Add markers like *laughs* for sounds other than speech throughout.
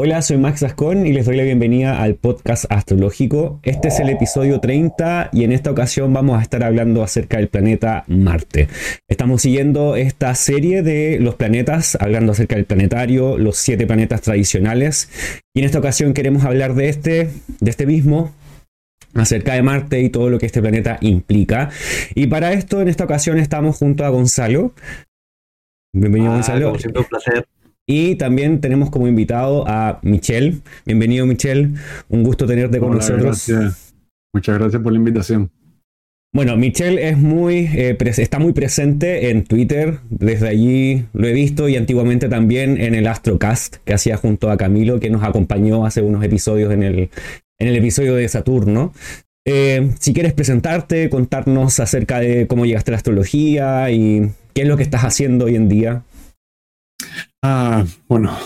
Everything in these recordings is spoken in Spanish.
Hola, soy Max Ascón y les doy la bienvenida al podcast astrológico. Este es el episodio 30 y en esta ocasión vamos a estar hablando acerca del planeta Marte. Estamos siguiendo esta serie de los planetas, hablando acerca del planetario, los siete planetas tradicionales. Y en esta ocasión queremos hablar de este, de este mismo, acerca de Marte y todo lo que este planeta implica. Y para esto, en esta ocasión, estamos junto a Gonzalo. Bienvenido, Ah, Gonzalo. como siempre, un placer. Y también tenemos como invitado a Michelle. Bienvenido, Michelle. Un gusto tenerte con Hola, nosotros. gracias. Muchas gracias por la invitación. Bueno, Michelle es muy, eh, está muy presente en Twitter. Desde allí lo he visto y antiguamente también en el Astrocast que hacía junto a Camilo, que nos acompañó hace unos episodios en el, en el episodio de Saturno. Eh, si quieres presentarte, contarnos acerca de cómo llegaste a la astrología y qué es lo que estás haciendo hoy en día. Ah, bueno,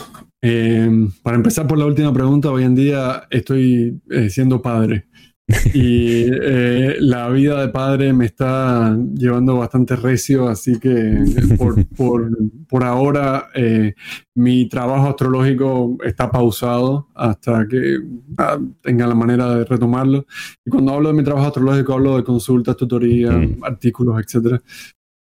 eh, para empezar por la última pregunta, hoy en día estoy eh, siendo padre *laughs* y eh, la vida de padre me está llevando bastante recio, así que por, *laughs* por, por ahora eh, mi trabajo astrológico está pausado hasta que ah, tenga la manera de retomarlo. Y cuando hablo de mi trabajo astrológico hablo de consultas, tutorías, Mm. artículos, etcétera.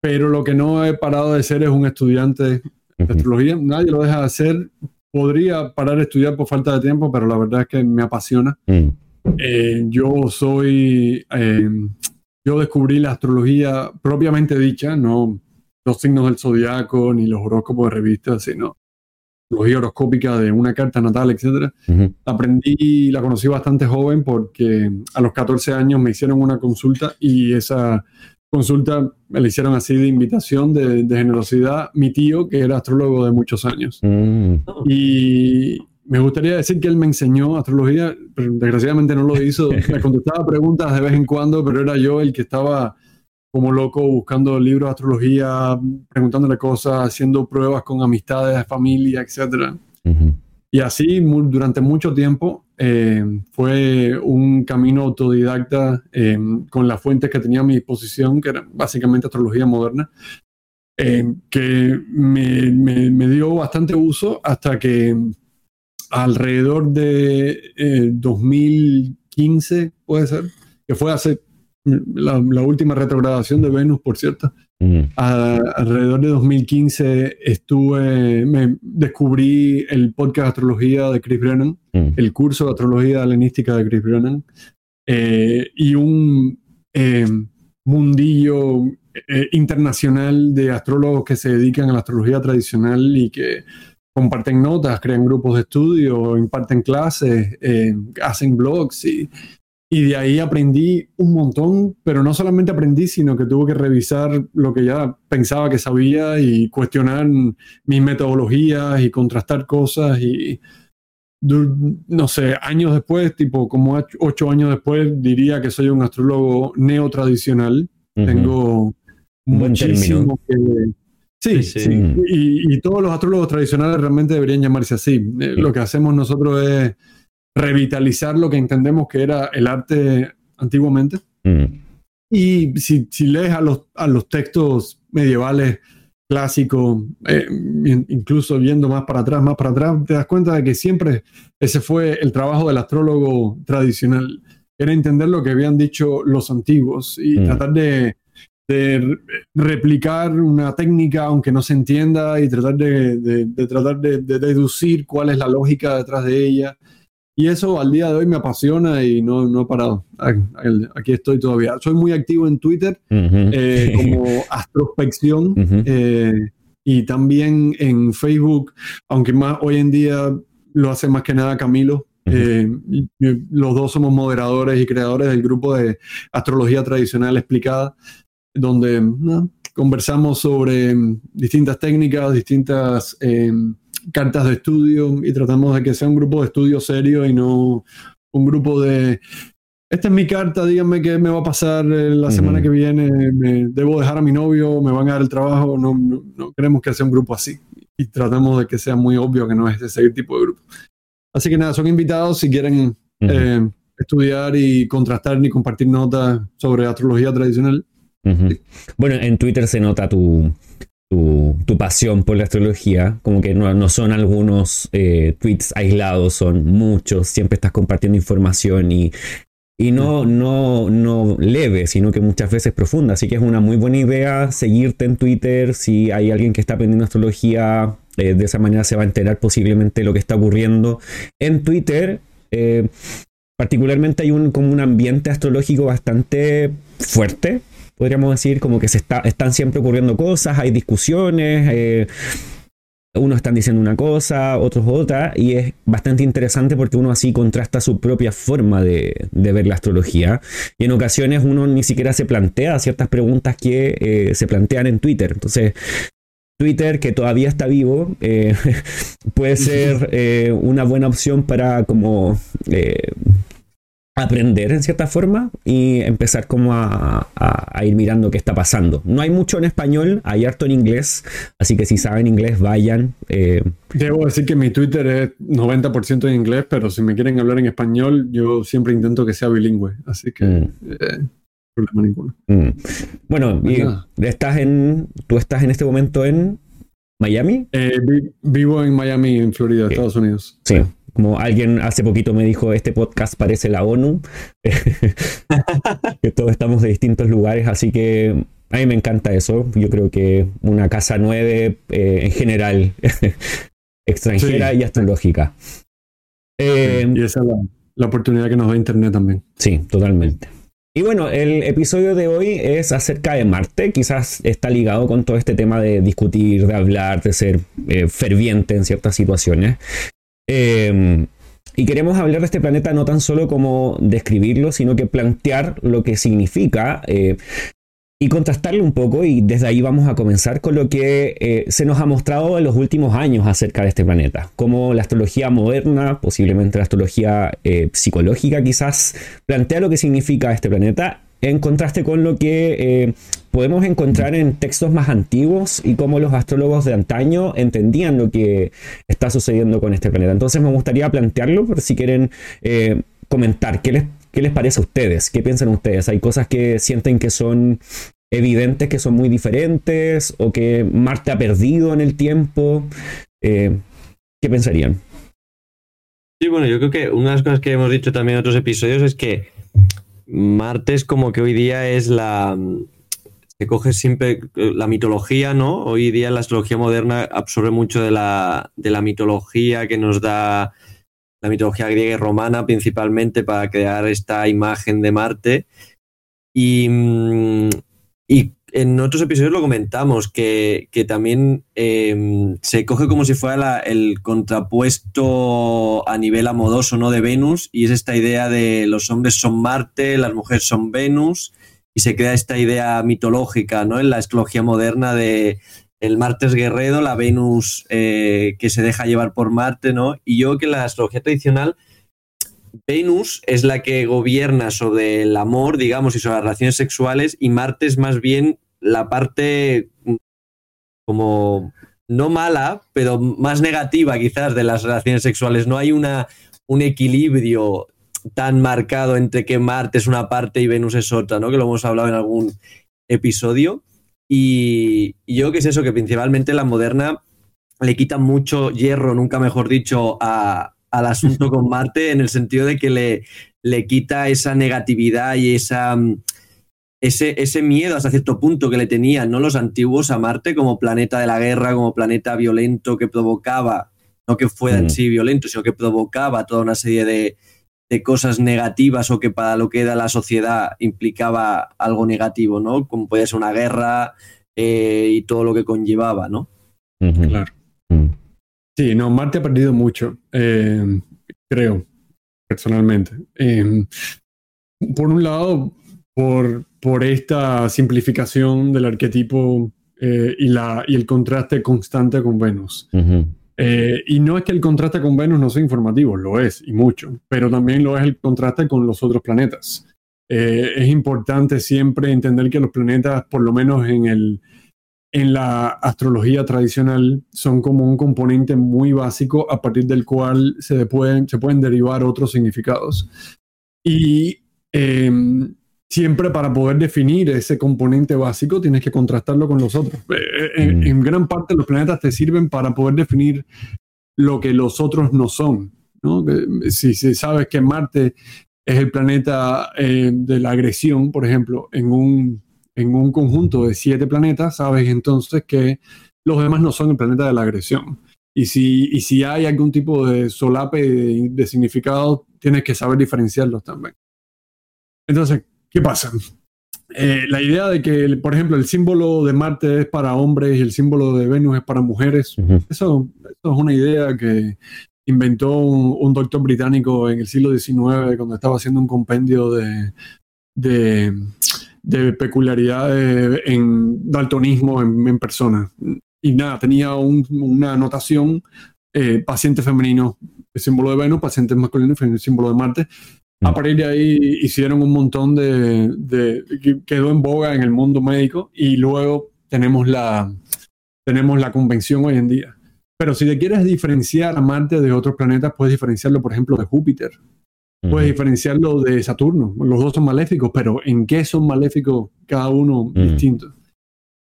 Pero lo que no he parado de ser es un estudiante astrología. Nadie lo deja de hacer. Podría parar de estudiar por falta de tiempo, pero la verdad es que me apasiona. Mm, Eh, yo soy, eh, yo descubrí la astrología propiamente dicha, no los signos del zodiaco ni los horóscopos de revistas, sino la astrología horoscópica de una carta natal, etcétera. ujú, Aprendí, la conocí bastante joven porque a los 14 años me hicieron una consulta y esa consulta me la hicieron así de invitación, de, de generosidad, mi tío, que era astrólogo de muchos años. mm. Y me gustaría decir que él me enseñó astrología, pero desgraciadamente no lo hizo. *laughs* Me contestaba preguntas de vez en cuando, pero era yo el que estaba como loco buscando libros de astrología, preguntándole cosas, haciendo pruebas con amistades, familia. Ujú. Y así durante mucho tiempo eh, fue un camino autodidacta eh, con las fuentes que tenía a mi disposición, que eran básicamente astrología moderna, eh, que me, me- dio bastante uso hasta que alrededor de eh, 2015, puede ser, que fue hace la última retrogradación de Venus, por cierto, Mm, a- alrededor de 2015 estuve, me descubrí el podcast de astrología de Chris Brennan, mm, el curso de astrología helenística de Chris Brennan, eh, y un eh, mundillo eh, internacional de astrólogos que se dedican a la astrología tradicional y que comparten notas, crean grupos de estudio, imparten clases, eh, hacen blogs y, y de ahí aprendí un montón, pero no solamente aprendí, sino que tuve que revisar lo que ya pensaba que sabía y cuestionar mis metodologías y contrastar cosas y no sé, años después, tipo como ocho- años después, diría que soy un astrólogo neotradicional. ujú. Tengo Un buen que... Sí, Sí, sí. Y, y todos los astrólogos tradicionales realmente deberían llamarse así. Eh, Lo que hacemos nosotros es revitalizar lo que entendemos que era el arte antiguamente. Mm, Y si, si lees a los, a los textos medievales clásicos, eh, in- incluso viendo más para atrás, más para atrás, te das cuenta de que siempre ese fue el trabajo del astrólogo tradicional. Era entender lo que habían dicho los antiguos y Mm. tratar de, de re- replicar una técnica aunque no se entienda y tratar de, de- de tratar de deducir cuál es la lógica detrás de ella. Y eso al día de hoy me apasiona y no, no he parado. Aquí estoy todavía. Soy muy activo en Twitter eh, *laughs* como Astrospección eh, y también en Facebook, aunque más hoy en día lo hace más que nada Camilo. Eh, los dos somos moderadores y creadores del grupo de Astrología Tradicional Explicada, donde ¿no? conversamos sobre distintas técnicas, distintas cartas de estudio y tratamos de que sea un grupo de estudio serio y no un grupo de esta es mi carta, díganme qué me va a pasar eh, la Ujú. semana que viene, me debo dejar a mi novio, me van a dar el trabajo, no, no, no queremos que sea un grupo así y tratamos de que sea muy obvio que no es ese tipo de grupo. Así que nada, son invitados si quieren Ujú. eh, estudiar y contrastar ni compartir notas sobre astrología tradicional. Ujú. Bueno, en Twitter se nota tu, tu, tu, pasión por la astrología, como que no, no son algunos eh, tweets aislados, son muchos, siempre estás compartiendo información y, y no, no, no leve, sino que muchas veces profunda. Así que es una muy buena idea seguirte en Twitter si hay alguien que está aprendiendo astrología. Eh, de esa manera se va a enterar posiblemente lo que está ocurriendo en Twitter. Eh, particularmente hay un, como un ambiente astrológico bastante fuerte, podríamos decir, como que se está, están siempre ocurriendo cosas, hay discusiones, eh, unos están diciendo una cosa, otros otra, y es bastante interesante porque uno así contrasta su propia forma de, ver la astrología, y en ocasiones uno ni siquiera se plantea ciertas preguntas que eh, se plantean en Twitter. Entonces, Twitter, que todavía está vivo, eh, *laughs* puede ser una buena opción para como aprender en cierta forma y empezar como a, ir mirando qué está pasando. No hay mucho en español, hay harto en inglés, así que si saben inglés vayan. Eh. Debo decir que mi Twitter es 90% en inglés, pero si me quieren hablar en español, yo siempre intento que sea bilingüe, así que... Mm. Eh, problema ninguno. Mm. Bueno, estás en, tú estás en este momento en Miami. Eh, vivo en Miami, en Florida, Estados Unidos. Sí. Como alguien hace poquito me dijo, este podcast parece la ONU, *laughs* que todos estamos de distintos lugares, así que a mí me encanta eso. Yo creo que una casa nueve eh, en general, *laughs* extranjera y astrológica. Eh, y esa es la, oportunidad que nos da Internet también. Sí, totalmente. Y bueno, el episodio de hoy es acerca de Marte. Quizás está ligado con todo este tema de discutir, de hablar, de ser eh, ferviente en ciertas situaciones. Em, y queremos hablar de este planeta no tan solo como describirlo, sino que plantear lo que significa eh, y contrastarlo un poco. Y desde ahí vamos a comenzar con lo que eh, se nos ha mostrado en los últimos años acerca de este planeta. Como la astrología moderna, posiblemente la astrología eh, psicológica quizás, plantea lo que significa este planeta en contraste con lo que eh, podemos encontrar en textos más antiguos y cómo los astrólogos de antaño entendían lo que está sucediendo con este planeta. Entonces me gustaría plantearlo, por si quieren eh, comentar, ¿qué les, ¿qué les parece a ustedes? ¿Qué piensan ustedes? ¿Hay cosas que sienten que son evidentes, que son muy diferentes o que Marte ha perdido en el tiempo? Eh, ¿Qué pensarían? Sí, bueno, yo creo que una de las cosas que hemos dicho también en otros episodios es que Marte es como que hoy día es la... Se coge siempre la mitología, ¿no? Hoy día la astrología moderna absorbe mucho de la, de la mitología que nos da la mitología griega y romana principalmente para crear esta imagen de Marte. Y, mm, y en otros episodios lo comentamos, que, también em, se coge como si fuera el contrapuesto a nivel amodoso ¿no? de Venus, y es esta idea de los hombres son Marte, las mujeres son Venus, y se crea esta idea mitológica ¿no? en la astrología moderna de el Marte es guerrero, la Venus eh, que se deja llevar por Marte, ¿no? Y yo que la astrología tradicional Venus es la que gobierna sobre el amor, digamos, y sobre las relaciones sexuales, y Marte es más bien la parte como no mala, pero más negativa quizás de las relaciones sexuales. No hay una, un equilibrio tan marcado entre que Marte es una parte y Venus es otra, ¿no? Que lo hemos hablado en algún episodio. Y, y yo que es eso, que principalmente la moderna le quita mucho hierro, nunca mejor dicho, a, al asunto *laughs* con Marte en el sentido de que le, le quita esa negatividad y esa, mm, ese, ese, miedo hasta cierto punto que le tenían ¿no? los antiguos a Marte como planeta de la guerra, como planeta violento que provocaba, no que fuera en mm. sí violento, sino que provocaba toda una serie de, de, cosas negativas o que para lo que era la sociedad implicaba algo negativo, ¿no? Como puede ser una guerra eh, y todo lo que conllevaba, ¿no? Claro. Mm. Sí, no, Marte ha perdido mucho, eh, creo, personalmente. Eh, por un lado, por, por esta simplificación del arquetipo eh, y, la, y el contraste constante con Venus. y no es que el contraste con Venus no sea informativo, lo es, y mucho, pero también lo es el contraste con los otros planetas. es importante siempre entender que los planetas, por lo menos en el, en la astrología tradicional son como un componente muy básico a partir del cual se pueden, se pueden derivar otros significados. Y em, siempre para poder definir ese componente básico tienes que contrastarlo con los otros. En, en, gran parte los planetas te sirven para poder definir lo que los otros no son. ¿no? Si, si sabes que Marte es el planeta eh, de la agresión, por ejemplo, en un, en un conjunto de siete planetas, sabes entonces que los demás no son el planeta de la agresión. Y si, y si hay algún tipo de solape de, significado, tienes que saber diferenciarlos también. Entonces, ¿qué pasa? Eh, la idea de que, por ejemplo, el símbolo de Marte es para hombres y el símbolo de Venus es para mujeres, eso, eso, es una idea que inventó un, doctor británico en el siglo XIX cuando estaba haciendo un compendio de, de, peculiaridades en daltonismo en, en persona. Y nada, tenía una anotación, eh, paciente femenino, el símbolo de Venus, paciente masculino, el símbolo de Marte. A partir de ahí hicieron un montón de, de, quedó en boga en el mundo médico y luego tenemos la, tenemos la convención hoy en día. Pero si te quieres diferenciar a Marte de otros planetas, puedes diferenciarlo, por ejemplo, de Júpiter. Puedes diferenciarlo de Saturno. Los dos son maléficos, pero ¿en qué son maléficos cada uno distinto?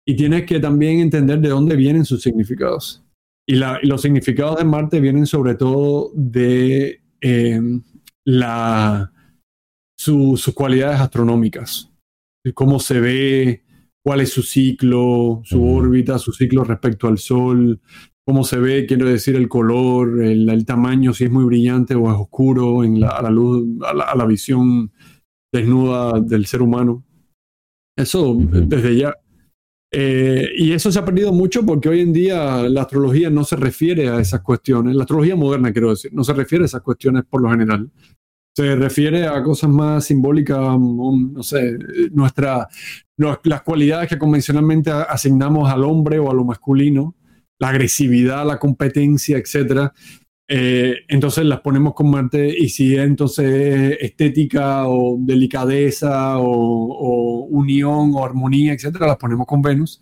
Y tienes que también entender de dónde vienen sus significados. Y, los significados de Marte vienen sobre todo de em, la, sus cualidades astronómicas. Cómo se ve, cuál es su ciclo, su órbita, su ciclo respecto al Sol, cómo se ve, quiero decir, el color, el, tamaño, si es muy brillante o es oscuro en la, a la luz, a la, visión desnuda del ser humano. Eso desde ya. Eh, y eso se ha perdido mucho porque hoy en día la astrología no se refiere a esas cuestiones. La astrología moderna, quiero decir, no se refiere a esas cuestiones por lo general. Se refiere a cosas más simbólicas, no sé, nuestra, las cualidades que convencionalmente asignamos al hombre o a lo masculino la agresividad, la competencia, etc. Eh, entonces las ponemos con Marte y si entonces estética o delicadeza o, unión o armonía, etcétera, las ponemos con Venus.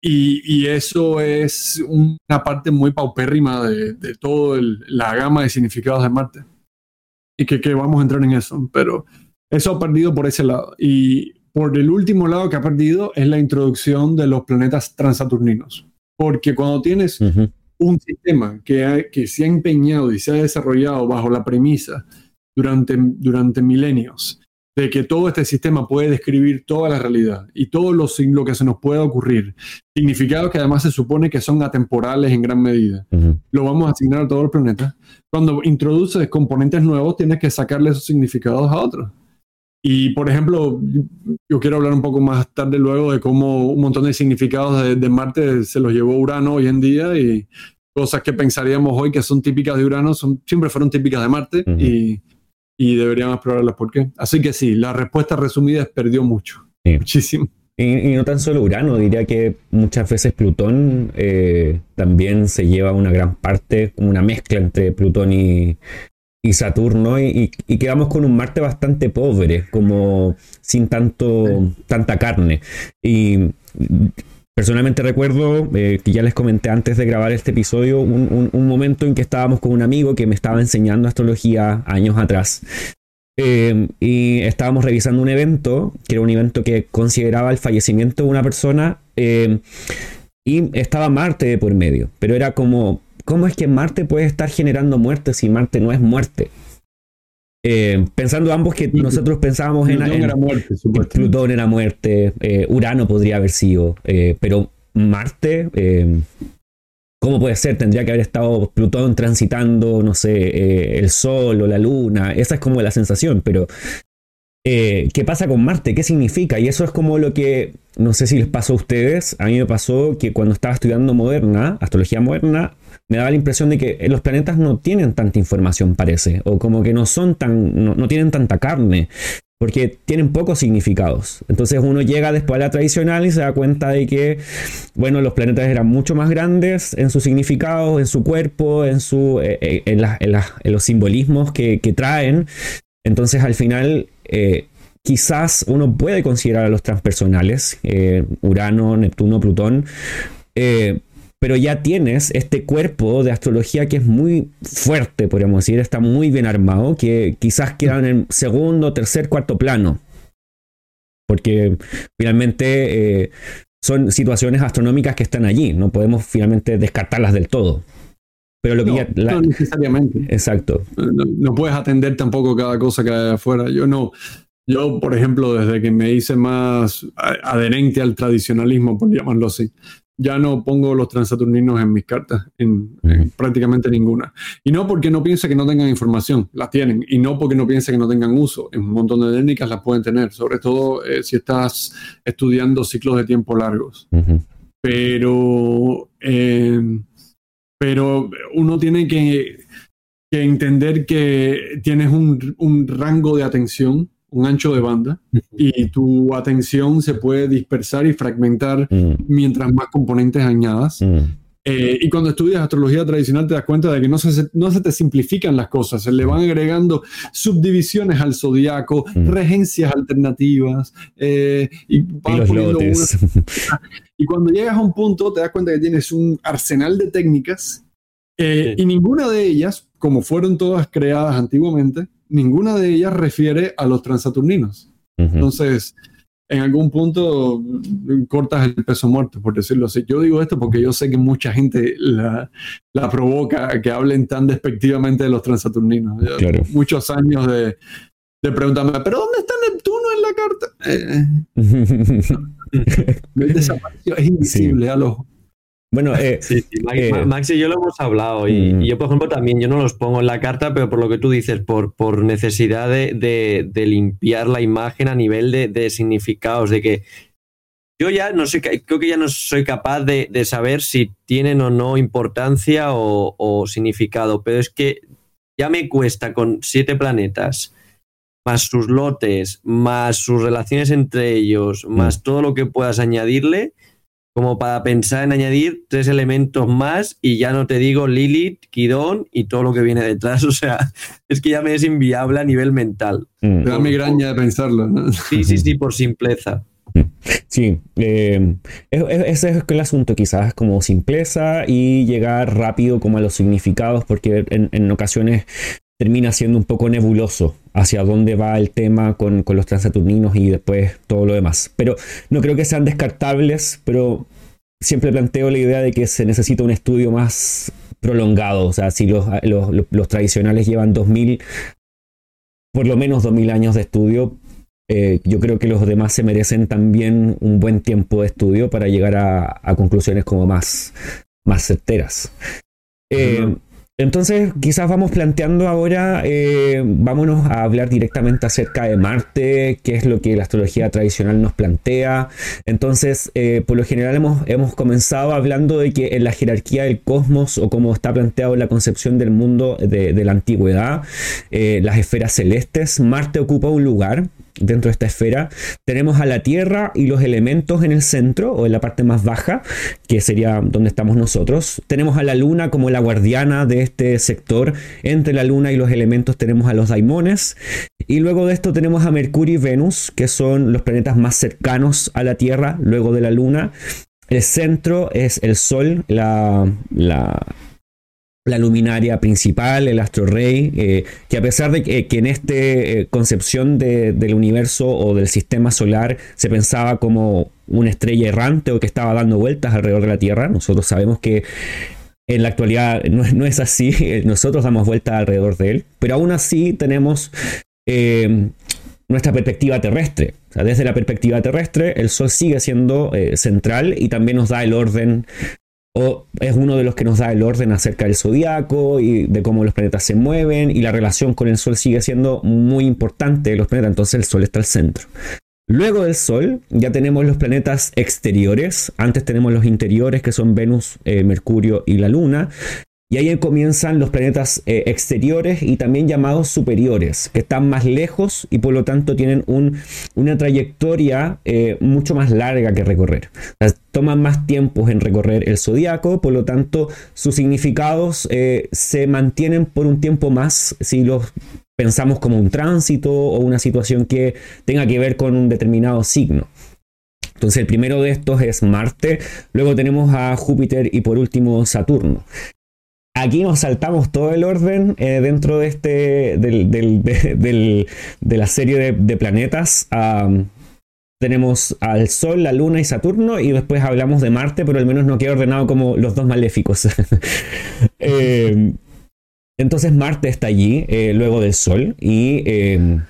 Y, eso es una parte muy paupérrima de, de toda la gama de significados de Marte. Y que, que vamos a entrar en eso, pero eso ha perdido por ese lado. Y por el último lado que ha perdido es la introducción de los planetas transaturninos. Porque cuando tienes un sistema que, que se ha empeñado y se ha desarrollado bajo la premisa durante, durante milenios de que todo este sistema puede describir toda la realidad y todo lo, lo que se nos pueda ocurrir, significados que además se supone que son atemporales en gran medida, lo vamos a asignar a todo el planeta. Cuando introduces componentes nuevos, tienes que sacarle esos significados a otros. Y por ejemplo, yo quiero hablar un poco más tarde luego de cómo un montón de significados de, Marte se los llevó Urano hoy en día y cosas que pensaríamos hoy que son típicas de Urano son, siempre fueron típicas de Marte y, y, deberíamos explorarlas por qué. Así que sí, la respuesta resumida es perdió mucho, muchísimo. Y, no tan solo Urano, diría que muchas veces Plutón eh, también se lleva una gran parte, como una mezcla entre Plutón y, y Saturno y, quedamos con un Marte bastante pobre, como sin tanto, tanta carne. Y personalmente recuerdo eh, que ya les comenté antes de grabar este episodio un, momento en que estábamos con un amigo que me estaba enseñando astrología años atrás. Eh, y estábamos revisando un evento, que era un evento que consideraba el fallecimiento de una persona, eh, y estaba Marte por medio, pero era como ¿cómo es que Marte puede estar generando muerte si Marte no es muerte? Eh, pensando ambos que nosotros pensábamos en, era muerte, Plutón era muerte, eh, Urano podría haber sido, eh, pero Marte, ¿cómo puede ser? Tendría que haber estado Plutón transitando, no sé, el Sol o la Luna, esa es como la sensación, pero ¿qué pasa con Marte? ¿Qué significa? Y eso es como lo que, no sé si les pasó a ustedes, a mí me pasó que cuando estaba estudiando moderna, astrología moderna, me daba la impresión de que los planetas no tienen tanta información, parece, o como que no son tan, no, tienen tanta carne, porque tienen pocos significados. Entonces uno llega después a la tradicional y se da cuenta de que, bueno, los planetas eran mucho más grandes en sus significados, en su cuerpo, en, su, eh, eh, en, los simbolismos que, traen. Entonces al final... Eh, quizás uno puede considerar a los transpersonales, Urano, Neptuno, Plutón, pero ya tienes este cuerpo de astrología que es muy fuerte, podríamos decir, está muy bien armado, que quizás queda en el segundo, tercer, cuarto plano. porque finalmente eh, son situaciones astronómicas que están allí, no podemos finalmente descartarlas del todo. Pero lo que No, ya- la- no necesariamente. Exacto. No, no puedes atender tampoco cada cosa que hay afuera. Yo no. Yo, por ejemplo, desde que me hice más adherente al tradicionalismo, por llamarlo así, ya no pongo los transaturninos en mis cartas, en, prácticamente ninguna. Y no porque no piense que no tengan información, la tienen. Y no porque no piense que no tengan uso. En un montón de técnicas las pueden tener, sobre todo eh, si estás estudiando ciclos de tiempo largos pero, eh, pero uno tiene que, que entender que tienes un, un rango de atención, un ancho de banda, y tu atención se puede dispersar y fragmentar Mm, mientras más componentes añadas. mm, Eh, y cuando estudias astrología tradicional te das cuenta de que no se, no se te simplifican las cosas, se le van agregando subdivisiones al zodiaco, Mm. regencias alternativas, eh, y Y los una y cuando llegas a un punto, te das cuenta que tienes un arsenal de técnicas eh, Sí. y ninguna de ellas, como fueron todas creadas antiguamente, ninguna de ellas refiere a los transaturninos. Entonces, en algún punto mm, cortas el peso muerto, por decirlo así. Yo digo esto porque yo sé que mucha gente la, la provoca a que hablen tan despectivamente de los transaturninos. Claro. Muchos años de, de preguntarme, ¿pero dónde está Neptuno en la carta? Eh, *laughs* *laughs* desapareció, es invisible al ojo. Bueno, *laughs* eh, Sí, sí, Ma- Eh, Ma- Max y yo lo hemos hablado y, Mm. y yo, por ejemplo, también yo no los pongo en la carta, pero por lo que tú dices, por, por necesidad de, de- de limpiar la imagen a nivel de, de significados, de que yo ya no sé, creo que ya no soy capaz de, saber si tienen o no importancia o, o significado, pero es que ya me cuesta con siete planetas, más sus lotes, más sus relaciones entre ellos, más todo lo que puedas añadirle, como para pensar en añadir tres elementos más y ya no te digo Lilith, Quirón y todo lo que viene detrás. *laughs* O sea, es que ya me es inviable a nivel mental. mm. Me da migraña de pensarlo. ¿no? Sí, sí, sí, por simpleza. Sí, eh, es- es- ese es el asunto quizás, como simpleza y llegar rápido como a los significados, porque en, en ocasiones termina siendo un poco nebuloso hacia dónde va el tema con, con los transaturninos y después todo lo demás. Pero no creo que sean descartables, pero siempre planteo la idea de que se necesita un estudio más prolongado. O sea, si los, los, los- los tradicionales llevan 2000, por lo menos 2000 años de estudio, eh, yo creo que los demás se merecen también un buen tiempo de estudio para llegar a, a conclusiones como más, más certeras. Eh. Entonces, quizás vamos planteando ahora, eh, vámonos a hablar directamente acerca de Marte, qué es lo que la astrología tradicional nos plantea. Entonces, eh, por lo general hemos, hemos comenzado hablando de que en la jerarquía del cosmos o como está planteado en la concepción del mundo de, de la antigüedad, eh, las esferas celestes, Marte ocupa un lugar dentro de esta esfera. Tenemos a la Tierra y los elementos en el centro o en la parte más baja, que sería donde estamos nosotros. Tenemos a la Luna como la guardiana de este sector. Entre la Luna y los elementos tenemos a los daimones. Y luego de esto tenemos a Mercurio y Venus, que son los planetas más cercanos a la Tierra, luego de la Luna. El centro es el Sol, la, la, la luminaria principal, el astro rey, eh, que a pesar de que, que en esta concepción de- del universo o del sistema solar se pensaba como una estrella errante o que estaba dando vueltas alrededor de la Tierra, nosotros sabemos que en la actualidad no, es- así, eh, *laughs* nosotros damos vueltas alrededor de él, pero aún así tenemos eh, nuestra perspectiva terrestre. O sea, desde la perspectiva terrestre, el Sol sigue siendo eh, central y también nos da el orden o es uno de los que nos da el orden acerca del zodiaco y de cómo los planetas se mueven y la relación con el Sol sigue siendo muy importante los planetas, entonces el Sol está al centro. Luego del Sol ya tenemos los planetas exteriores, antes tenemos los interiores que son Venus, eh, Mercurio y la Luna, y ahí comienzan los planetas eh, exteriores y también llamados superiores, que están más lejos y por lo tanto tienen un- una trayectoria eh, mucho más larga que recorrer. Toman más tiempos en recorrer el zodiaco, por lo tanto sus significados eh, se mantienen por un tiempo más si los pensamos como un tránsito o una situación que tenga que ver con un determinado signo. Entonces el primero de estos es Marte, luego tenemos a Júpiter y por último Saturno. Aquí nos saltamos todo el orden eh, dentro de este de, la serie de, planetas. tenemos al Sol, la Luna y Saturno, y después hablamos de Marte, pero al menos no queda ordenado como los dos maléficos. *laughs* Eh, entonces Marte está allí, eh, luego del Sol, y eh,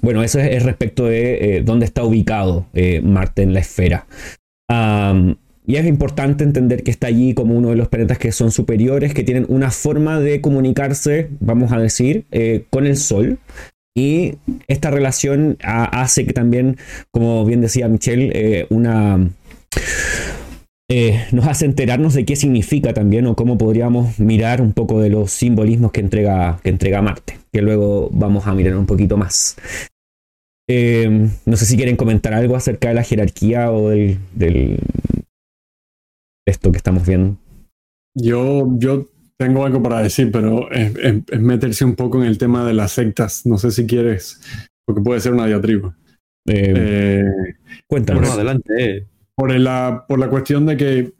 bueno, eso es, respecto de dónde está ubicado Marte en la esfera. Y es importante entender que está allí como uno de los planetas que son superiores, que tienen una forma de comunicarse, vamos a decir, con el Sol. Y esta relación hace que también, como bien decía Michelle, eh, una... Eh, nos hace enterarnos de qué significa también o cómo podríamos mirar un poco de los simbolismos que entrega, que entrega Marte, que luego vamos a mirar un poquito más. Eh, no sé si quieren comentar algo acerca de la jerarquía o del esto que estamos viendo. Yo, yo tengo algo para decir, pero es, meterse un poco en el tema de las sectas. No sé si quieres, porque puede ser una diatriba. Eh, eh, cuéntanos. adelante. Por la, por la cuestión de que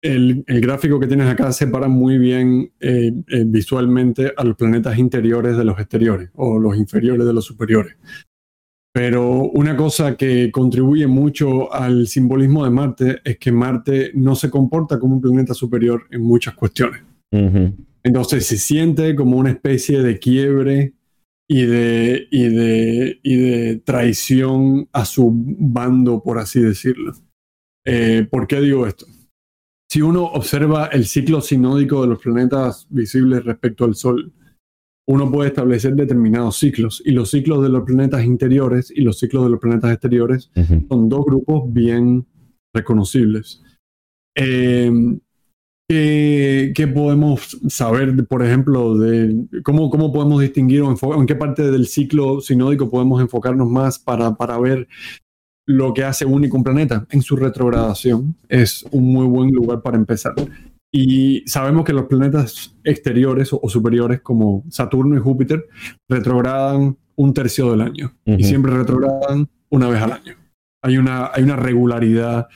el, gráfico que tienes acá separa muy bien eh, visualmente a los planetas interiores de los exteriores o los inferiores de los superiores. Pero una cosa que contribuye mucho al simbolismo de Marte es que Marte no se comporta como un planeta superior en muchas cuestiones. Entonces se siente como una especie de quiebre y de, y de, y de traición a su bando, por así decirlo. Eh, ¿Por qué digo esto? Si uno observa el ciclo sinódico de los planetas visibles respecto al Sol, uno puede establecer determinados ciclos y los ciclos de los planetas interiores y los ciclos de los planetas exteriores son dos grupos bien reconocibles. Eh, ¿Qué, podemos saber, por ejemplo, de cómo, cómo podemos distinguir o en qué parte del ciclo sinódico podemos enfocarnos más para, para ver lo que hace único un planeta? En su retrogradación es un muy buen lugar para empezar. Y sabemos que los planetas exteriores o, superiores como Saturno y Júpiter retrogradan un tercio del año y siempre retrogradan una vez al año. Hay una, hay una regularidad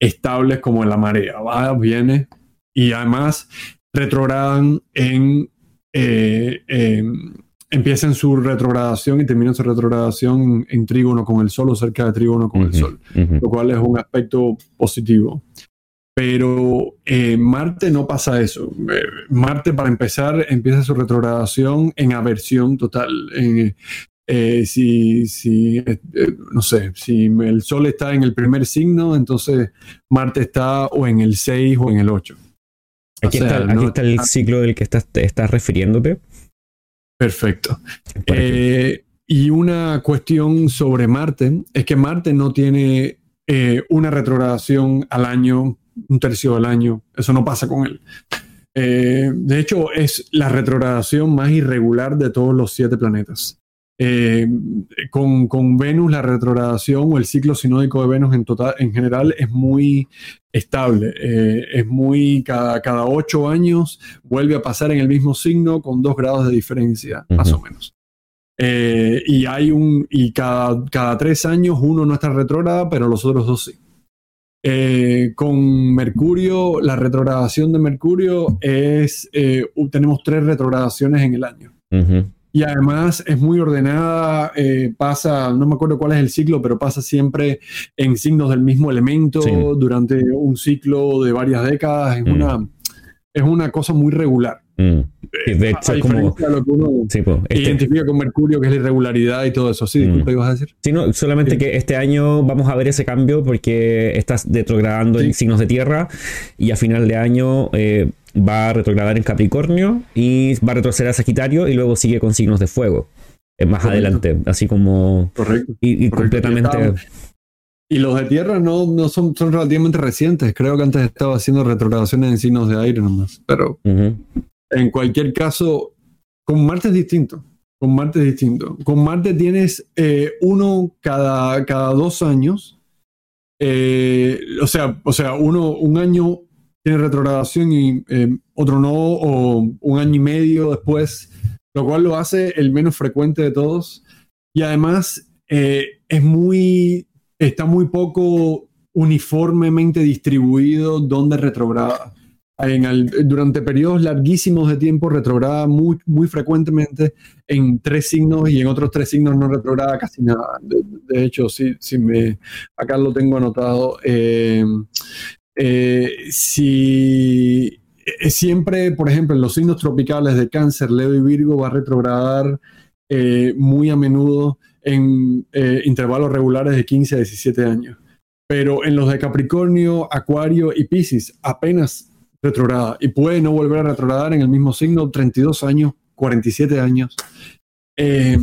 estable como en la marea, va, viene, y además retrogradan en, eh, empiezan su retrogradación y terminan su retrogradación en, trígono con el Sol o cerca de trígono con el Sol, lo cual es un aspecto positivo. Pero eh, Marte no pasa eso. Eh, Marte, para empezar, empieza su retrogradación en aversión total. si, si no sé, si el Sol está en el primer signo, entonces Marte está o en el 6 o en el 8. Aquí, está, el ciclo del que estás, estás refiriéndote. Perfecto. Eh, y una cuestión sobre Marte es que Marte no tiene eh, una retrogradación al año, un tercio del año. Eso no pasa con él. Eh, de hecho, es la retrogradación más irregular de todos los siete planetas. Eh, con, con, Venus la retrogradación o el ciclo sinódico de Venus en, total, en general es muy estable. Eh, es muy, cada, cada ocho años vuelve a pasar en el mismo signo con dos grados de diferencia, más o menos. Y hay un, y cada, cada tres años uno no está retrógrada, pero los otros dos sí. Con Mercurio, la retrogradación de Mercurio es, tenemos tres retrogradaciones en el año. Y además es muy ordenada, eh, pasa, no me acuerdo cuál es el ciclo, pero pasa siempre en signos del mismo elemento durante un ciclo de varias décadas. Es, mm. una, es una cosa muy regular. Mm. De hecho, como. lo que uno este identifica con Mercurio, que es la irregularidad y todo eso. Sí, disculpe, mm. ibas a decir? Sí, no, solamente que este año vamos a ver ese cambio porque estás retrogradando en signos de tierra y a final de año. Eh, va a retrogradar en Capricornio y va a retroceder a Sagitario y luego sigue con signos de fuego. Eh, más adelante, así como. Correcto. Y, completamente. Y los de tierra no, no son, son relativamente recientes. Creo que antes estaba haciendo retrogradaciones en signos de aire nomás. Pero en cualquier caso, con Marte es distinto. Con Marte es distinto. Con Marte tienes eh, uno cada, cada dos años. Eh, o, sea, o sea, uno un año tiene retrogradación y eh, otro no, o un año y medio después, lo cual lo hace el menos frecuente de todos. Y además eh, es muy, está muy poco uniformemente distribuido donde retrograda. Durante periodos larguísimos de tiempo retrograda muy, muy frecuentemente en tres signos y en otros tres signos no retrograda casi nada. De, hecho, si, si me, acá lo tengo anotado. Eh, eh, si eh, siempre, por ejemplo, en los signos tropicales de cáncer, Leo y Virgo va a retrogradar muy a menudo en intervalos regulares de 15 a 17 años. Pero en los de Capricornio, Acuario y Pisces apenas retrograda y puede no volver a retrogradar en el mismo signo 32 años, 47 años. Eh,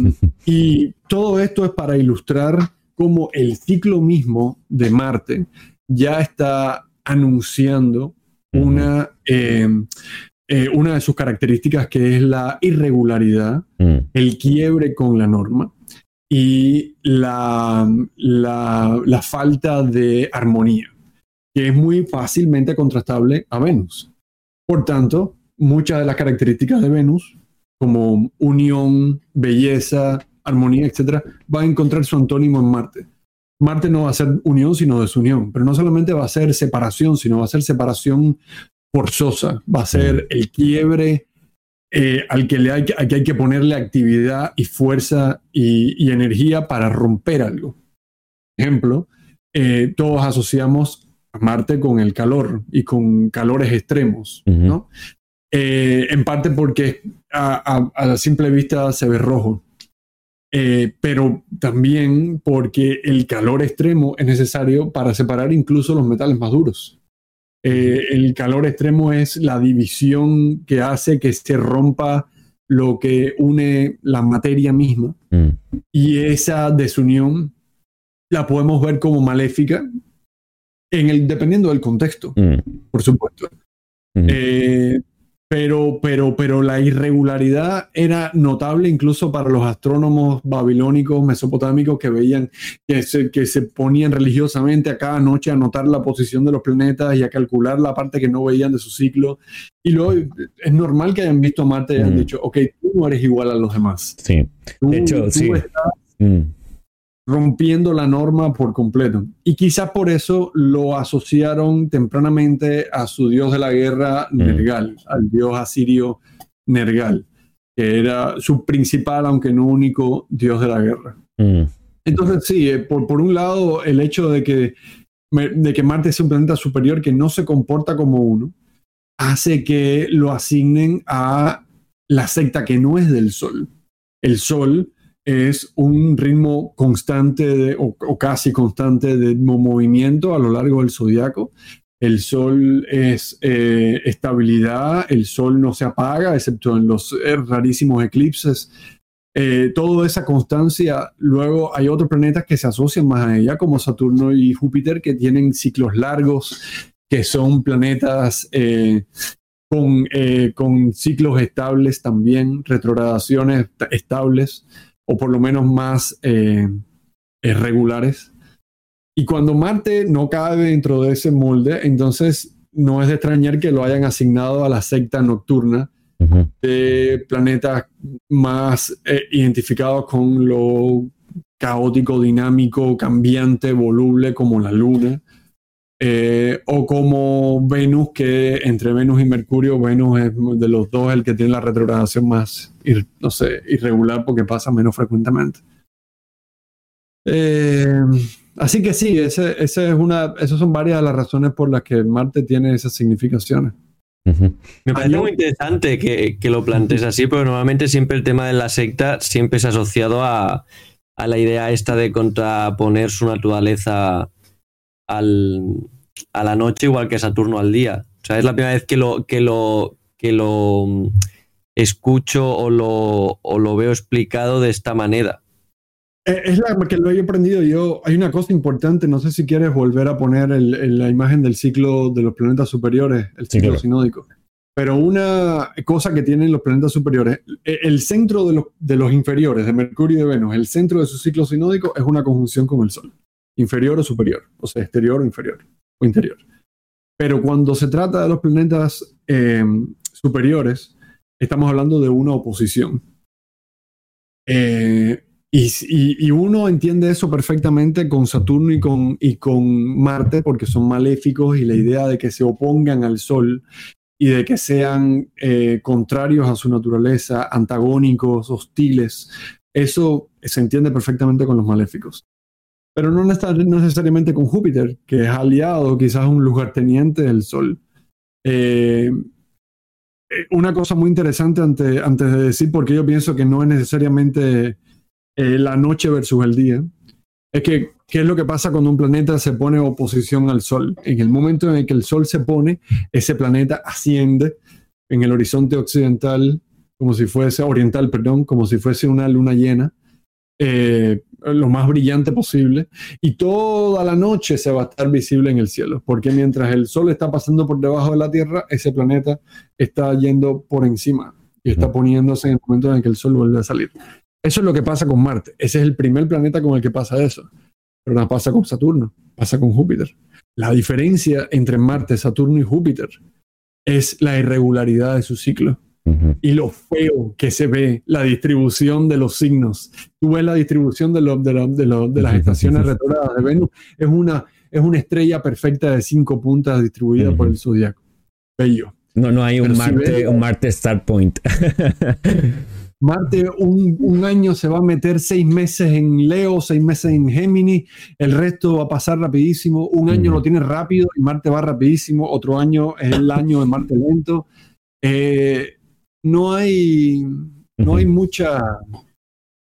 y todo esto es para ilustrar cómo el ciclo mismo de Marte ya está anunciando una, eh, eh, una de sus características que es la irregularidad, mm. el quiebre con la norma y la, la, la falta de armonía que es muy fácilmente contrastable a Venus. Por tanto, muchas de las características de Venus, como unión, belleza, armonía, etc., va a encontrar su antónimo en Marte. Marte no va a ser unión, sino desunión, pero no solamente va a ser separación, sino va a ser separación forzosa, va a ser el quiebre eh, al que, le hay, que ponerle actividad y fuerza y, energía para romper algo. Ejemplo, eh, todos asociamos Marte con el calor y con calores extremos, ¿no? Eh, en parte porque a, a, simple vista se ve rojo, eh, pero también porque el calor extremo es necesario para separar incluso los metales más duros. Eh, el calor extremo es la división que hace que se rompa lo que une la materia misma mm. y esa desunión la podemos ver como maléfica en el, dependiendo del contexto, mm. por supuesto. Eh, pero, pero, pero la irregularidad era notable incluso para los astrónomos babilónicos, mesopotámicos, que veían que se, que se ponían religiosamente a cada noche a notar la posición de los planetas y a calcular la parte que no veían de su ciclo. Y luego es normal que hayan visto a Marte y hayan mm. dicho, ok, tú no eres igual a los demás. Sí. de hecho, sí. Mm rompiendo la norma por completo. Y quizás por eso lo asociaron tempranamente a su dios de la guerra, mm. Nergal, al dios asirio Nergal, que era su principal, aunque no único, dios de la guerra. Mm. Entonces, sí, eh, por, por, un lado, el hecho de que, de que Marte es un planeta superior que no se comporta como uno, hace que lo asignen a la secta que no es del Sol. El Sol es un ritmo constante o, casi constante de movimiento a lo largo del zodiaco. El sol es eh, estabilidad, el sol no se apaga, excepto en los eh, rarísimos eclipses. Eh, toda esa constancia, luego hay otros planetas que se asocian más a ella, como Saturno y Júpiter, que tienen ciclos largos, que son planetas con, con ciclos estables también, retrogradaciones estables o por lo menos más eh, regulares. Y cuando Marte no cabe dentro de ese molde, entonces no es de extrañar que lo hayan asignado a la secta nocturna de planetas más eh, identificados con lo caótico, dinámico, cambiante, voluble como la Luna. Eh, o como Venus, que entre Venus y Mercurio, Venus es de los dos el que tiene la retrogradación más, no sé, irregular porque pasa menos frecuentemente. Eh, así que sí, ese, es una, esas son varias de las razones por las que Marte tiene esas significaciones. Me parece muy interesante que, que, lo plantees así, porque normalmente siempre el tema de la secta siempre es asociado a, a la idea esta de contraponer su naturaleza a la noche igual que Saturno al día. O sea, es la primera vez que lo, que lo, que lo mm, escucho o lo, o lo veo explicado de esta manera. Eh, es la que lo he aprendido yo. Hay una cosa importante, no sé si quieres volver a poner la imagen del ciclo de los planetas superiores, el ciclo sinódico. Pero una cosa que tienen los planetas superiores, e, el centro de los, de los inferiores, de Mercurio y de Venus, el centro de su ciclo sinódico es una conjunción con el Sol inferior o superior, o sea, exterior o inferior, o interior. Pero cuando se trata de los planetas eh, superiores, estamos hablando de una oposición. Eh, y, uno entiende eso perfectamente con Saturno y con, y con Marte, porque son maléficos y la idea de que se opongan al Sol y de que sean eh, contrarios a su naturaleza, antagónicos, hostiles. Eso se entiende perfectamente con los maléficos. Pero no necesariamente con Júpiter, que es aliado, quizás un lugarteniente del Sol. Eh, eh, una cosa muy interesante antes, antes de decir, porque yo pienso que no es necesariamente la noche versus el día, es que ¿Qué es lo que pasa cuando un planeta se pone oposición al Sol? En el momento en el que el Sol se pone, ese planeta asciende en el horizonte occidental, como si fuese, oriental, perdón, como si fuese una luna llena, eh, lo más brillante posible, y toda la noche se va a estar visible en el cielo, porque mientras el Sol está pasando por debajo de la Tierra, ese planeta está yendo por encima y está poniéndose en el momento en el que el Sol vuelve a salir. Eso es lo que pasa con Marte. Ese es el primer planeta con el que pasa eso. Pero no pasa con Saturno, pasa con Júpiter. La diferencia entre Marte, Saturno y Júpiter es la irregularidad de su ciclo y lo feo que se ve la distribución de los signos. Tú ves la distribución de, de, las estaciones retrogradas de Venus, es una, es una estrella perfecta de cinco puntas distribuida por el zodiaco. Bello. No, no hay un *laughs* Marte, un Marte Star Point. Marte un, año se va a meter seis meses en Leo, seis meses en Géminis, el resto va a pasar rapidísimo, un año lo tiene rápido y Marte va rapidísimo, otro año es el año de Marte lento. Eh, no hay, no hay mucha,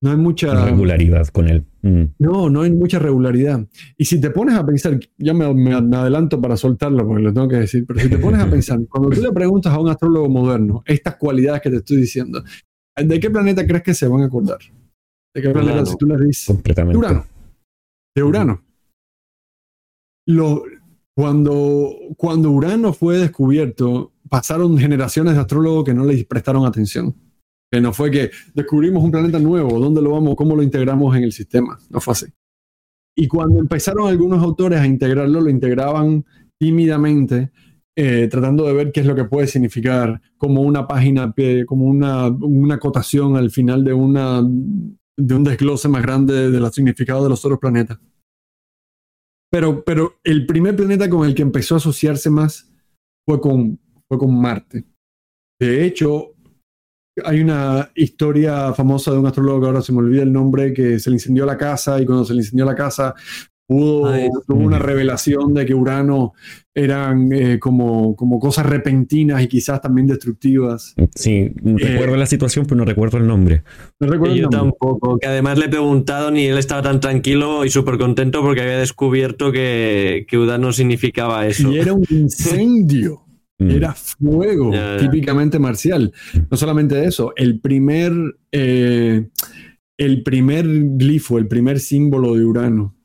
no hay mucha regularidad con él. Mm. No, no hay mucha regularidad. Y si te pones a pensar, ya me, me, adelanto para soltarlo porque lo tengo que decir, pero si te pones a *laughs* pensar, cuando tú le preguntas a un astrólogo moderno estas cualidades que te estoy diciendo, ¿De qué planeta crees que se van a acordar? ¿De qué planeta si tú les dices? Completamente. De Urano. De Urano. Lo, cuando, cuando Urano fue descubierto, pasaron generaciones de astrólogos que no le prestaron atención. Que no fue que descubrimos un planeta nuevo, ¿dónde lo vamos? ¿Cómo lo integramos en el sistema? No fue así. Y cuando empezaron algunos autores a integrarlo, lo integraban tímidamente eh, tratando de ver qué es lo que puede significar como una página, como una, una acotación al final de, una, de un desglose más grande de los significados de los otros planetas. Pero, pero el primer planeta con el que empezó a asociarse más fue con, fue con Marte. De hecho, hay una historia famosa de un astrólogo ahora se me olvida el nombre, que se le incendió la casa y cuando se le incendió la casa Hubo, tuvo una revelación de que Urano eran eh, como, como cosas repentinas y quizás también destructivas. Sí, recuerdo eh, la situación, pero no recuerdo el nombre. No recuerdo yo tampoco, que además le he preguntado ni él estaba tan tranquilo y súper contento porque había descubierto que, que Urano significaba eso. Y era un *laughs* incendio. Mm. Era fuego, típicamente marcial. No solamente eso, el primer, eh, el primer glifo, el primer símbolo de Urano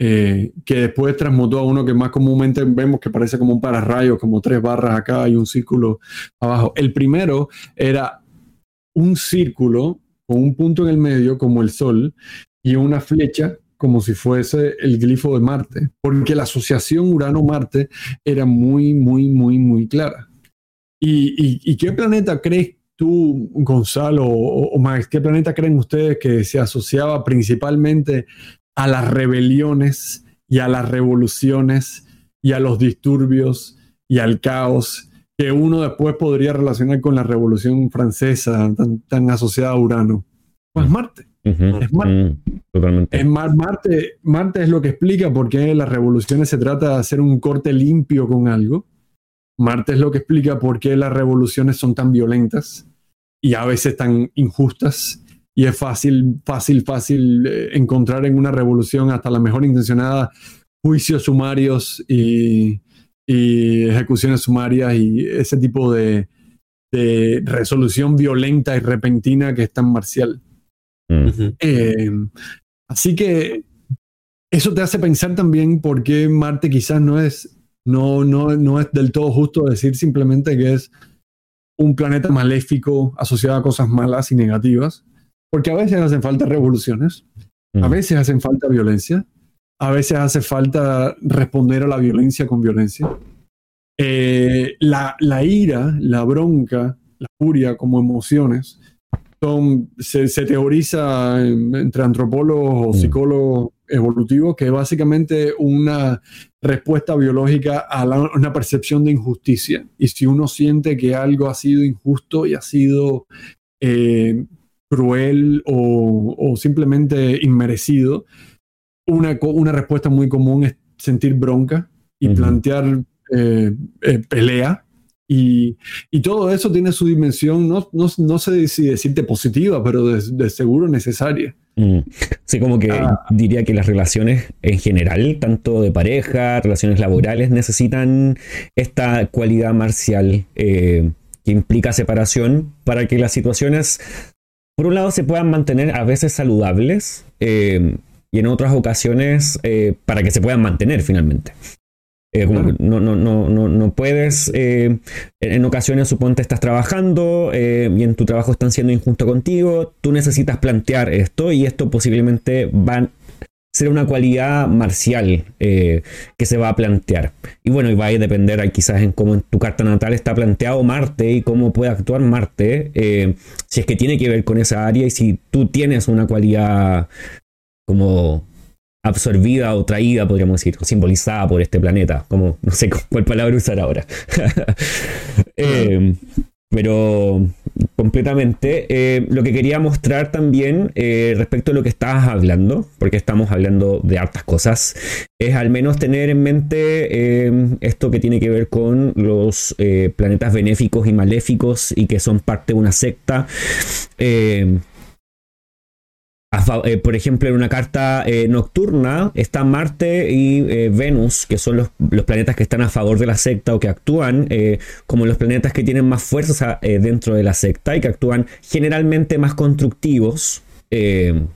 eh, que después transmutó a uno que más comúnmente vemos que parece como un pararrayo, como tres barras acá y un círculo abajo. El primero era un círculo con un punto en el medio como el Sol y una flecha como si fuese el glifo de Marte, porque la asociación Urano-Marte era muy, muy, muy, muy clara. ¿Y, qué planeta crees tú, Gonzalo, o, o qué planeta creen ustedes que se asociaba principalmente a las rebeliones y a las revoluciones y a los disturbios y al caos que uno después podría relacionar con la revolución francesa tan, asociada a Urano. Pues Marte. Es. Totalmente. Es Marte. Marte es lo que explica por qué las revoluciones se trata de hacer un corte limpio con algo. Marte es lo que explica por qué las revoluciones son tan violentas y a veces tan injustas y es fácil, fácil, fácil eh, encontrar en una revolución hasta la mejor intencionada juicios sumarios y, ejecuciones sumarias y ese tipo de, resolución violenta y repentina que es tan marcial. Mm. Eh, así que eso te hace pensar también por qué Marte quizás no es, no, no, no es del todo justo decir simplemente que es un planeta maléfico asociado a cosas malas y negativas, porque a veces hacen falta revoluciones, a veces hacen falta violencia, a veces hace falta responder a la violencia con violencia. Eh, la, la, ira, la bronca, la furia como emociones, son, se, se teoriza entre antropólogos o psicólogos evolutivo, que es básicamente una respuesta biológica a una percepción de injusticia. Y si uno siente que algo ha sido injusto y ha sido eh, cruel o, simplemente inmerecido, una, una, respuesta muy común es sentir bronca y plantear eh, eh, pelea y, todo eso tiene su dimensión, no, no, sé si decirte positiva, pero de, seguro necesaria. Mm. Sí, como que ah. diría que las relaciones en general, tanto de pareja, relaciones laborales, necesitan esta cualidad marcial eh, que implica separación para que las situaciones, por un lado, se puedan mantener a veces saludables eh, y en otras ocasiones eh, para que se puedan mantener finalmente. Eh, no, no, no, no, no puedes, eh, en ocasiones suponte estás trabajando eh, y en tu trabajo están siendo injusto contigo, tú necesitas plantear esto y esto posiblemente va a ser una cualidad marcial que se va a plantear. Y bueno, y va a depender quizás en cómo en tu carta natal está planteado Marte y cómo puede actuar Marte, si es que tiene que ver con esa área y si tú tienes una cualidad como absorbida o traída, podríamos decir, simbolizada por este planeta, como no sé cuál palabra usar ahora. *laughs* Eh, pero completamente. Eh, lo que quería mostrar también eh, respecto a lo que estabas hablando, porque estamos hablando de hartas cosas, es al menos tener en mente esto que tiene que ver con los planetas benéficos y maléficos y que son parte de una secta. Eh, por ejemplo, en una carta eh, nocturna está Marte y eh, Venus, que son los, planetas que están a favor de la secta o que actúan como los planetas que tienen más fuerza dentro de la secta y que actúan generalmente más constructivos. En,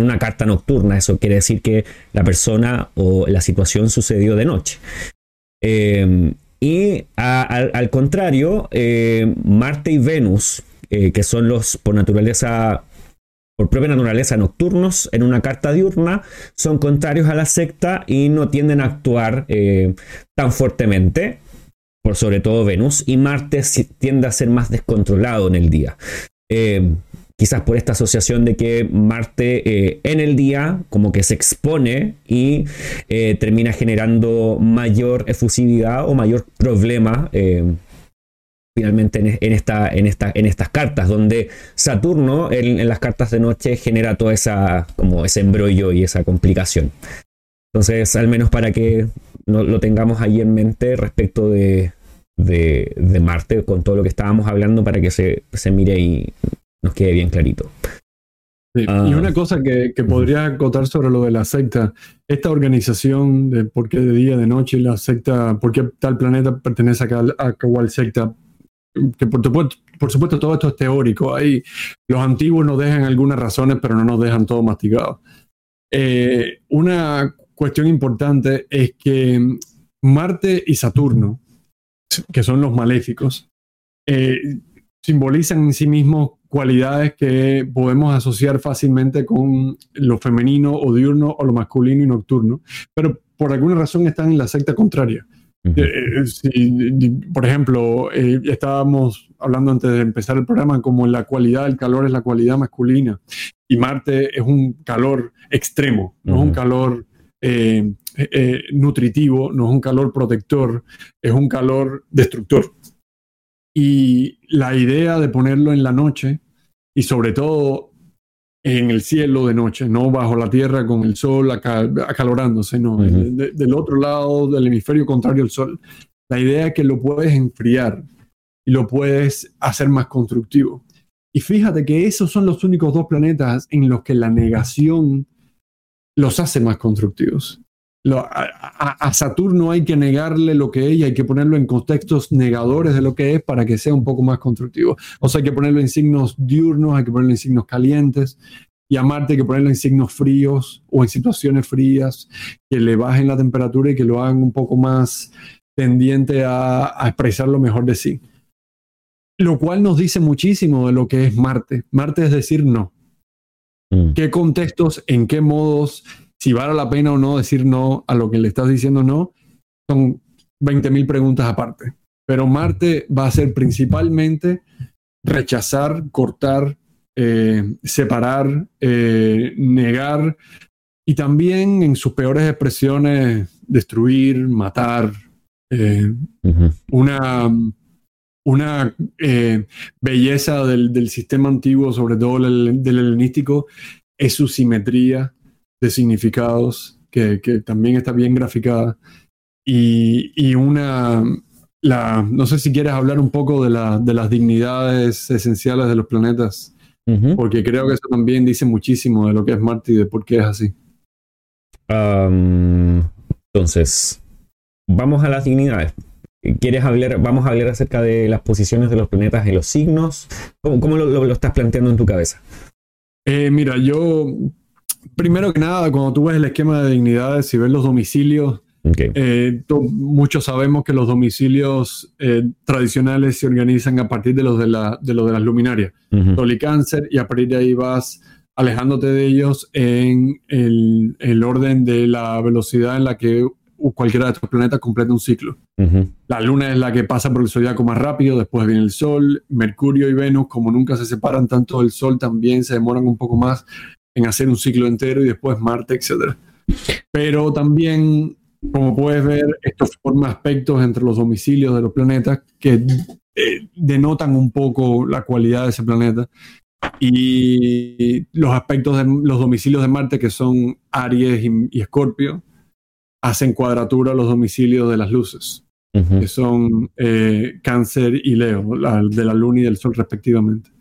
una carta nocturna, eso quiere decir que la persona o la situación sucedió de noche. y al, contrario, Marte y Venus, que son los por naturaleza por propia naturaleza nocturnos en una carta diurna, son contrarios a la secta y no tienden a actuar eh, tan fuertemente, por sobre todo Venus, y Marte tiende a ser más descontrolado en el día. Eh, quizás por esta asociación de que Marte eh, en el día como que se expone y termina generando mayor efusividad o mayor problema finalmente en, esta, en, esta, en estas cartas, donde Saturno en, las cartas de noche genera toda esa, como ese embrollo y esa complicación. Entonces, al menos para que lo tengamos ahí en mente respecto de, de, Marte, con todo lo que estábamos hablando, para que se, se mire y nos quede bien clarito. y ah. una cosa que, que, podría acotar sobre lo de la secta, esta organización de por qué de día, de noche, la secta, por qué tal planeta pertenece a, a cual secta, por supuesto, todo esto es teórico. Los antiguos nos dejan algunas razones, pero no nos dejan todo masticado. Eh, una cuestión importante es que Marte y Saturno, que son los maléficos, eh, simbolizan en sí mismos cualidades que podemos asociar fácilmente con lo femenino o diurno o lo masculino y nocturno, pero por alguna razón están en la secta contraria. Eh, eh, por ejemplo, eh, estábamos hablando antes de empezar el programa como la cualidad del calor es la cualidad masculina y Marte es un calor extremo, no es un calor nutritivo, no es un calor protector, es un calor destructor. Y la idea de ponerlo en la noche y sobre todo en el cielo de noche, no bajo la tierra con el sol acalorándose, no, del otro lado del hemisferio contrario al sol. La idea es que lo puedes enfriar y lo puedes hacer más constructivo. Y fíjate que esos son los únicos dos planetas en los que la negación los hace más constructivos. A, Saturno hay que negarle lo que es y hay que ponerlo en contextos negadores de lo que es para que sea un poco más constructivo. O sea, hay que ponerlo en signos diurnos, hay que ponerlo en signos calientes. Y a Marte hay que ponerlo en signos fríos o en situaciones frías que le bajen la temperatura y que lo hagan un poco más tendiente a, expresar lo mejor de sí. Lo cual nos dice muchísimo de lo que es Marte. Marte es decir no. Mm. ¿Qué contextos, en qué modos, si vale la pena o no decir no a lo que le estás diciendo no, son 20.000 preguntas aparte. Pero Marte va a ser principalmente rechazar, cortar, eh, separar, eh, negar, y también en sus peores expresiones, destruir, matar, eh, una, una belleza del, sistema antiguo, sobre todo del, helenístico, es su simetría de significados, que, también está bien graficada, y, una, la, no sé si quieres hablar un poco de, la, de las dignidades esenciales de los planetas, porque creo que eso también dice muchísimo de lo que es Marte y de por qué es así. entonces, vamos a las dignidades. ¿Quieres hablar? Vamos a hablar acerca de las posiciones de los planetas en los signos. ¿Cómo, lo, estás planteando en tu cabeza? Eh, mira, yo, primero que nada, cuando tú ves el esquema de dignidades y ves los domicilios, eh, muchos sabemos que los domicilios eh, tradicionales se organizan a partir de los de, la, de, los de las luminarias, Sol y Cáncer, y a partir de ahí vas alejándote de ellos en el, el orden de la velocidad en la que cualquiera de estos planetas completa un ciclo. La Luna es la que pasa por el zodiaco más rápido, después viene el Sol, Mercurio y Venus, como nunca se separan tanto del Sol, también se demoran un poco más en hacer un ciclo entero y después Marte, etc. Pero también, como puedes ver, esto forma aspectos entre los domicilios de los planetas que eh, denotan un poco la cualidad de ese planeta. Y los aspectos de los domicilios de Marte, que son Aries y Escorpio, hacen cuadratura los domicilios de las luces, que son eh, Cáncer y Leo, de la Luna y del Sol respectivamente.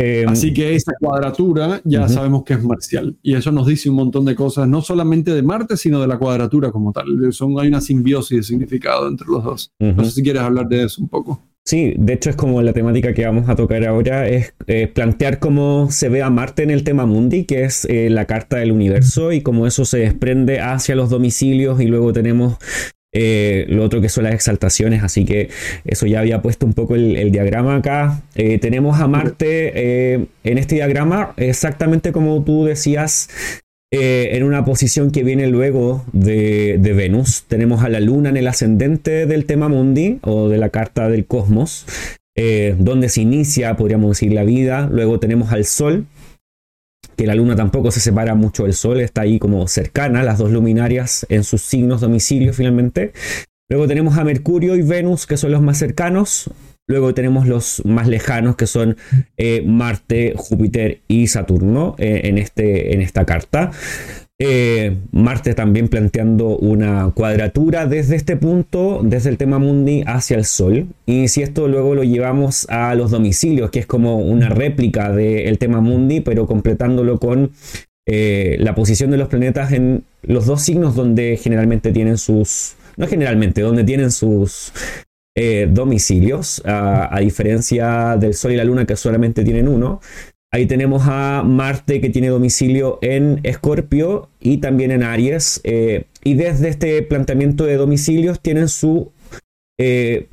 Em, Así que esa cuadratura ya sabemos que es marcial. Y eso nos dice un montón de cosas, no solamente de Marte, sino de la cuadratura como tal. Son, hay una simbiosis de significado entre los dos. No sé si quieres hablar de eso un poco. Sí, de hecho es como la temática que vamos a tocar ahora, es eh, plantear cómo se ve a Marte en el tema mundi, que es eh, la carta del universo, y cómo eso se desprende hacia los domicilios, y luego tenemos eh, lo otro que son las exaltaciones, así que eso ya había puesto un poco el, diagrama acá. tenemos a Marte en este diagrama, exactamente como tú decías, eh, en una posición que viene luego de, Venus. Tenemos a la Luna en el ascendente del tema mundi o de la carta del cosmos, eh, donde se inicia, podríamos decir, la vida. Luego tenemos al Sol, que la Luna tampoco se separa mucho del Sol, está ahí como cercana, las dos luminarias en sus signos domicilio finalmente. Luego tenemos a Mercurio y Venus, que son los más cercanos. Luego tenemos los más lejanos que son eh, Marte, Júpiter y Saturno eh, en, este, en esta carta. Eh, Marte también planteando una cuadratura desde este punto, desde el tema mundi hacia el Sol. Y si esto luego lo llevamos a los domicilios, que es como una réplica del tema mundi, pero completándolo con la posición de los planetas en los dos signos donde generalmente tienen sus... No generalmente, donde tienen sus eh, domicilios, a, diferencia del Sol y la Luna que solamente tienen uno. Ahí tenemos a Marte que tiene domicilio en Escorpio y también en Aries. Eh, y desde este planteamiento de domicilios tienen su eh,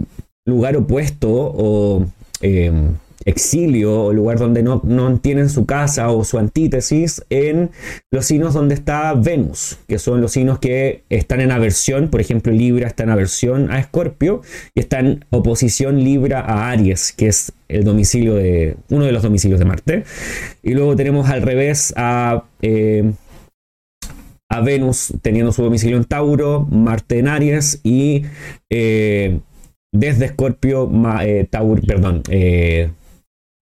lugar opuesto o exilio o lugar donde no, no, tienen su casa o su antítesis en los signos donde está Venus, que son los signos que están en aversión, por ejemplo Libra está en aversión a Escorpio y está en oposición Libra a Aries, que es el domicilio de uno de los domicilios de Marte. Y luego tenemos al revés a... Eh, a Venus teniendo su domicilio en Tauro, Marte en Aries y eh, desde Escorpio, eh, Tauro, perdón,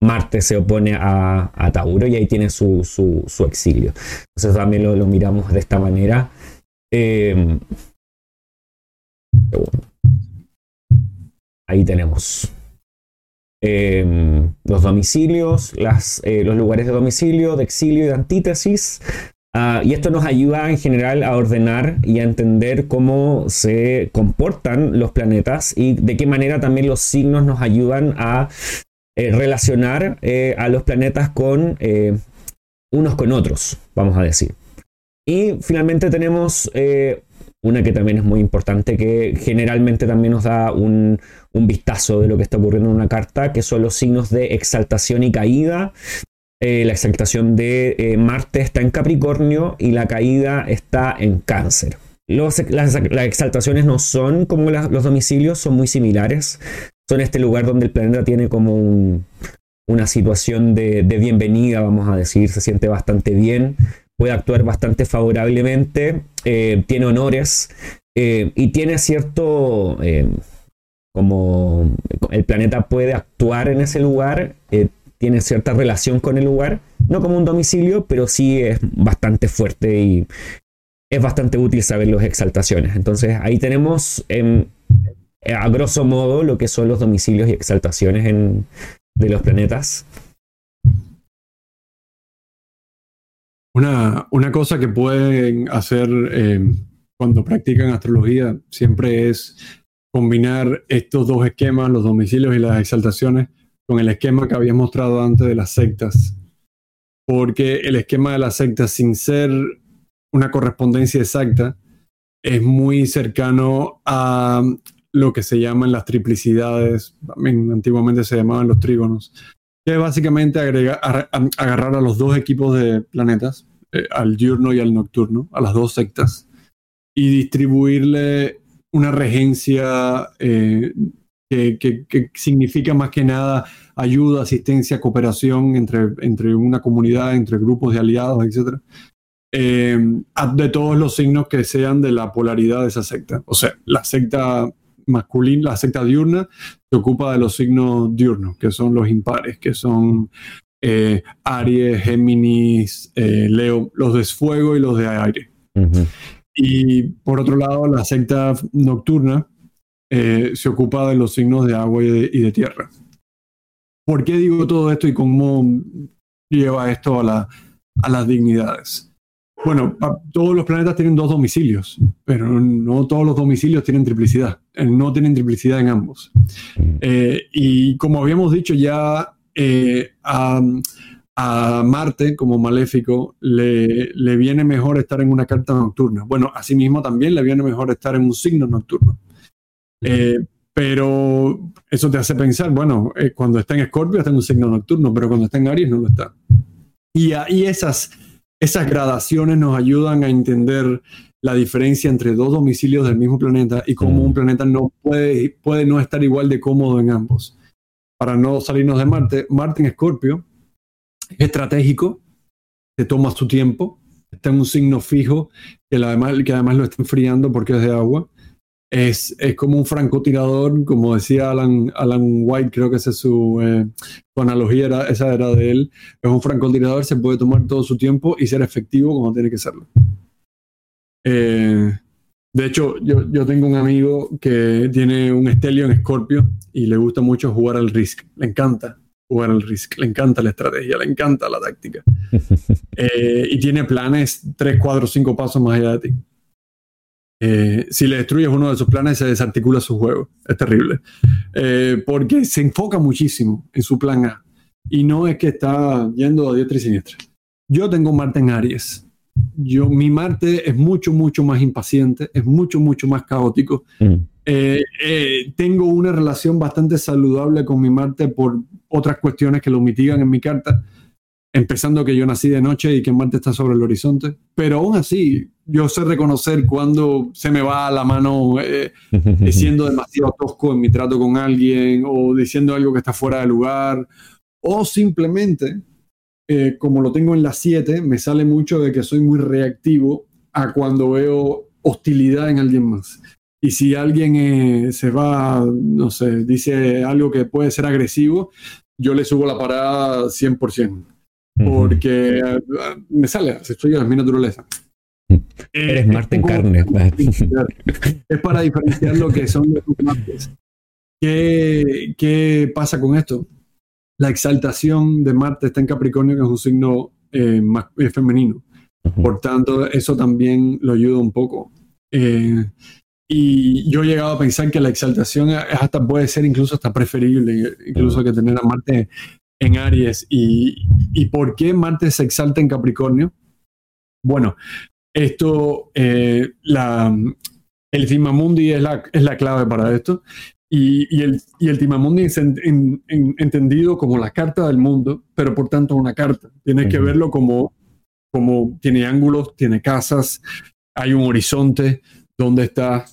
Marte se opone a, Tauro y ahí tiene su, exilio. Entonces también lo, miramos de esta manera. Em, ahí tenemos em, los domicilios, eh, los lugares de domicilio, de exilio y de antítesis. Ah, y esto nos ayuda en general a ordenar y a entender cómo se comportan los planetas y de qué manera también los signos nos ayudan a eh, relacionar eh, a los planetas con eh, unos con otros, vamos a decir. Y finalmente tenemos una que también es muy importante, que generalmente también nos da un, vistazo de lo que está ocurriendo en una carta, que son los signos de exaltación y caída. la exaltación de Marte está en Capricornio y la caída está en Cáncer. las, exaltaciones no son como los domicilios, son muy similares son este lugar donde el planeta tiene como una situación de, bienvenida, vamos a decir, se siente bastante bien, puede actuar bastante favorablemente, eh, tiene honores eh, y tiene cierto, eh, como el planeta puede actuar en ese lugar, tiene cierta relación con el lugar, no como un domicilio, pero sí es bastante fuerte y es bastante útil saber las exaltaciones. Entonces ahí tenemos em, a grosso modo lo que son los domicilios y exaltaciones de los planetas. Una, una cosa que pueden hacer em, cuando practican astrología siempre es combinar estos dos esquemas, los domicilios y las exaltaciones, con el esquema que había mostrado antes de las sectas. Porque el esquema de las sectas, sin ser una correspondencia exacta, es muy cercano a lo que se llaman las triplicidades, también antiguamente se llamaban los trígonos, que es básicamente agarrar a los dos equipos de planetas, eh, al diurno y al nocturno, a las dos sectas, y distribuirle una regencia eh, que, significa más que nada ayuda, asistencia, cooperación entre, entre una comunidad, entre grupos de aliados, etc. Eh, de todos los signos que sean de la polaridad de esa secta. O sea, la secta masculina, la secta diurna, se ocupa de los signos diurnos, que son los impares, que son eh, Aries, Géminis, eh, Leo, los de fuego y los de aire. Y por otro lado, la secta nocturna se ocupa de los signos de agua y de, tierra. ¿Por qué digo todo esto y cómo lleva esto a, a las dignidades? Bueno, todos los planetas tienen dos domicilios, pero no todos los domicilios tienen triplicidad. Eh, no tienen triplicidad en ambos. Eh, y como habíamos dicho ya, eh, a, Marte como maléfico le, le, viene mejor estar en una carta nocturna. Bueno, asimismo también le viene mejor estar en un signo nocturno. pero eso te hace pensar, bueno, cuando está en Escorpio está en un signo nocturno, pero cuando está en Aries no lo está. Y, y esas esas gradaciones nos ayudan a entender la diferencia entre dos domicilios del mismo planeta y cómo mm. un planeta no puede, puede no estar igual de cómodo en ambos. Para no salirnos de Marte, Marte en Escorpio es estratégico, se toma su tiempo, está en un signo fijo que además, que además lo está enfriando porque es de agua es, como un francotirador, como decía Alan, Alan White, creo que esa es su, eh, analogía, era, esa era de él. Es un francotirador, se puede tomar todo su tiempo y ser efectivo como tiene que serlo. Eh, de hecho, yo, yo, tengo un amigo que tiene un Estelio en Scorpio y le gusta mucho jugar al Risk. Le encanta jugar al Risk, le encanta la estrategia, le encanta la táctica. *laughs* Eh, y tiene planes 3, 4, 5 pasos más allá de ti. Eh, si le destruyes uno de sus planes, se desarticula su juego. Es terrible. Eh, porque se enfoca muchísimo en su plan A. Y no es que está yendo a diestra y siniestra. Yo tengo Marte en Aries. Yo, mi Marte es mucho, mucho más impaciente, es mucho, mucho más caótico. Mm. Eh, tengo una relación bastante saludable con mi Marte por otras cuestiones que lo mitigan en mi carta empezando que yo nací de noche y que Marte está sobre el horizonte, pero aún así yo sé reconocer cuando se me va la mano eh, *laughs* siendo demasiado tosco en mi trato con alguien o diciendo algo que está fuera de lugar. O simplemente, eh, como lo tengo en las 7, me sale mucho de que soy muy reactivo a cuando veo hostilidad en alguien más. Y si alguien eh, se va, no sé, dice algo que puede ser agresivo, yo le subo la parada 100% porque ah, me sale, estoy a mi naturaleza. Eres Marte en carne. Es para diferenciar lo que son los Martes. ¿Qué, ¿Qué, pasa con esto? La exaltación de Marte está en Capricornio, que es un signo eh, más, eh, femenino. Por tanto, eso también lo ayuda un poco. Eh, y yo he llegado a pensar que la exaltación hasta puede ser incluso hasta preferible, incluso que tener a Marte en Aries. ¿Y, y por qué Marte se exalta en Capricornio? Bueno, esto, eh, la, el Timamundi es la, es la clave para esto. Y, y, el, y el Timamundi es entendido como la carta del mundo, pero por tanto una carta. Tienes que verlo como, como tiene ángulos, tiene casas, hay un horizonte, dónde está.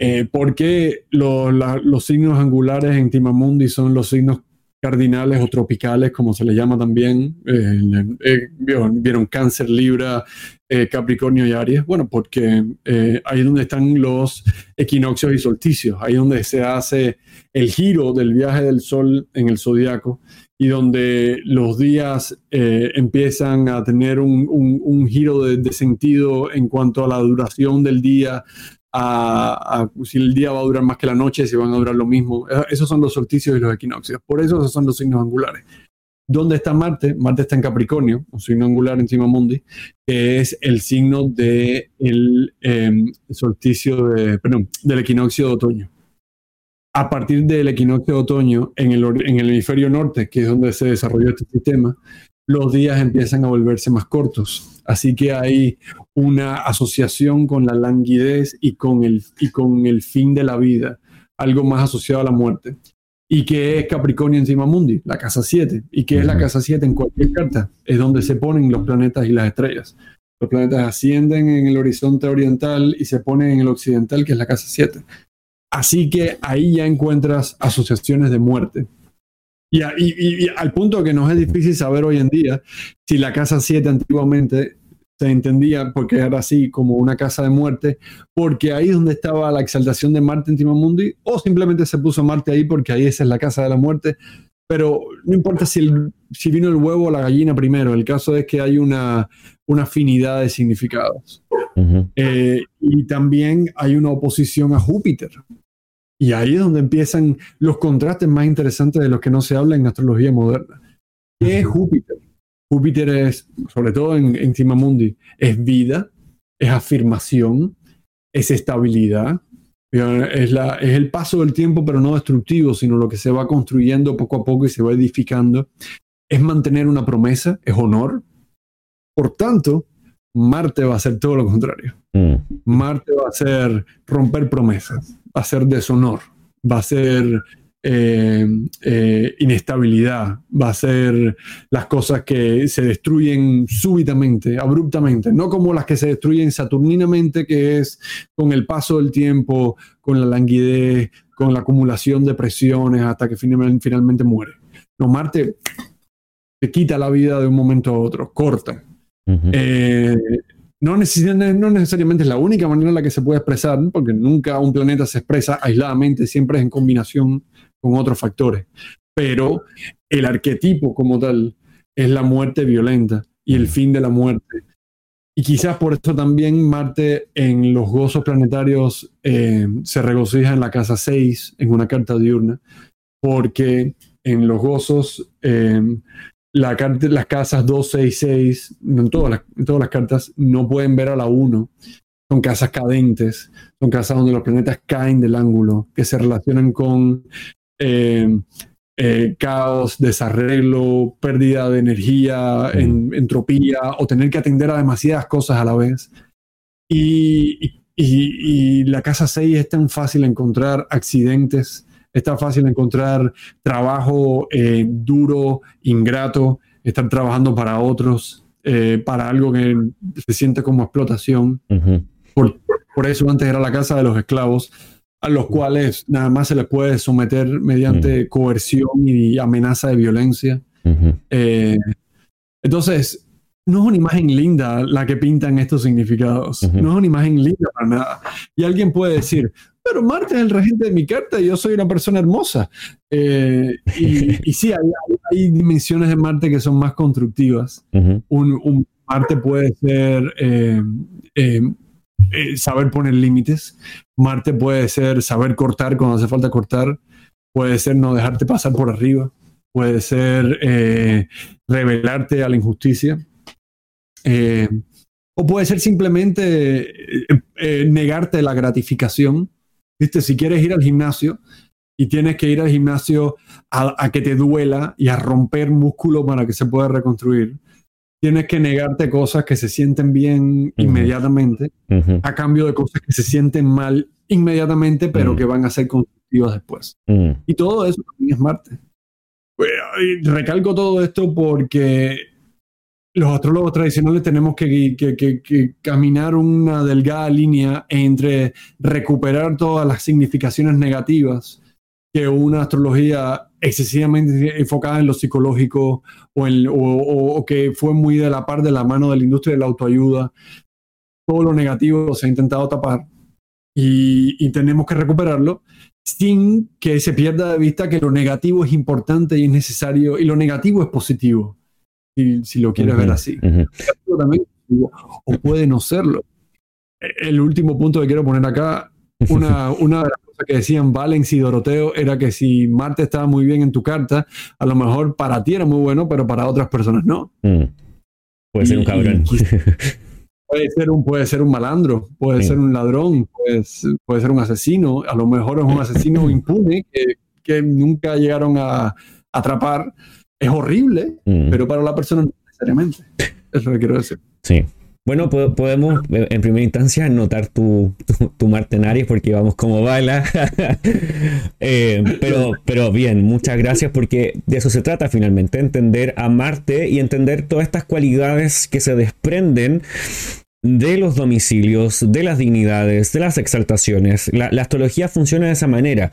Eh, ¿Por qué los signos angulares en Timamundi son los signos cardinales o tropicales, como se le llama también. Eh, eh, vieron, cáncer, Libra, eh, Capricornio y Aries. Bueno, porque ahí es donde están los equinoccios y solsticios, ahí es donde se hace el giro del viaje del Sol en el zodiaco y donde los días empiezan a tener un, giro de, de, sentido en cuanto a la duración del día, a, si el día va a durar más que la noche, si van a durar lo mismo. Eh, esos son los solsticios y los equinoccios. Por eso esos son los signos angulares. ¿Dónde está Marte? Marte está en Capricornio, un signo angular encima Mundi, que es el signo de em, solsticio de, perdón, del equinoccio de otoño. A partir del equinoccio de otoño, en el, en el hemisferio norte, que es donde se desarrolló este sistema, los días empiezan a volverse más cortos. Así que hay una asociación con la languidez y con el, y con el fin de la vida, algo más asociado a la muerte. ¿Y que es Capricornio encima mundi? La casa 7. ¿Y qué es la casa 7 en cualquier carta? Es donde se ponen los planetas y las estrellas. Los planetas ascienden en el horizonte oriental y se ponen en el occidental, que es la casa 7. Así que ahí ya encuentras asociaciones de muerte. Y, y, al punto que nos es difícil saber hoy en día si la casa 7 antiguamente se entendía porque era así como una casa de muerte, porque ahí es donde estaba la exaltación de Marte en Mundi, o simplemente se puso Marte ahí porque ahí esa es la casa de la muerte. Pero no importa si, si vino el huevo o la gallina primero, el caso es que hay una, una afinidad de significados. Eh, y también hay una oposición a Júpiter. Y ahí es donde empiezan los contrastes más interesantes de los que no se habla en astrología moderna. ¿Qué es Júpiter? Júpiter es, sobre todo en, en Mundi, es vida, es afirmación, es estabilidad, es, la, es el paso del tiempo, pero no destructivo, sino lo que se va construyendo poco a poco y se va edificando. Es mantener una promesa, es honor. Por tanto, Marte va a ser todo lo contrario. Mm. Marte va a ser romper promesas, va a ser deshonor, va a ser eh, eh, inestabilidad, va a ser las cosas que se destruyen súbitamente, abruptamente, no como las que se destruyen saturninamente, que es con el paso del tiempo, con la languidez, con la acumulación de presiones hasta que finalmente, muere. No, Marte te quita la vida de un momento a otro, corta. Eh, no, no, necesariamente es la única manera en la que se puede expresar, porque nunca un planeta se expresa aisladamente, siempre es en combinación con otros factores. Pero el arquetipo como tal es la muerte violenta y el fin de la muerte. Y quizás por eso también Marte en los gozos planetarios eh, se regocija en la casa 6, en una carta diurna, porque en los gozos, eh, la las casas 2, 6, 6, en todas, las, en todas las cartas, no pueden ver a la 1. Son casas cadentes, son casas donde los planetas caen del ángulo, que se relacionan con eh, eh, caos, desarreglo, pérdida de energía, entropía o tener que atender a demasiadas cosas a la vez. Y, la casa 6 es tan fácil encontrar accidentes, es tan fácil encontrar trabajo eh, duro, ingrato, estar trabajando para otros, para algo que se siente como explotación. por, por, eso antes era la casa de los esclavos a los cuales nada más se les puede someter mediante coerción y amenaza de violencia. Eh, entonces, no es una imagen linda la que pintan estos significados. No es una imagen linda para nada. Y alguien puede decir, pero Marte es el regente de mi carta y yo soy una persona hermosa. Eh, y, *laughs* sí, hay, dimensiones de Marte que son más constructivas. un, Marte puede ser eh, eh, saber poner límites. Marte puede ser saber cortar cuando hace falta cortar. Puede ser no dejarte pasar por arriba. Puede ser eh, revelarte a la injusticia. Eh, o puede ser simplemente negarte la gratificación. ¿Viste? Si quieres ir al gimnasio y tienes que ir al gimnasio a que te duela y a romper músculo para que se pueda reconstruir, tienes que negarte cosas que se sienten bien inmediatamente a cambio de cosas que se sienten mal inmediatamente, pero que van a ser constructivas después. Y todo eso también es Marte. Recalco todo esto porque los astrólogos tradicionales tenemos que, que, caminar una delgada línea entre recuperar todas las significaciones negativas que una astrología excesivamente enfocada en lo psicológico o, en, o, que fue muy de la par de la mano de la industria de la autoayuda. Todo lo negativo se ha intentado tapar y, y tenemos que recuperarlo sin que se pierda de vista que lo negativo es importante y es necesario y lo negativo es positivo, si, si lo quieres ver así. o puede no serlo. El último punto que quiero poner acá, una, una de las cosas que decían Valens y Doroteo era que si Marte estaba muy bien en tu carta, a lo mejor para ti era muy bueno, pero para otras personas no. Mm. Puede ser un cabrón. Puede ser un, puede ser un malandro, puede ser un ladrón, puede, puede, ser un asesino, a lo mejor es un asesino *clears throat* impune que, que nunca llegaron a, atrapar. Es horrible, mm. pero para la persona no necesariamente. Eso es lo que quiero decir. Sí. Bueno, podemos eh, en primera instancia notar tu, tu, porque vamos como bala. *laughs* Eh, pero, pero bien, muchas gracias porque de eso se trata finalmente, entender a Marte y entender todas estas cualidades que se desprenden de los domicilios, de las dignidades, de las exaltaciones. La, astrología funciona de esa manera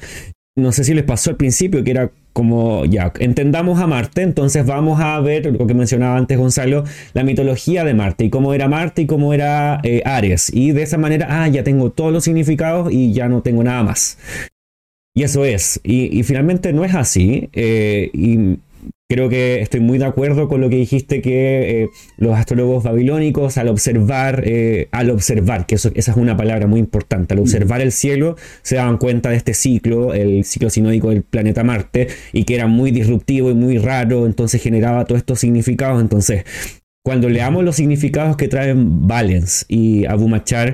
no sé si les pasó al principio, que era como, ya, entendamos a Marte, entonces vamos a ver lo que mencionaba antes Gonzalo, la mitología de Marte y cómo era Marte y cómo era eh, Ares. Y de esa manera, ah, ya tengo todos los significados y ya no tengo nada más. Y eso es. Y, finalmente no es así. Eh, y Creo que estoy muy de acuerdo con lo que dijiste que eh, los astrólogos babilónicos al observar, eh, al observar, que eso, esa es una palabra muy importante, al observar el cielo se daban cuenta de este ciclo, el ciclo sinódico del planeta Marte, y que era muy disruptivo y muy raro, entonces generaba todos estos significados. Entonces, cuando leamos los significados que traen Valens y Abumachar,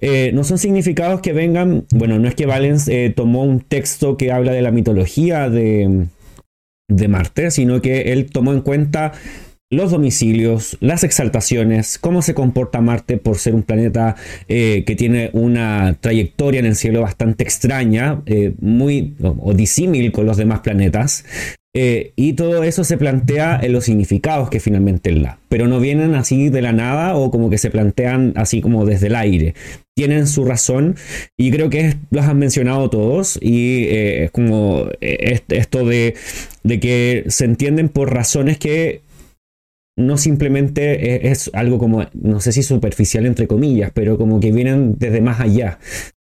eh, no son significados que vengan, bueno, no es que Valens tomó un texto que habla de la mitología de de Marte, sino que él tomó en cuenta los domicilios, las exaltaciones, cómo se comporta Marte por ser un planeta eh, que tiene una trayectoria en el cielo bastante extraña, eh, muy o, disímil con los demás planetas. Eh, y todo eso se plantea en los significados que finalmente él da. Pero no vienen así de la nada o como que se plantean así como desde el aire. Tienen su razón y creo que los han mencionado todos y es como esto de, de que se entienden por razones que no simplemente es, algo como, no sé si superficial entre comillas, pero como que vienen desde más allá,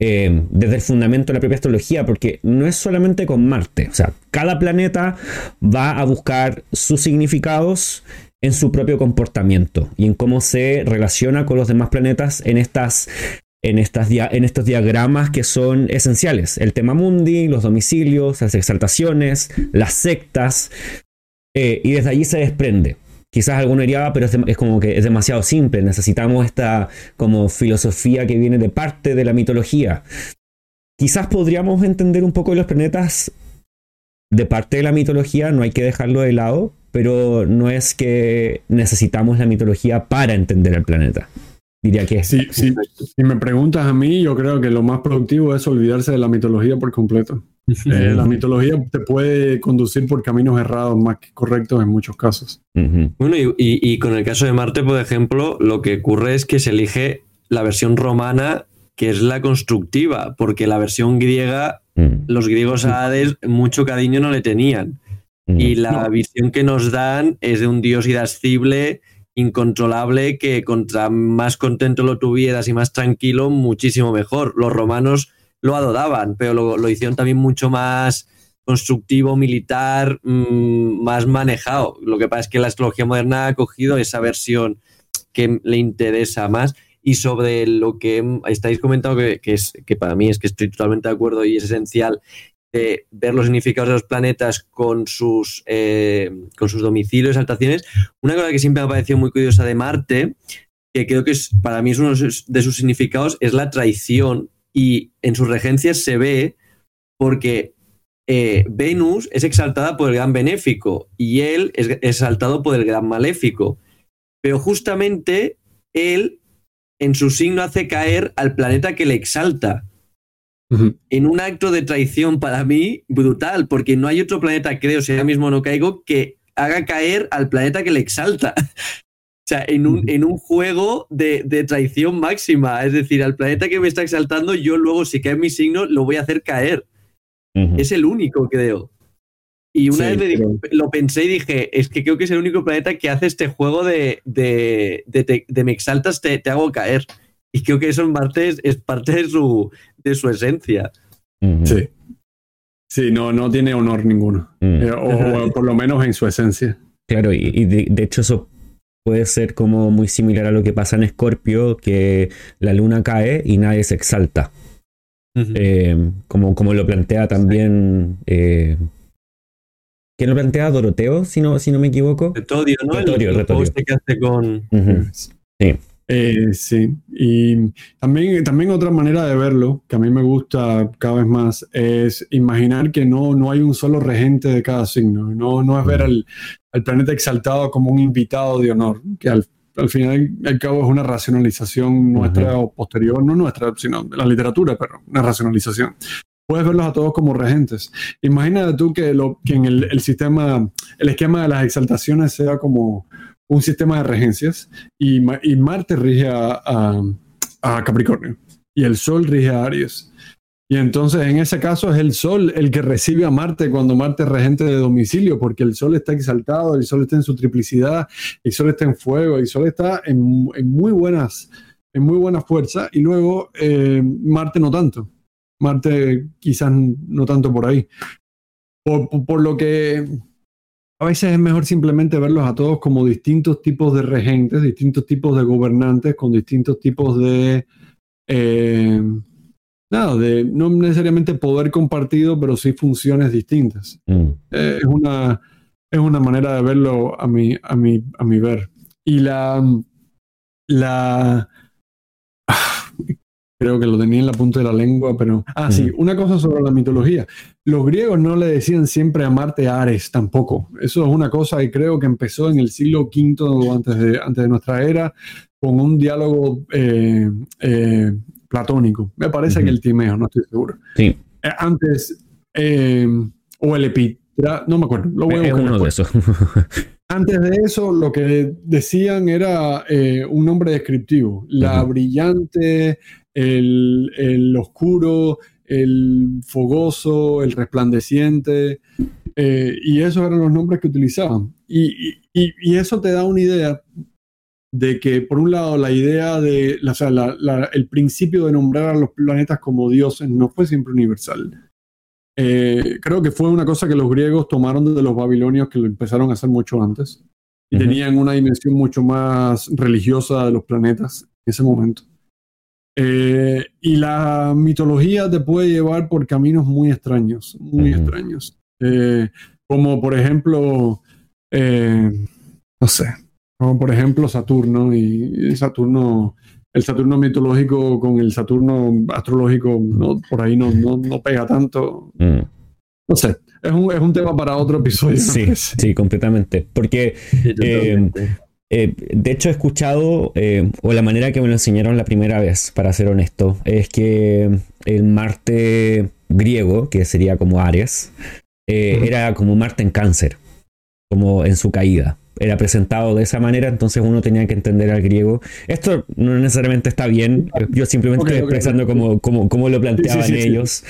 eh, desde el fundamento de la propia astrología, porque no es solamente con Marte, o sea, cada planeta va a buscar sus significados en su propio comportamiento y en cómo se relaciona con los demás planetas en estas en, estas en estos diagramas que son esenciales. El tema mundi, los domicilios, las exaltaciones, las sectas, eh, y desde allí se desprende quizás alguno diría, ah, pero es, como que es demasiado simple, necesitamos esta como filosofía que viene de parte de la mitología. Quizás podríamos entender un poco los planetas de parte de la mitología, no hay que dejarlo de lado, pero no es que necesitamos la mitología para entender el planeta. Diría que sí, sí. Si me preguntas a mí, yo creo que lo más productivo es olvidarse de la mitología por completo. Eh, la mitología te puede conducir por caminos errados más que correctos en muchos casos. Bueno, y, con el caso de Marte, por ejemplo, lo que ocurre es que se elige la versión romana, que es la constructiva, porque la versión griega, mm. los griegos a Hades mucho cariño no le tenían. Mm. Y la visión que nos dan es de un dios irascible, incontrolable, que contra más contento lo tuvieras y más tranquilo, muchísimo mejor. Los romanos lo adoraban, pero lo, hicieron también mucho más constructivo, militar, mm, más manejado. Lo que pasa es que la astrología moderna ha cogido esa versión que le interesa más. Y sobre lo que estáis comentando, que, es, que para mí es que estoy totalmente de acuerdo y es esencial, ver los significados de los planetas con sus, eh, con sus domicilios saltaciones. Una cosa que siempre me ha parecido muy curiosa de Marte, que creo que es, para mí es uno de sus significados, es la traición y en sus regencias se ve porque eh, Venus es exaltada por el gran benéfico y él es exaltado por el gran maléfico. Pero justamente él en su signo hace caer al planeta que le exalta. En un acto de traición para mí brutal, porque no hay otro planeta, creo, si ahora mismo no caigo, que haga caer al planeta que le exalta. *laughs* O sea, en un, en un juego de, traición máxima. Es decir, al planeta que me está exaltando, yo luego, si cae mi signo, lo voy a hacer caer. Es el único, creo. Y una Sí, vez le dije- pero- lo pensé y dije, es que creo que es el único planeta que hace este juego de, de, de, te- de me exaltas, te, te hago caer. Y creo que eso en Marte es, es parte de su, de su esencia. Sí. Sí, no, no tiene honor ninguno. Eh, o, o por lo menos en su esencia. Claro, y, y de, de hecho eso puede ser como muy similar a lo que pasa en Escorpio, que la luna cae y nadie se exalta. Eh, como, como lo plantea también... Eh, ¿Quién lo plantea? Doroteo, si no, si no me equivoco. Retodio, ¿no? Retorio, el, Retorio. que hace con. Ujú. Eh, sí, y también, también otra manera de verlo, que a mí me gusta cada vez más, es imaginar que no, no hay un solo regente de cada signo. No, no es ver al, al planeta exaltado como un invitado de honor, que al, al final al cabo es una racionalización nuestra o posterior, no nuestra, sino de la literatura, pero una racionalización. Puedes verlos a todos como regentes. Imagina tú que, lo, que en el, el sistema, el esquema de las exaltaciones sea como un sistema de regencias y, Ma- y Marte rige a, Capricornio y el Sol rige a Aries. Y entonces en ese caso es el Sol el que recibe a Marte cuando Marte es regente de domicilio, porque el Sol está exaltado, el Sol está en su triplicidad, el Sol está en fuego, el Sol está en, muy buenas en muy buena fuerza y luego eh, Marte no tanto. Marte quizás no tanto por ahí. Por- por lo que a veces es mejor simplemente verlos a todos como distintos tipos de regentes, distintos tipos de gobernantes, con distintos tipos de... eh, nada, de no necesariamente poder compartido, pero sí funciones distintas. Mm. Eh, es, una, es una manera de verlo a mi, a mi, a mi ver. Y la, la creo que lo tenía en la punta de la lengua, pero ah, sí, una cosa sobre la mitología. Los griegos no le decían siempre a Marte Ares tampoco. Eso es una cosa que creo que empezó en el siglo V antes de, antes de nuestra era con un diálogo eh, eh, platónico. Me parece que el Timeo, no estoy seguro. Sí, Eh, antes, o el Epitra, no me acuerdo, lo voy a es uno de esos. *laughs* Antes de eso, lo que decían era un nombre descriptivo. La brillante, el, el oscuro, el fogoso, el resplandeciente. eh, y esos eran los nombres que utilizaban. Y, y- y- y eso te da una idea de que, por un lado, la idea de, la- o sea, la- la- el principio de nombrar a los planetas como dioses no fue siempre universal. Eh, creo que fue una cosa que los griegos tomaron de los babilonios que lo empezaron a hacer mucho antes. Y tenían una dimensión mucho más religiosa de los planetas en ese momento. Eh, y la mitología te puede llevar por caminos muy extraños, muy Ujú. extraños. Eh, como por ejemplo, eh, no sé, como por ejemplo Saturno y Saturno, el Saturno mitológico con el Saturno astrológico, no, por ahí no, no, no pega tanto. Mm. No sé, es un, es un tema para otro episodio. Sí, *laughs* sí, completamente. Porque *laughs* Sí. Eh, de hecho, he escuchado, eh, o la manera que me lo enseñaron la primera vez, para ser honesto, es que el Marte griego, que sería como Ares, eh, era como Marte en cáncer, como en su caída. Era presentado de esa manera, entonces uno tenía que entender al griego. Esto no necesariamente está bien, yo simplemente estoy expresando ok. como, como, como lo planteaban sí, sí. ellos.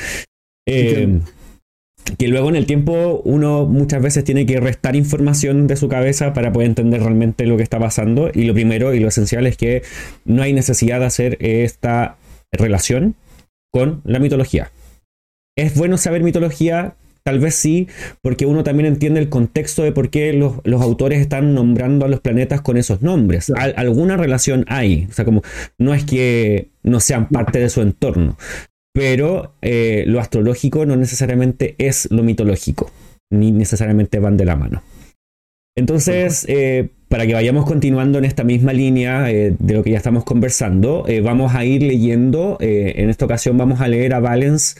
Que luego en el tiempo uno muchas veces tiene que restar información de su cabeza para poder entender realmente lo que está pasando. Y lo primero y lo esencial es que no hay necesidad de hacer esta relación con la mitología. ¿Es bueno saber mitología? Tal vez sí, porque uno también entiende el contexto de por qué los, los autores están nombrando a los planetas con esos nombres. Al- alguna relación hay. O sea, como no es que no sean parte de su entorno pero eh, lo astrológico no necesariamente es lo mitológico, ni necesariamente van de la mano. Entonces, eh, para que vayamos continuando en esta misma línea eh, de lo que ya estamos conversando, vamos a ir leyendo, en esta ocasión vamos a leer a Valens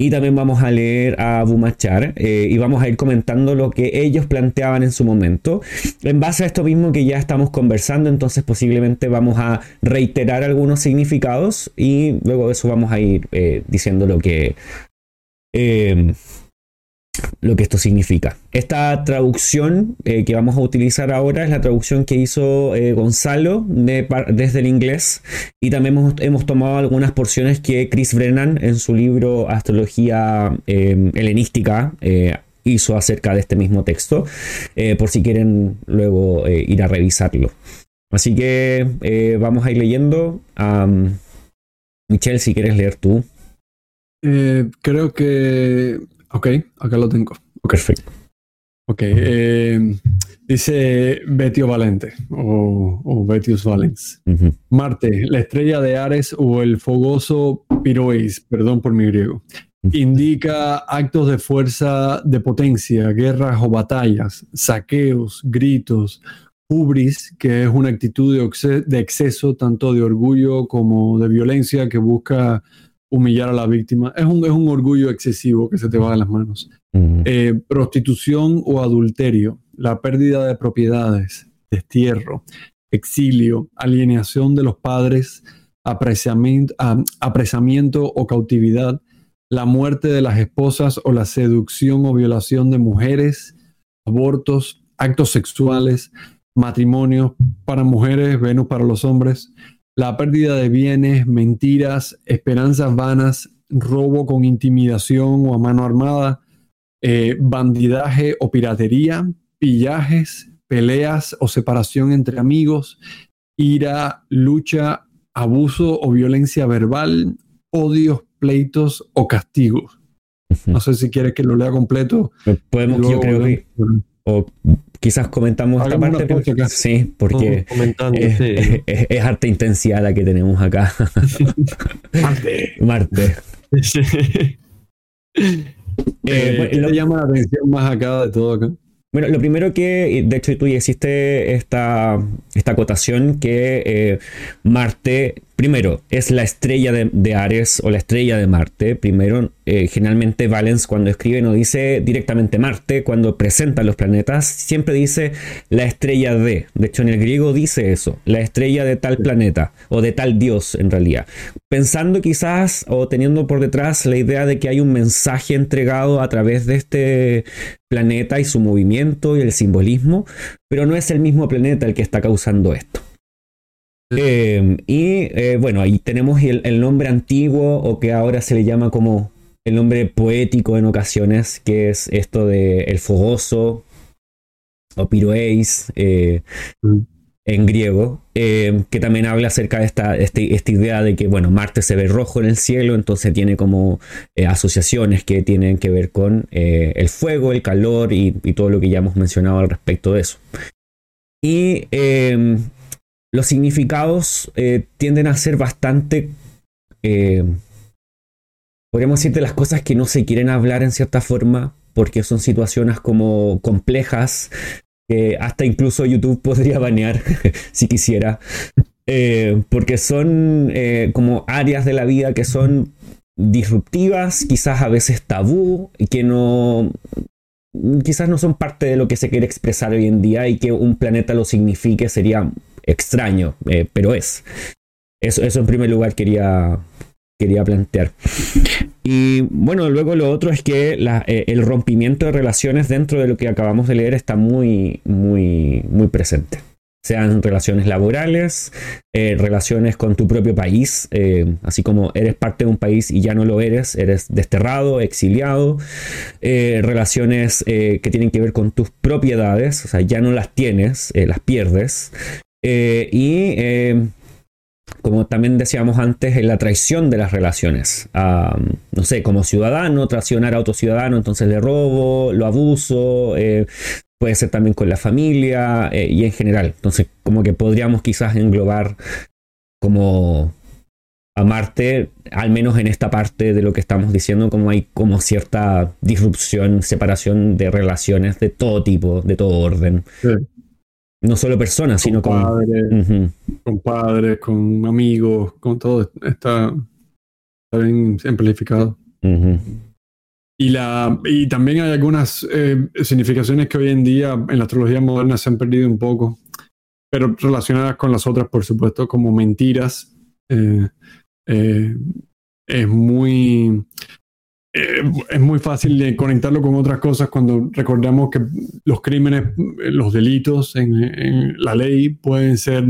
y también vamos a leer a Bumachar eh, y vamos a ir comentando lo que ellos planteaban en su momento. En base a esto mismo que ya estamos conversando, entonces posiblemente vamos a reiterar algunos significados y luego de eso vamos a ir eh, diciendo lo que, eh, lo que esto significa. Esta traducción eh, que vamos a utilizar ahora es la traducción que hizo eh, Gonzalo desde el inglés y también hemos, tomado algunas porciones que Chris Brennan en su libro Astrología eh, helenística hizo acerca de este mismo texto, por si quieren luego ir a revisarlo. Así que vamos a ir leyendo. Michelle, si quieres leer tú. creo que... Ok, acá lo tengo. Perfecto. Ok. dice Betio Valente o, o Betius Valens. Marte, la estrella de Ares o el fogoso Pirois, perdón por mi griego indica actos de fuerza de potencia, guerras o batallas, saqueos, gritos, hubris, que es una actitud de, exceso, tanto de orgullo como de violencia que busca humillar a la víctima. Es un, es un orgullo excesivo que se te va de las manos. Eh, prostitución o adulterio, la pérdida de propiedades, destierro, exilio, alienación de los padres, apresamiento, ah, apresamiento o cautividad, la muerte de las esposas o la seducción o violación de mujeres, abortos, actos sexuales, matrimonios para mujeres, Venus para los hombres, la pérdida de bienes, mentiras, esperanzas vanas, robo con intimidación o a mano armada, eh, bandidaje o piratería, pillajes, peleas o separación entre amigos, ira, lucha, abuso o violencia verbal, odios, pleitos o castigos. No sé si quieres que lo lea completo. Podemos, yo creo que. O quizás comentamos esta parte. sí, porque es, es, harta intensidad la que tenemos acá. *laughs* Marte. Marte. Eh, ¿Qué llama la atención más acá de todo acá? Bueno, lo primero que, de hecho, tú ya hiciste esta, esta acotación que eh, Marte Primero, es la estrella de, Ares o la estrella de Marte. Primero, eh, generalmente Valens cuando escribe no dice directamente Marte, cuando presenta los planetas, siempre dice la estrella de. De hecho, en el griego dice eso, la estrella de tal planeta o de tal dios en realidad. Pensando quizás o teniendo por detrás la idea de que hay un mensaje entregado a través de este planeta y su movimiento y el simbolismo, pero no es el mismo planeta el que está causando esto. Eh, y eh, bueno, ahí tenemos el, nombre antiguo o que ahora se le llama como el nombre poético en ocasiones, que es esto de el fogoso o piroeis eh, mm. en griego, que también habla acerca de esta, este, esta, idea de que, bueno, Marte se ve rojo en el cielo, entonces tiene como asociaciones que tienen que ver con el fuego, el calor y, y, todo lo que ya hemos mencionado al respecto de eso. Y los significados eh, tienden a ser bastante, eh, podríamos decir, de las cosas que no se quieren hablar en cierta forma, porque son situaciones como complejas, que hasta incluso YouTube *laughs* podría banear *laughs* si quisiera, eh, porque son como áreas de la vida que son disruptivas, quizás a veces tabú, que no, quizás no son parte de lo que se quiere expresar hoy en día y que un planeta lo signifique sería extraño, eh, pero es. Eso, eso en primer lugar quería, quería plantear. Y bueno, luego lo otro es que eh, el rompimiento de relaciones dentro de lo que acabamos de leer está muy, muy, muy presente. Sean relaciones laborales, eh, relaciones con tu propio país, así como eres parte de un país y ya no lo eres, eres desterrado, exiliado, relaciones que tienen que ver con tus propiedades, o sea, ya no las tienes, las pierdes, eh, y eh, como también decíamos antes, la traición de las relaciones. no sé, como ciudadano, traicionar a otro ciudadano, entonces le robo, lo abuso, eh, puede ser también con la familia y en general. Entonces, como que podríamos quizás englobar como a Marte, al menos en esta parte de lo que estamos diciendo, como hay como cierta disrupción, separación de relaciones de todo tipo, de todo orden. No solo personas, sino con... Padres, Con padres, con amigos, con todo. Está, bien amplificado. Y, la, y también hay algunas eh, significaciones que hoy en día en la astrología moderna se han perdido un poco, pero relacionadas con las otras, por supuesto, como mentiras. Eh, eh, es muy eh, es muy fácil de conectarlo con otras cosas cuando recordamos que los crímenes, eh, los delitos en, la ley pueden ser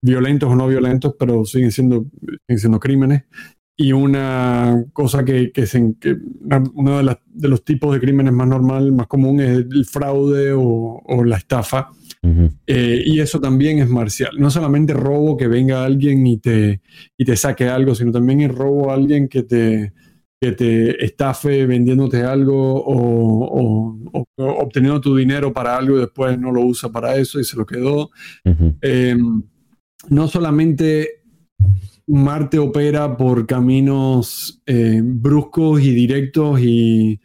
violentos o no violentos, pero siguen siendo, siguen siendo crímenes. y una cosa que, que, se, que uno de, de, los tipos de crímenes más normal, más común es el fraude o, o la estafa. eh, y eso también es marcial. No solamente robo que venga alguien y te, y te saque algo, sino también es robo a alguien que te, que te estafe vendiéndote algo o, o, o, obteniendo tu dinero para algo y después no lo usa para eso y se lo quedó. eh, no solamente Marte opera por caminos eh, bruscos y directos y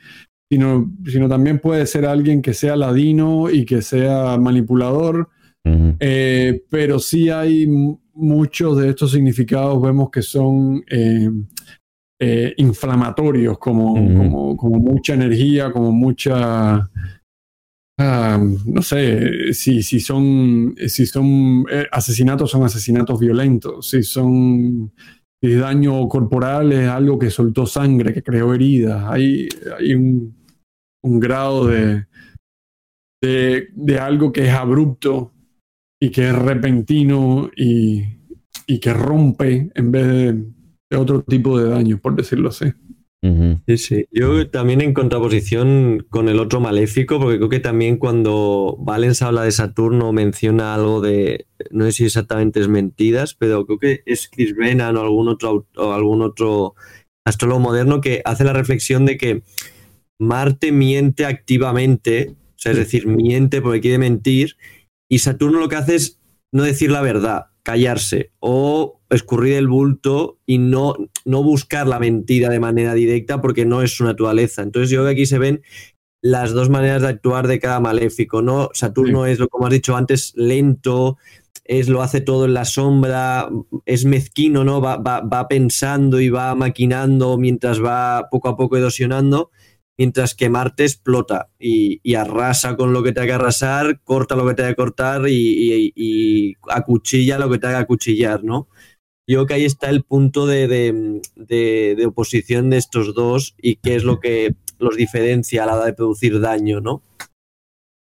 sino, sino, también puede ser alguien que sea ladino y que sea manipulador, uh -huh. eh, pero sí hay muchos de estos significados, vemos que son eh, inflamatorios, como, como, como, mucha energía, como mucha... Uh, no sé si, si son, si son eh, asesinatos, son asesinatos violentos, si son si daño corporal es algo que soltó sangre, que creó heridas. Hay, hay un, un grado de, de, de, algo que es abrupto y que es repentino y, y que rompe en vez de, otro tipo de daño, por decirlo así. Uh -huh. Sí, sí. Yo también en contraposición con el otro maléfico, porque creo que también cuando Valens habla de Saturno menciona algo de, no sé si exactamente es mentiras, pero creo que es Chris Brennan o algún otro, o algún otro astrólogo moderno que hace la reflexión de que Marte miente activamente, o sea, es decir, miente porque quiere mentir, y Saturno lo que hace es no decir la verdad, callarse o escurrir el bulto y no, no buscar la mentira de manera directa porque no es su naturaleza. Entonces yo creo que aquí se ven las dos maneras de actuar de cada maléfico, ¿no? Saturno sí. es, lo como has dicho antes, lento, es, lo hace todo en la sombra, es mezquino, ¿no? Va, va, va pensando y va maquinando mientras va poco a poco erosionando mientras que Marte explota y, arrasa con lo que te haga arrasar, corta lo que te haga cortar y, y, y, acuchilla lo que te haga acuchillar, ¿no? Yo creo que ahí está el punto de, de, de, oposición de estos dos y qué es lo que los diferencia a la hora de producir daño, ¿no?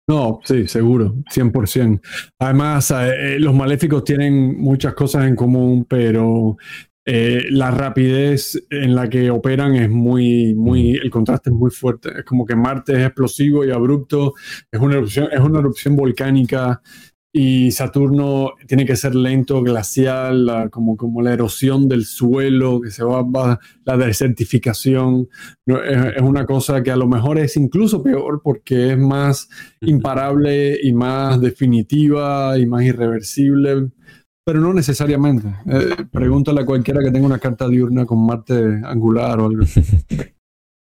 No, sí, seguro, 100%. Además, eh, los maléficos tienen muchas cosas en común, pero eh, la rapidez en la que operan es muy, muy, el contraste es muy fuerte. Es como que Marte es explosivo y abrupto, es una erupción, es una erupción volcánica y Saturno tiene que ser lento, glacial, la, como, como la erosión del suelo, que se va, va la desertificación. No, es, es, una cosa que a lo mejor es incluso peor porque es más imparable y más definitiva y más irreversible pero no necesariamente. Eh, pregúntale a cualquiera que tenga una carta diurna con Marte angular o algo. *laughs*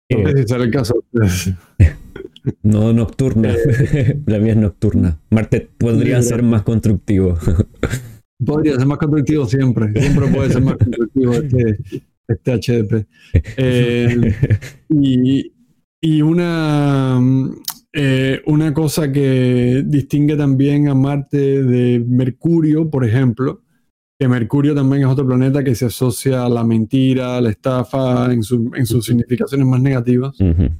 No sé si será el caso. *laughs* No nocturna. Eh, *laughs* la mía es nocturna. Marte podría sí, ser más constructivo. Podría ser más constructivo siempre. Siempre puede ser más constructivo este, este HDP. Eh, y, y una eh, una cosa que distingue también a Marte de Mercurio, por ejemplo, que Mercurio también es otro planeta que se asocia a la mentira, a la estafa en, su, en sus significaciones más negativas. Uh -huh.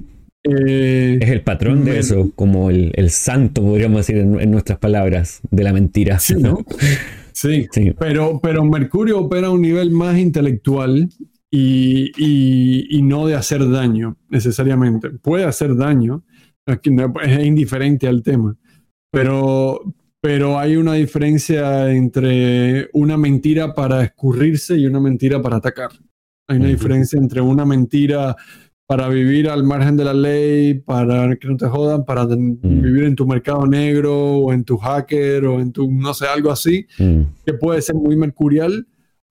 eh, es el patrón de eso, como el, el santo, podríamos decir en, en, nuestras palabras, de la mentira. Sí, ¿no? *laughs* sí, sí. Pero, pero Mercurio opera a un nivel más intelectual y, y, y no de hacer daño necesariamente. Puede hacer daño, es indiferente al tema. Pero, pero hay una diferencia entre una mentira para escurrirse y una mentira para atacar. Hay una diferencia entre una mentira para vivir al margen de la ley, para que no te jodan, para mm. vivir en tu mercado negro o en tu hacker o en tu, no sé, algo así, mm. que puede ser muy mercurial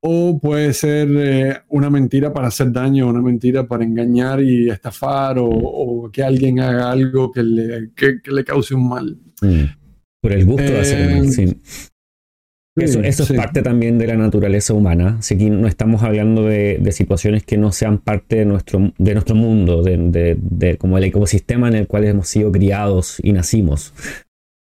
o puede ser eh, una mentira para hacer daño, una mentira para engañar y estafar, o, o que alguien haga algo que le, que, que le cause un mal. Mm. Por el gusto eh, de hacer mal, sí. Eso, eso sí. es parte también de la naturaleza humana. Así que no estamos hablando de, de, situaciones que no sean parte de nuestro, de nuestro mundo, de, de, de, como el ecosistema en el cual hemos sido criados y nacimos.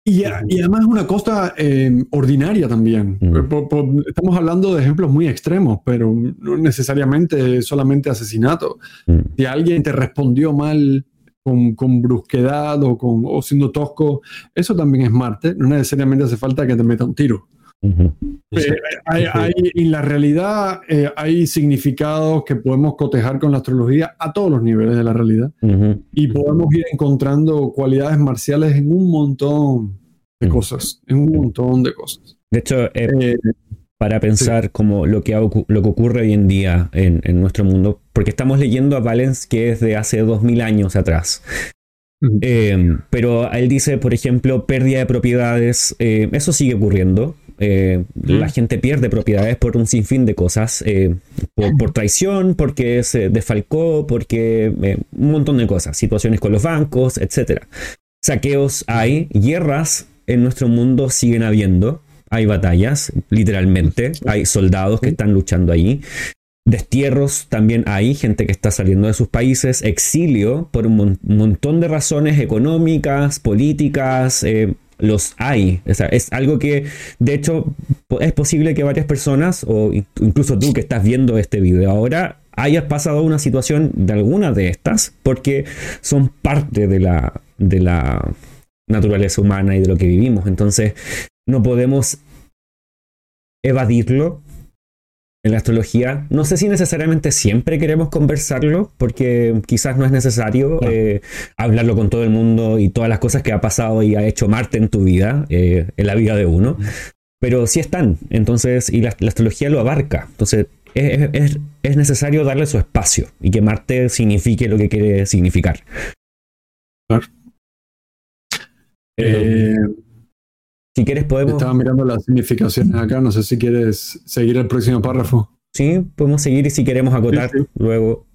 Y, y, además es una cosa eh, ordinaria también. Mm. Por, por, estamos hablando de ejemplos muy extremos, pero no necesariamente solamente asesinato. Mm. Si alguien te respondió mal con, con brusquedad o, con, o siendo tosco, eso también es Marte. No necesariamente hace falta que te meta un tiro. Eh, hay, en la realidad eh, hay significados que podemos cotejar con la astrología a todos los niveles de la realidad y podemos ir encontrando cualidades marciales en un montón de cosas, en un montón de cosas. De hecho, eh, para pensar como lo que, lo que ocurre hoy en día en, nuestro mundo, porque estamos leyendo a Valens que es de hace 2000 años atrás. Pero él dice, por ejemplo, pérdida de propiedades, eso sigue ocurriendo. Eh, la gente pierde propiedades por un sinfín de cosas, eh, por, traición, porque se desfalcó, porque eh, un montón de cosas, situaciones con los bancos, etc. Saqueos hay, guerras en nuestro mundo siguen habiendo, hay batallas, literalmente, hay soldados que están luchando ahí. Destierros también hay, gente que está saliendo de sus países, exilio por un, montón de razones económicas, políticas, los hay. es algo que, de hecho, es posible que varias personas, o incluso tú que estás viendo este video ahora, hayas pasado una situación de alguna de estas, porque son parte de la, de la naturaleza humana y de lo que vivimos. Entonces, no podemos evadirlo en la astrología. No sé si necesariamente siempre queremos conversarlo, porque quizás no es necesario eh, hablarlo con todo el mundo y todas las cosas que ha pasado y ha hecho Marte en tu vida, eh, en la vida de uno. Pero sí están, entonces, y la, astrología lo abarca. Entonces, es, necesario darle su espacio y que Marte signifique lo que quiere significar. Eh, si quieres podemos... Estaba mirando las significaciones acá, no sé si quieres seguir el próximo párrafo. Sí, podemos seguir y si queremos acotar luego.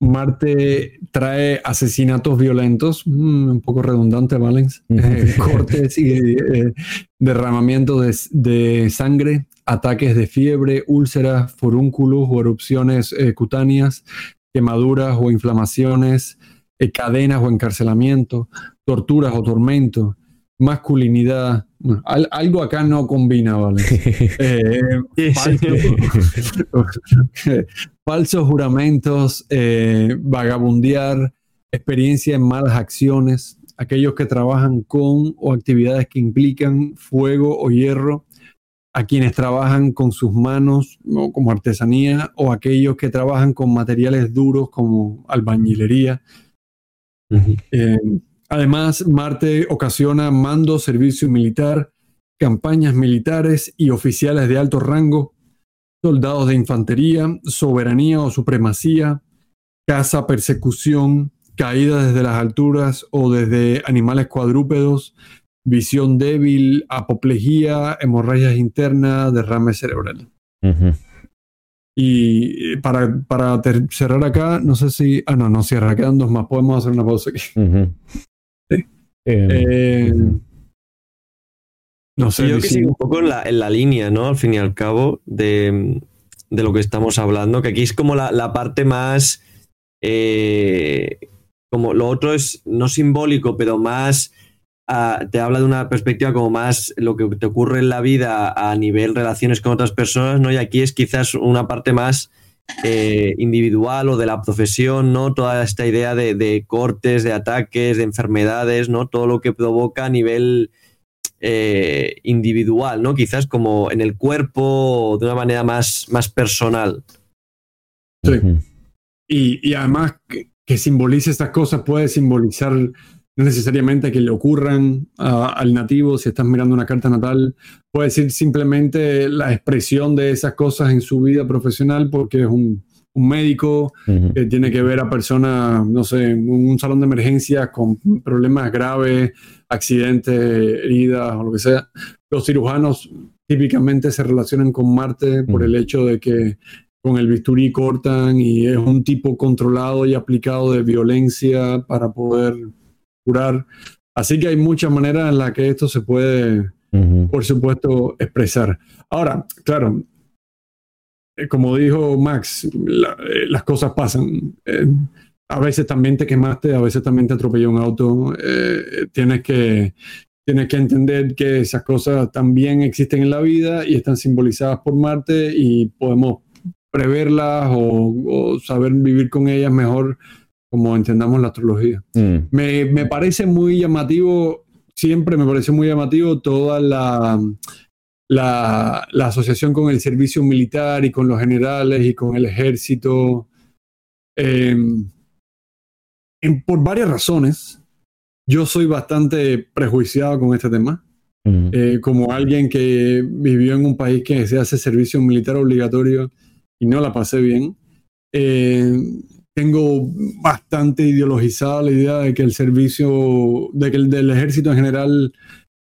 Marte trae asesinatos violentos, mm, un poco redundante, Valens, *laughs* eh, cortes y eh, derramamientos de, sangre, ataques de fiebre, úlceras, forúnculos o erupciones eh, cutáneas, quemaduras o inflamaciones, cadenas o encarcelamiento, torturas o tormentos, masculinidad. algo acá no combina, ¿vale? *laughs* Eh, *laughs* falsos, juramentos, eh, vagabundear, experiencia en malas acciones, aquellos que trabajan con o actividades que implican fuego o hierro, a quienes trabajan con sus manos como artesanía, o aquellos que trabajan con materiales duros como albañilería. Además, Marte ocasiona mando, servicio militar, campañas militares y oficiales de alto rango, soldados de infantería, soberanía o supremacía, caza, persecución, caída desde las alturas o desde animales cuadrúpedos, visión débil, apoplejía, hemorragias internas, derrame cerebral. Y para, para cerrar acá, no sé si. Ah, no, no cierra, quedan dos más. Podemos hacer una pausa aquí. Eh, no sé. Yo creo que sigue un poco en la, línea, ¿no? Al fin y al cabo, de, lo que estamos hablando, que aquí es como la, parte más. Eh, como lo otro es no simbólico, pero más. Ah, te habla de una perspectiva como más lo que te ocurre en la vida a nivel relaciones con otras personas, ¿no? Y aquí es quizás una parte más eh, individual o de la profesión, ¿no? Toda esta idea de, cortes, de ataques, de enfermedades, ¿no? Todo lo que provoca a nivel eh, individual, ¿no? Quizás como en el cuerpo de una manera más, más personal. Sí. y, además que, que, simbolice estas cosas puede simbolizar no necesariamente que le ocurran al nativo, si estás mirando una carta natal, puede ser simplemente la expresión de esas cosas en su vida profesional porque es un, médico que tiene que ver a personas, no sé, en un salón de emergencias con problemas graves, accidentes, heridas o lo que sea. Los cirujanos típicamente se relacionan con Marte por el hecho de que con el bisturí cortan y es un tipo controlado y aplicado de violencia para poder curar. Así que hay muchas maneras en las que esto se puede, por supuesto, expresar. Ahora, claro, eh, como dijo Max, eh, las cosas pasan. Eh, a veces también te quemaste, a veces también te atropelló un auto. tienes, que, tienes que entender que esas cosas también existen en la vida y están simbolizadas por Marte y podemos preverlas o saber vivir con ellas mejor como entendamos la astrología. Mm. Me, parece muy llamativo, siempre me parece muy llamativo toda la, la, asociación con el servicio militar y con los generales y con el ejército. Em, por varias razones, yo soy bastante prejuiciado con este tema. Mm. Eh, como alguien que vivió en un país que se hace servicio militar obligatorio y no la pasé bien, eh, tengo bastante ideologizada la idea de que el servicio, de que el del ejército en general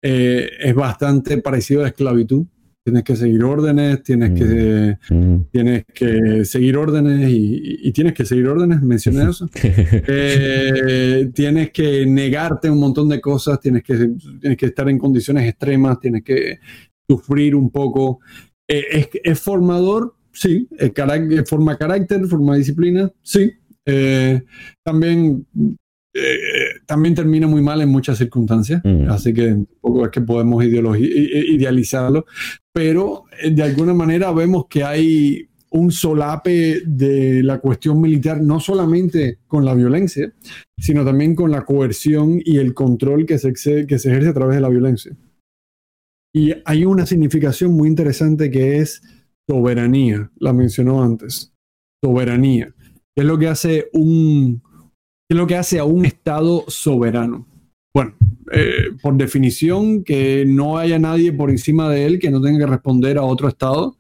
eh, es bastante parecido a esclavitud. Tienes que seguir órdenes, tienes que, mm. Mm. tienes que seguir órdenes y, tienes que seguir órdenes, mencioné eso. *laughs* Eh, tienes que negarte un montón de cosas, tienes que, tienes que estar en condiciones extremas, tienes que sufrir un poco. Eh, es, es, formador, sí, forma carácter, forma disciplina, sí. También eh, también termina muy mal en muchas circunstancias, mm. así que tampoco es que podemos idealizarlo, pero eh, de alguna manera vemos que hay un solape de la cuestión militar, no solamente con la violencia, sino también con la coerción y el control que se, que se ejerce a través de la violencia. Y hay una significación muy interesante que es soberanía, la mencionó antes, soberanía, es lo que hace un, ¿Qué es lo que hace a un Estado soberano? Bueno, eh, por definición, que no haya nadie por encima de él que no tenga que responder a otro Estado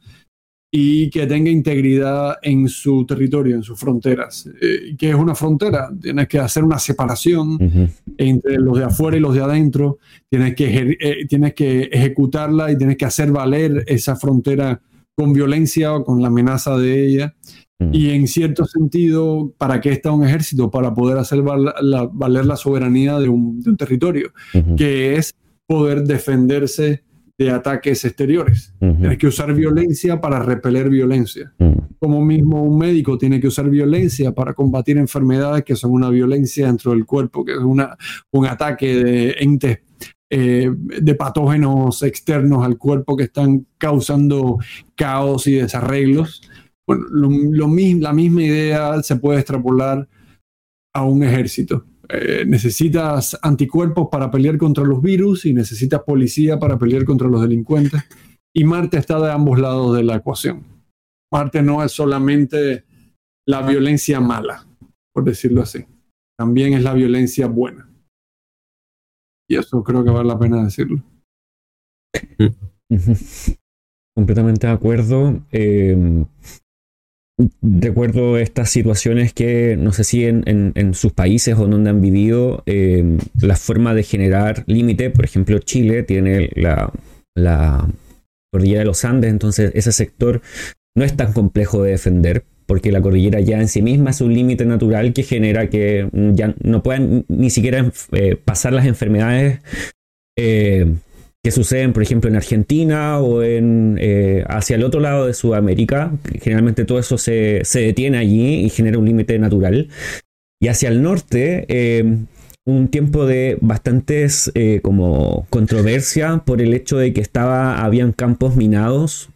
y que tenga integridad en su territorio, en sus fronteras. Eh, ¿Qué es una frontera? Tienes que hacer una separación entre los de afuera y los de adentro, tienes que, eh, tienes que ejecutarla y tienes que hacer valer esa frontera con violencia o con la amenaza de ella. Mm. Y en cierto sentido, ¿para qué está un ejército? Para poder hacer valer la soberanía de un, territorio, que es poder defenderse de ataques exteriores. Tienes que usar violencia para repeler violencia. Mm. Como mismo un médico tiene que usar violencia para combatir enfermedades que son una violencia dentro del cuerpo, que es una, un ataque de entes eh, de patógenos externos al cuerpo que están causando caos y desarreglos. Bueno, lo, la misma idea se puede extrapolar a un ejército. Eh, necesitas anticuerpos para pelear contra los virus y necesitas policía para pelear contra los delincuentes. Y Marte está de ambos lados de la ecuación. Marte no es solamente la violencia mala, por decirlo así. También es la violencia buena. Y eso creo que vale la pena decirlo. *laughs* Completamente de acuerdo. Eh, recuerdo estas situaciones que no sé si en, sus países o donde han vivido eh, la forma de generar límite, por ejemplo Chile tiene la, la cordillera de los Andes, entonces ese sector no es tan complejo de defender porque la cordillera ya en sí misma es un límite natural que genera que ya no puedan ni siquiera eh, pasar las enfermedades eh, que suceden, por ejemplo, en Argentina o en, eh, hacia el otro lado de Sudamérica. Generalmente todo eso se, detiene allí y genera un límite natural. Y hacia el norte, eh, un tiempo de bastantes eh, como controversia por el hecho de que estaba, habían campos minados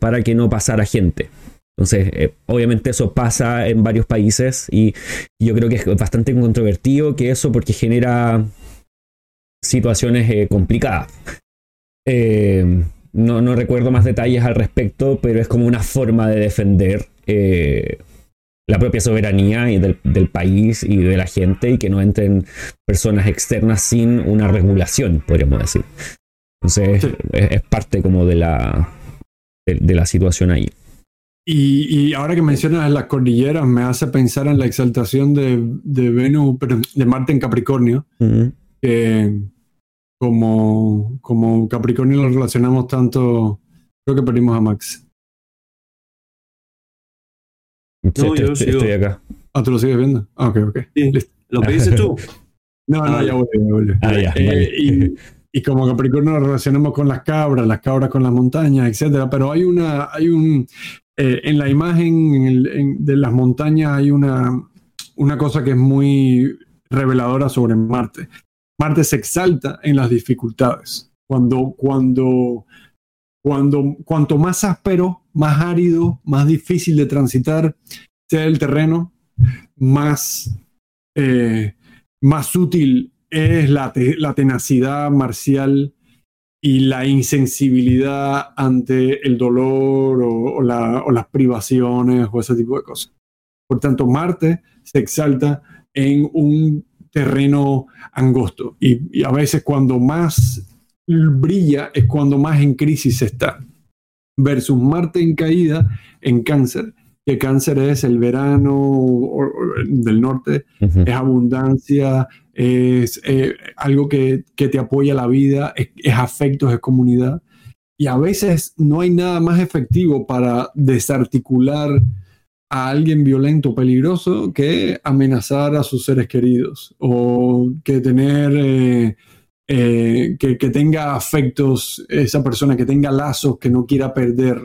para que no pasara gente. Entonces, obviamente eso pasa en varios países y yo creo que es bastante controvertido que eso porque genera situaciones complicadas. Eh, no, recuerdo más detalles al respecto, pero es como una forma de defender eh, la propia soberanía y del, país y de la gente y que no entren personas externas sin una regulación, podríamos decir. Entonces es, parte como de la, de, la situación ahí. Y, ahora que mencionas las cordilleras, me hace pensar en la exaltación de, de Venus, de Marte en Capricornio, como, como Capricornio lo relacionamos tanto, creo que perdimos a Max. no, yo estoy, acá. Ah, ¿tú lo sigues viendo? Ah, ok, ok. ¿Lo pediste tú? *laughs* no, no, ah, ya vuelve, ya vuelve. Ah, ya, eh, y, y, como Capricornio lo relacionamos con las cabras, las cabras con las montañas, etcétera, pero hay una, hay un, eh, en la imagen de las montañas hay una, una cosa que es muy reveladora sobre Marte. Marte se exalta en las dificultades. Cuando, cuando, cuando, cuanto más áspero, más árido, más difícil de transitar sea el terreno, más, eh, más útil es la, la tenacidad marcial y la insensibilidad ante el dolor o, o las privaciones o ese tipo de cosas. Por tanto, Marte se exalta en un terreno angosto y, a veces cuando más brilla es cuando más en crisis está. Versus Marte en caída en cáncer, que cáncer es el verano del norte, es abundancia, es eh, algo que, te apoya la vida, es, es afectos, es comunidad. Y a veces no hay nada más efectivo para desarticular a alguien violento o peligroso que amenazar a sus seres queridos o que tener eh, eh, que, tenga afectos esa persona que tenga lazos que no quiera perder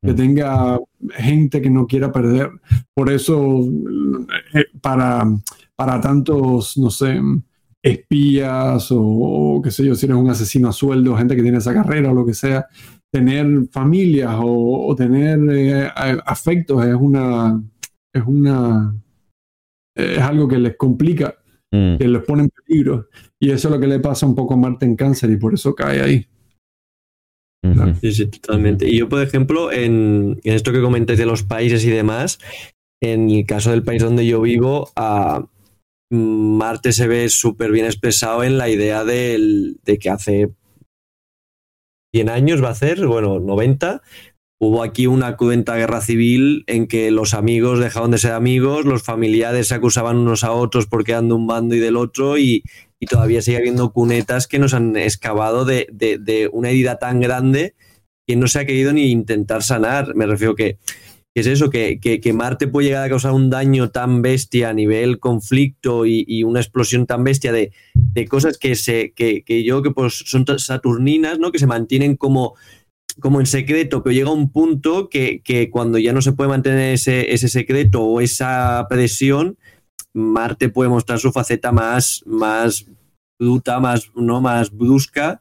que mm. tenga gente que no quiera perder por eso eh, para para tantos no sé espías o, o qué sé yo si eres un asesino a sueldo gente que tiene esa carrera o lo que sea tener familias o, tener eh, afectos es una es una es algo que les complica mm. que les pone en peligro. Y eso es lo que le pasa un poco a Marte en cáncer y por eso cae ahí. Sí, sí, totalmente. Y yo por ejemplo en, esto que comentáis de los países y demás en el caso del país donde yo vivo a Marte se ve súper bien expresado en la idea de que hace 100 años va a ser, bueno, 90, hubo aquí una cruenta guerra civil en que los amigos dejaron de ser amigos, los familiares se acusaban unos a otros porque eran de un bando y del otro y, todavía sigue habiendo cunetas que nos han excavado de, de, una herida tan grande que no se ha querido ni intentar sanar. Me refiero que que es eso, que, que, Marte puede llegar a causar un daño tan bestia a nivel conflicto y, una explosión tan bestia de, de cosas que, se, que, que, yo que pues son saturninas, ¿no? que se mantienen como, como en secreto, pero llega un punto que, que cuando ya no se puede mantener ese, ese secreto o esa presión, Marte puede mostrar su faceta más, más bruta, más, ¿no? más brusca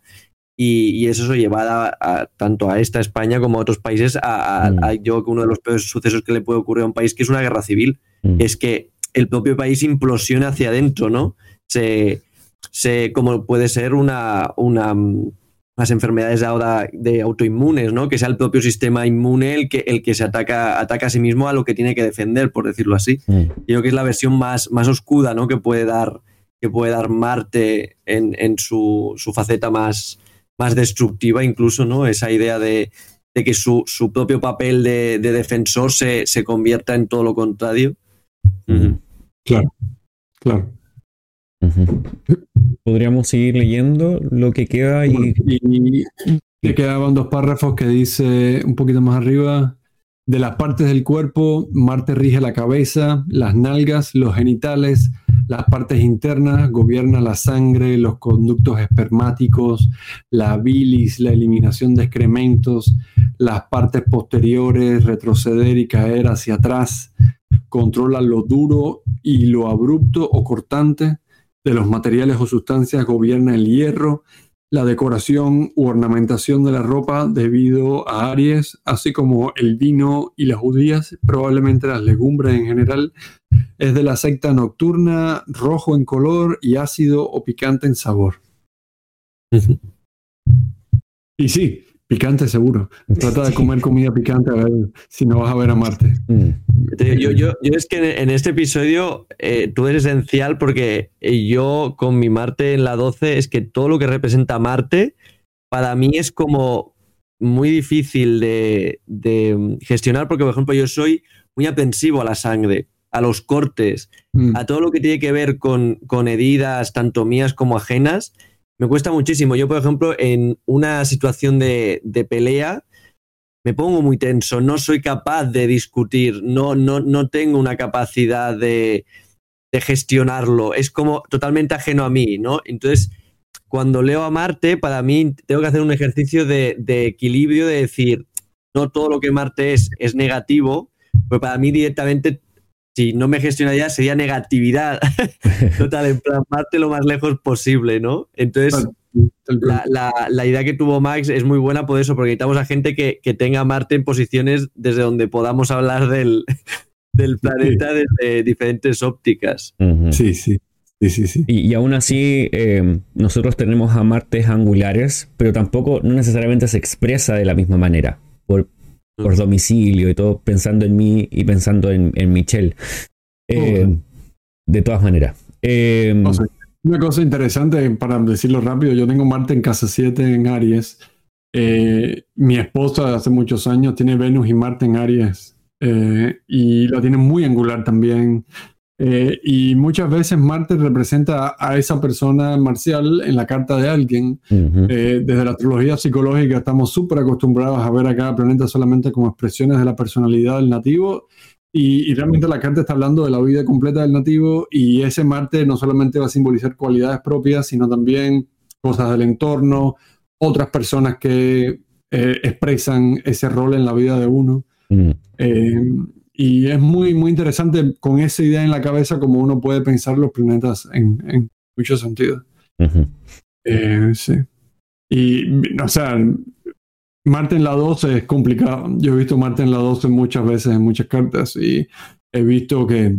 y, eso se lleva a, tanto a esta España como a otros países a, mm. yo que uno de los peores sucesos que le puede ocurrir a un país que es una guerra civil mm. es que el propio país implosiona hacia adentro no se, se como puede ser una, una las enfermedades ahora de autoinmunes, ¿no? Que sea el propio sistema inmune el que, el que se ataca, ataca a sí mismo a lo que tiene que defender, por decirlo así. Mm. Creo que es la versión más, más oscura, ¿no? Que puede dar, que puede dar Marte en, en su, su, faceta más, más destructiva incluso, ¿no? Esa idea de, que su, propio papel de, defensor se, convierta en todo lo contrario. Claro, claro. Podríamos seguir leyendo lo que queda y... y... y quedaban dos párrafos que dice un poquito más arriba, de las partes del cuerpo, Marte rige la cabeza, las nalgas, los genitales, las partes internas, gobierna la sangre, los conductos espermáticos, la bilis, la eliminación de excrementos, las partes posteriores, retroceder y caer hacia atrás, controla lo duro y lo abrupto o cortante de los materiales o sustancias, gobierna el hierro, la decoración u ornamentación de la ropa debido a Aries, así como el vino y las judías, probablemente las legumbres en general, es de la secta nocturna, rojo en color y ácido o picante en sabor. y sí, Picante seguro. Trata de comer comida picante a ver si no vas a ver a Marte. Mm. Yo, yo, yo es que en este episodio eh, tú eres esencial porque eh, yo con mi Marte en la 12 es que todo lo que representa Marte para mí es como muy difícil de, gestionar porque, por ejemplo, yo soy muy aprensivo a la sangre, a los cortes, mm. a todo lo que tiene que ver con, con heridas, tanto mías como ajenas me cuesta muchísimo. Yo, por ejemplo, en una situación de, pelea, me pongo muy tenso, no soy capaz de discutir, no, no, no tengo una capacidad de, gestionarlo, es como totalmente ajeno a mí, ¿no? Entonces, cuando leo a Marte, para mí tengo que hacer un ejercicio de, de equilibrio, de decir, no todo lo que Marte es es negativo, pero para mí directamente si no me gestionaría sería negatividad *laughs* total, en plan, lo más lejos posible, ¿no? Entonces, la, idea que tuvo Max es muy buena por eso, porque necesitamos a gente que, tenga Marte en posiciones desde donde podamos hablar del, *laughs* del planeta desde diferentes ópticas. Sí, sí. Sí, sí, sí. Y, y aún así, eh, nosotros tenemos a martes angulares, pero tampoco no necesariamente se expresa de la misma manera, por, por domicilio y todo, pensando en mí y pensando en, en Michelle. Eh. De todas maneras. Eh, O sea, una cosa interesante, para decirlo rápido, yo tengo Marte en casa 7 en Aries. Eh, mi esposa de hace muchos años tiene Venus y Marte en Aries y la tiene muy angular también. Eh, y muchas veces Marte representa a esa persona marcial en la carta de alguien. Eh, desde la astrología psicológica estamos súper acostumbrados a ver a cada planeta solamente como expresiones de la personalidad del nativo y, y realmente la carta está hablando de la vida completa del nativo y ese Marte no solamente va a simbolizar cualidades propias, sino también cosas del entorno, otras personas que eh, expresan ese rol en la vida de uno. mm, Eh, y es muy, muy interesante con esa idea en la cabeza como uno puede pensar los planetas en, en muchos sentidos. ujú. Eh, sí. Y, o sea, Marte en la 12 es complicado. Yo he visto Marte en la 12 muchas veces en muchas cartas y he visto que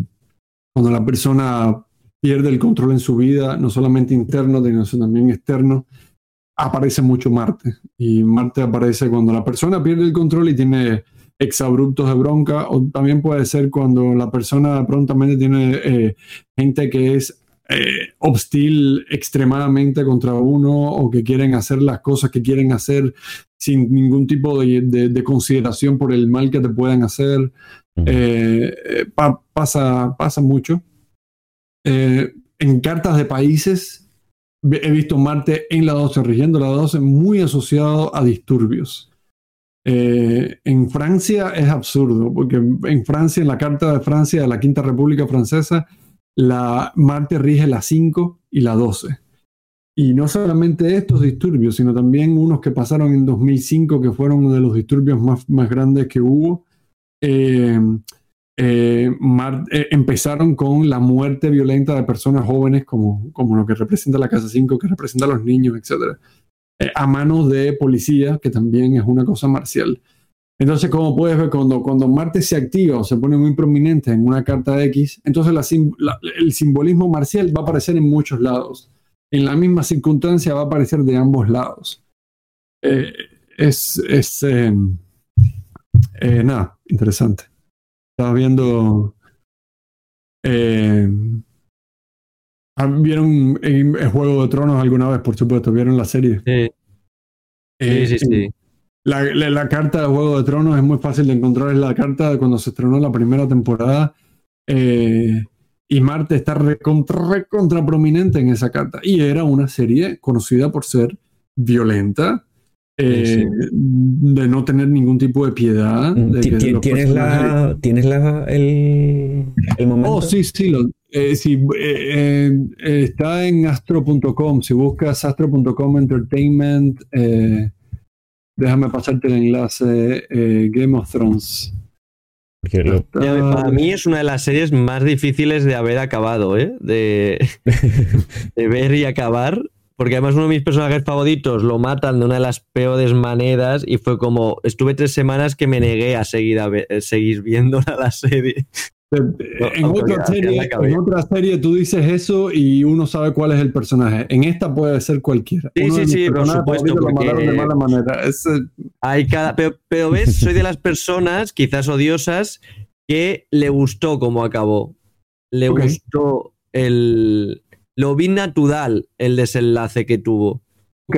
cuando la persona pierde el control en su vida, no solamente interno, sino también externo, aparece mucho Marte. Y Marte aparece cuando la persona pierde el control y tiene exabruptos de bronca, o también puede ser cuando la persona prontamente tiene eh, gente que es eh, hostil extremadamente contra uno o que quieren hacer las cosas que quieren hacer sin ningún tipo de, de- de consideración por el mal que te puedan hacer. Eh, eh, pa- pasa, pasa mucho. Eh, en cartas de países he visto Marte en la 12, rigiendo la 12, muy asociado a disturbios. Eh, en Francia es absurdo, porque en Francia, en la Carta de Francia de la Quinta República Francesa, la Marte rige la 5 y la 12. Y no solamente estos disturbios, sino también unos que pasaron en 2005, que fueron uno de los disturbios más, más grandes que hubo. Eh, eh, Mar- eh, empezaron con la muerte violenta de personas jóvenes, como, como lo que representa la Casa 5, que representa a los niños, etc. A manos de policía, que también es una cosa marcial. Entonces, como puedes ver, cuando, cuando Marte se activa o se pone muy prominente en una carta X, entonces el simbolismo marcial va a aparecer en muchos lados. En la misma circunstancia va a aparecer de ambos lados. Eh, es, es eh, eh, nada, interesante. Estaba viendo. eh, ¿Vieron el, el Juego de Tronos alguna vez, por supuesto? ¿Vieron la serie? Sí, Eh, sí, sí, sí. La, la- la carta de Juego de Tronos es muy fácil de encontrar. Es la carta de cuando se estrenó la primera temporada. Eh, y Marte está recontra, recontra prominente en esa carta. Y era una serie conocida por ser violenta, eh, Sí, sí. de no tener ningún tipo de piedad. Mm, de ¿Tienes, la, ¿Tienes la, el, el momento? Oh, sí, sí. lo- eh, sí, eh, eh, está en astro.com. Si buscas astro.com Entertainment, eh, déjame pasarte el enlace. eh, Game of Thrones. Porque lo- Ya, Para mí es una de las series más difíciles de haber acabado, ¿eh? De, *laughs* de ver y acabar. Porque además uno de mis personajes favoritos lo matan de una de las peores maneras y fue como, estuve tres semanas que me negué a seguir, a ver- seguir viendo la serie. En, otra serie, en otra serie tú dices eso y uno sabe cuál es el personaje. En esta puede ser cualquiera. Sí, Uno sí, sí, por supuesto, lo porque- mataron de mala manera. Es, eh, Hay cada, pero, pero ves, soy de *laughs* las personas, quizás odiosas, que le gustó cómo acabó. Le gustó el... Lo vi natural el desenlace que tuvo. Ok.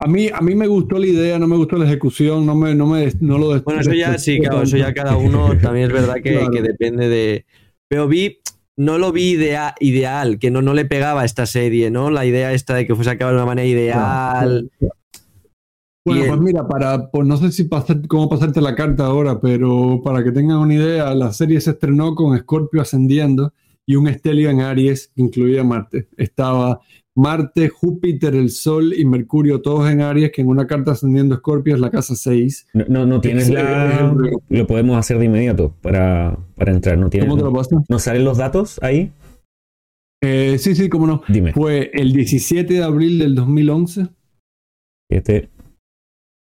A mí, a mí me gustó la idea, no me gustó la ejecución, no, me, no, me, no lo des- Bueno, eso ya sí, claro, eso ya cada uno *laughs* también es verdad que, Claro. que depende de. Pero vi, no lo vi idea, ideal, que no, no le pegaba a esta serie, ¿no? La idea esta de que fuese acabado de una manera ideal. Bueno, Bien. pues mira, para, pues no sé si pasar, cómo pasarte la carta ahora, pero para que tengan una idea, la serie se estrenó con Escorpio ascendiendo y un estelio en Aries, que incluía Marte. Estaba Marte, Júpiter, el Sol y Mercurio, todos en Aries, que en una carta ascendiendo Escorpio es la casa 6. no, no, no tienes Sí, la. Lo podemos hacer de inmediato para, para entrar. ¿No, tienes, ¿Cómo te lo paso? ¿No salen los datos ahí? Eh, sí, sí, cómo no. Dime. Fue el 17 de abril del 2011. 7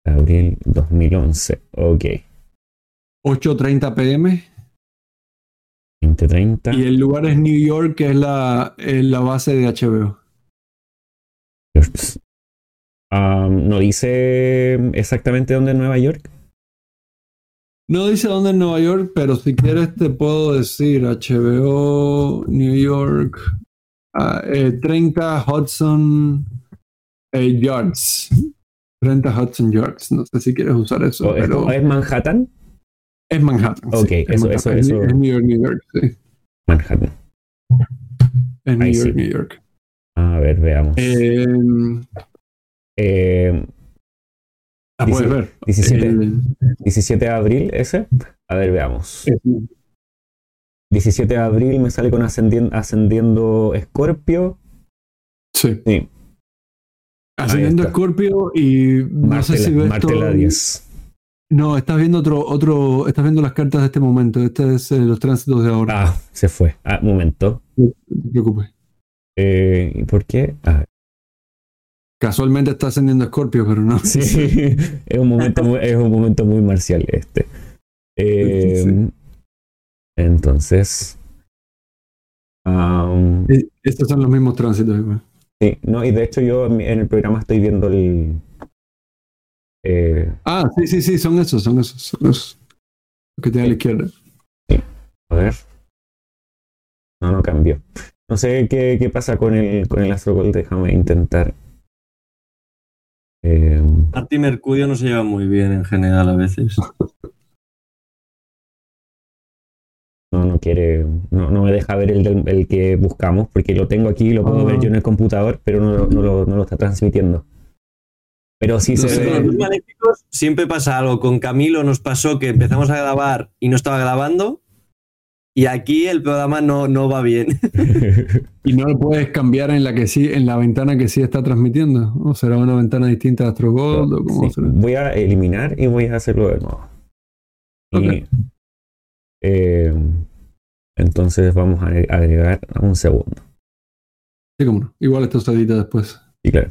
de abril 2011. Ok. 8.30 pm. 2030. Y el lugar es New York, que es la, es la base de HBO. Um, ¿No dice exactamente dónde es Nueva York? No dice dónde es Nueva York, pero si quieres te puedo decir HBO, New York, ah, eh, 30 Hudson eh, Yards. 30 Hudson Yards. No sé si quieres usar eso, ¿O es, pero es Manhattan? es Manhattan. Ok, sí, es eso- Manhattan. eso- eso- Es New York, New York, sí. Manhattan. Es New York. New York. A ver, veamos. Eh, Eh, Dice- puedes ver. 17, El- 17 de abril, ese. A ver, veamos. es- 17 de abril me sale con ascendiendo, ascendiendo Scorpio. sí. Sí, Ascendiendo. Scorpio y no Marte, sé si ves Marte todo- la 10. No, estás viendo otro, otro, estás viendo las cartas de este momento. Este es eh, los tránsitos de ahora. Ah, se fue. Ah, momento. No te preocupes. Eh, ¿Y por qué? Ah, Casualmente está ascendiendo Scorpio, pero no. sí, *laughs* es un momento muy, es un momento muy marcial este. Eh, Sí. Entonces. am, Eh, Estos son los mismos tránsitos. igual. sí, no, y de hecho yo en el programa estoy viendo el. eh, Ah, sí, sí, sí, son esos, son esos, son esos. Los que tiene a la izquierda. a ver. No, no cambió. No sé qué, qué pasa con el, con el Astrogol, déjame intentar. Eh, Marte y Mercurio no se llevan muy bien en general a veces. no, no quiere, no, no me deja ver el, del- el que buscamos, porque lo tengo aquí, lo puedo Ah. ver yo en el computador, pero no, lo- no, lo, no lo está transmitiendo. Pero sí se ve. maléficos siempre pasa algo. Con Camilo nos pasó que empezamos a grabar y no estaba grabando. Y aquí el programa no, no va bien. *laughs* Y no lo puedes cambiar en la que sí, en la ventana que sí está transmitiendo. O será una ventana distinta de Astrogold o cómo Sí, será. voy a eliminar y voy a hacerlo de nuevo. Y, eh, entonces vamos a agregar un segundo. Sí, cómo no. Igual esto se edita después. Sí, claro.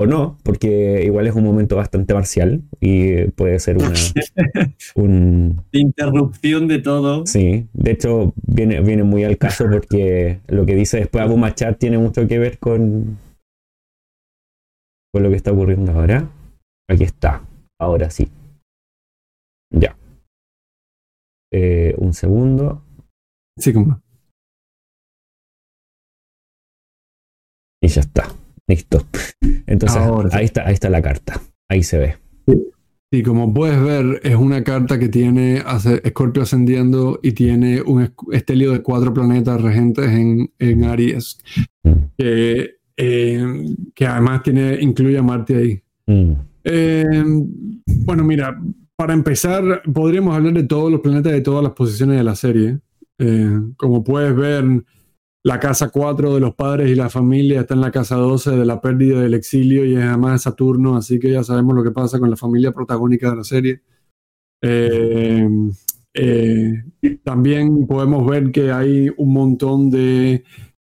O no, porque igual es un momento bastante marcial y puede ser una, *laughs* un, Interrupción de todo. Sí, de hecho viene, viene muy al caso porque lo que dice después Abu Machar tiene mucho que ver con, con lo que está ocurriendo ahora. Aquí está, ahora sí. Ya. Eh, un segundo Sí, cómo no. y ya está. Listo. Entonces Ahora ahí está, ahí está la carta. Ahí se ve. Y como puedes ver, es una carta que tiene Escorpio ascendiendo y tiene un estelio de cuatro planetas regentes en, en Aries, Mm, que, eh, que además tiene, incluye a Marte ahí. mm, Eh, bueno, mira, para empezar, podríamos hablar de todos los planetas de todas las posiciones de la serie. Eh, como puedes ver, la casa 4 de los padres y la familia está en la casa 12 de la pérdida del exilio y es además Saturno, así que ya sabemos lo que pasa con la familia protagónica de la serie. Eh, eh, también podemos ver que hay un montón de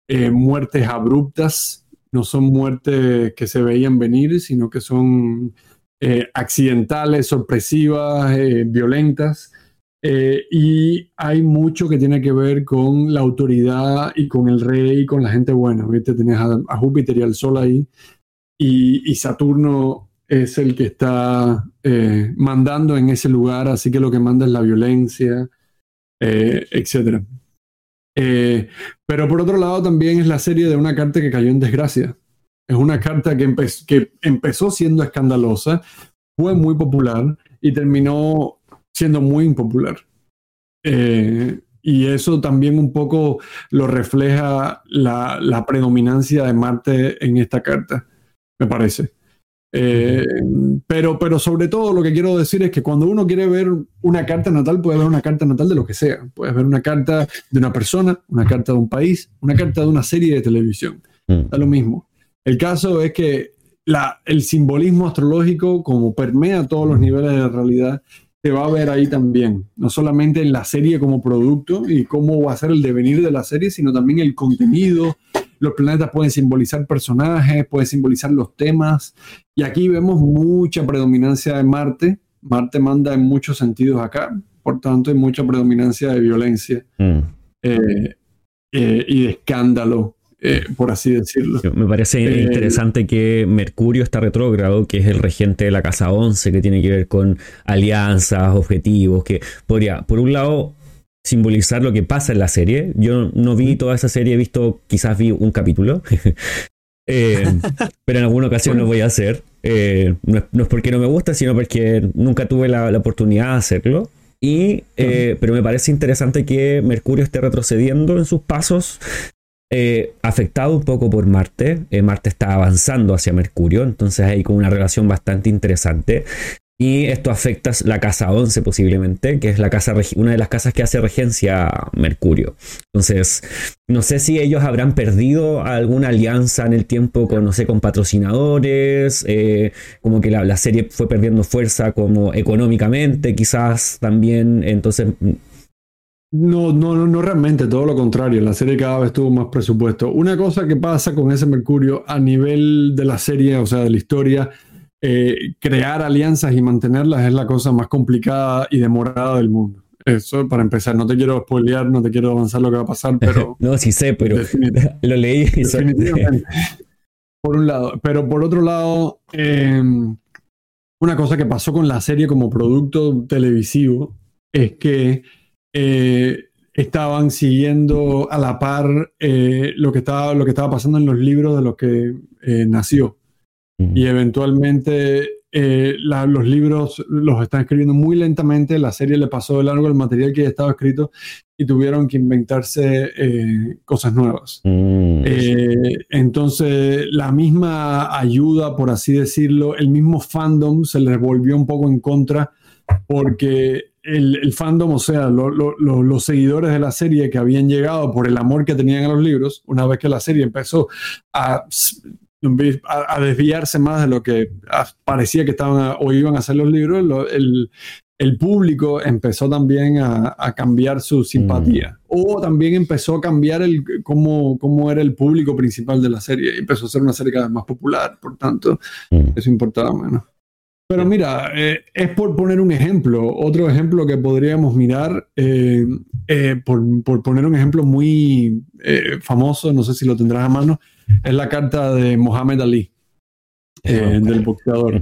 eh, muertes abruptas, no son muertes que se veían venir, sino que son accidentales, sorpresivas, violentas. Eh, y hay mucho que tiene que ver con la autoridad y con el rey y con la gente buena. ¿viste? Tienes a, Júpiter y al Sol ahí. Y, y Saturno es el que está eh, mandando en ese lugar, así que lo que manda es la violencia, eh, etc. Eh, pero por otro lado también es la serie de una carta que cayó en desgracia. Es una carta que, empe- que empezó siendo escandalosa, fue muy popular y terminó siendo muy impopular. Eh, y eso también un poco lo refleja la, la predominancia de Marte en esta carta, me parece. Eh, pero, pero sobre todo lo que quiero decir es que cuando uno quiere ver una carta natal, puede ver una carta natal de lo que sea. Puedes ver una carta de una persona, una carta de un país, una carta de una serie de televisión. mm. Da lo mismo. El caso es que la, el simbolismo astrológico, como permea todos los niveles de la realidad, se va a ver ahí también. No solamente en la serie como producto y cómo va a ser el devenir de la serie, sino también el contenido. Los planetas pueden simbolizar personajes, pueden simbolizar los temas. Y aquí vemos mucha predominancia de Marte Marte manda en muchos sentidos acá, por tanto hay mucha predominancia de violencia Mm. eh, eh, y de escándalo, eh, por así decirlo. Me parece Eh, interesante que Mercurio está retrógrado, que es el regente de la casa 11, que tiene que ver con alianzas, objetivos, que podría, por un lado, simbolizar lo que pasa en la serie. Yo no vi toda esa serie, he visto, quizás vi un capítulo. *laughs* Eh, pero en alguna ocasión lo voy a hacer. Eh, no, es, no es porque no me gusta, sino porque nunca tuve la, la oportunidad de hacerlo. Y, eh, pero me parece interesante que Mercurio esté retrocediendo en sus pasos, eh, afectado un poco por Marte. Eh, Marte está avanzando hacia Mercurio, entonces hay como una relación bastante interesante. Y esto afecta la casa 11 posiblemente, que es la casa una de las casas que hace regencia Mercurio. Entonces, no sé si ellos habrán perdido alguna alianza en el tiempo con, no sé, con patrocinadores, eh, como que la, la serie fue perdiendo fuerza como económicamente, quizás también. Entonces, No, no, no, no realmente, todo lo contrario. La serie cada vez tuvo más presupuesto. Una cosa que pasa con ese Mercurio a nivel de la serie, o sea, de la historia, eh, crear alianzas y mantenerlas es la cosa más complicada y demorada del mundo. Eso para empezar, no te quiero spoilear, no te quiero avanzar lo que va a pasar, *laughs* pero no, sí sé, pero *laughs* lo leí y definitivamente. Por un lado, pero por otro lado, eh, una cosa que pasó con la serie como producto televisivo es que eh, estaban siguiendo a la par eh, lo, que estaba, lo que estaba pasando en los libros de los que eh, nació. Y eventualmente la- los libros los están escribiendo muy lentamente, la serie le pasó de largo el material que ya estaba escrito y tuvieron que inventarse eh, cosas nuevas. Mm, Eh, entonces, la misma ayuda, por así decirlo, el mismo fandom se les volvió un poco en contra porque el, el fandom, o sea, lo- lo- lo- los seguidores de la serie que habían llegado por el amor que tenían a los libros, una vez que la serie empezó a, a- a desviarse más de lo que parecía que estaban a- o iban a hacer los libros, el, el público empezó también a, a cambiar su simpatía. O también empezó a cambiar el, cómo, cómo era el público principal de la serie. Empezó a ser una serie cada vez más popular, por tanto, mm. eso importaba menos. Pero mira, eh, es por poner un ejemplo. Otro ejemplo que podríamos mirar, eh, eh, por, por poner un ejemplo muy famoso, no sé si lo tendrás a mano, es la carta de Mohamed Ali, Ok. del boxeador.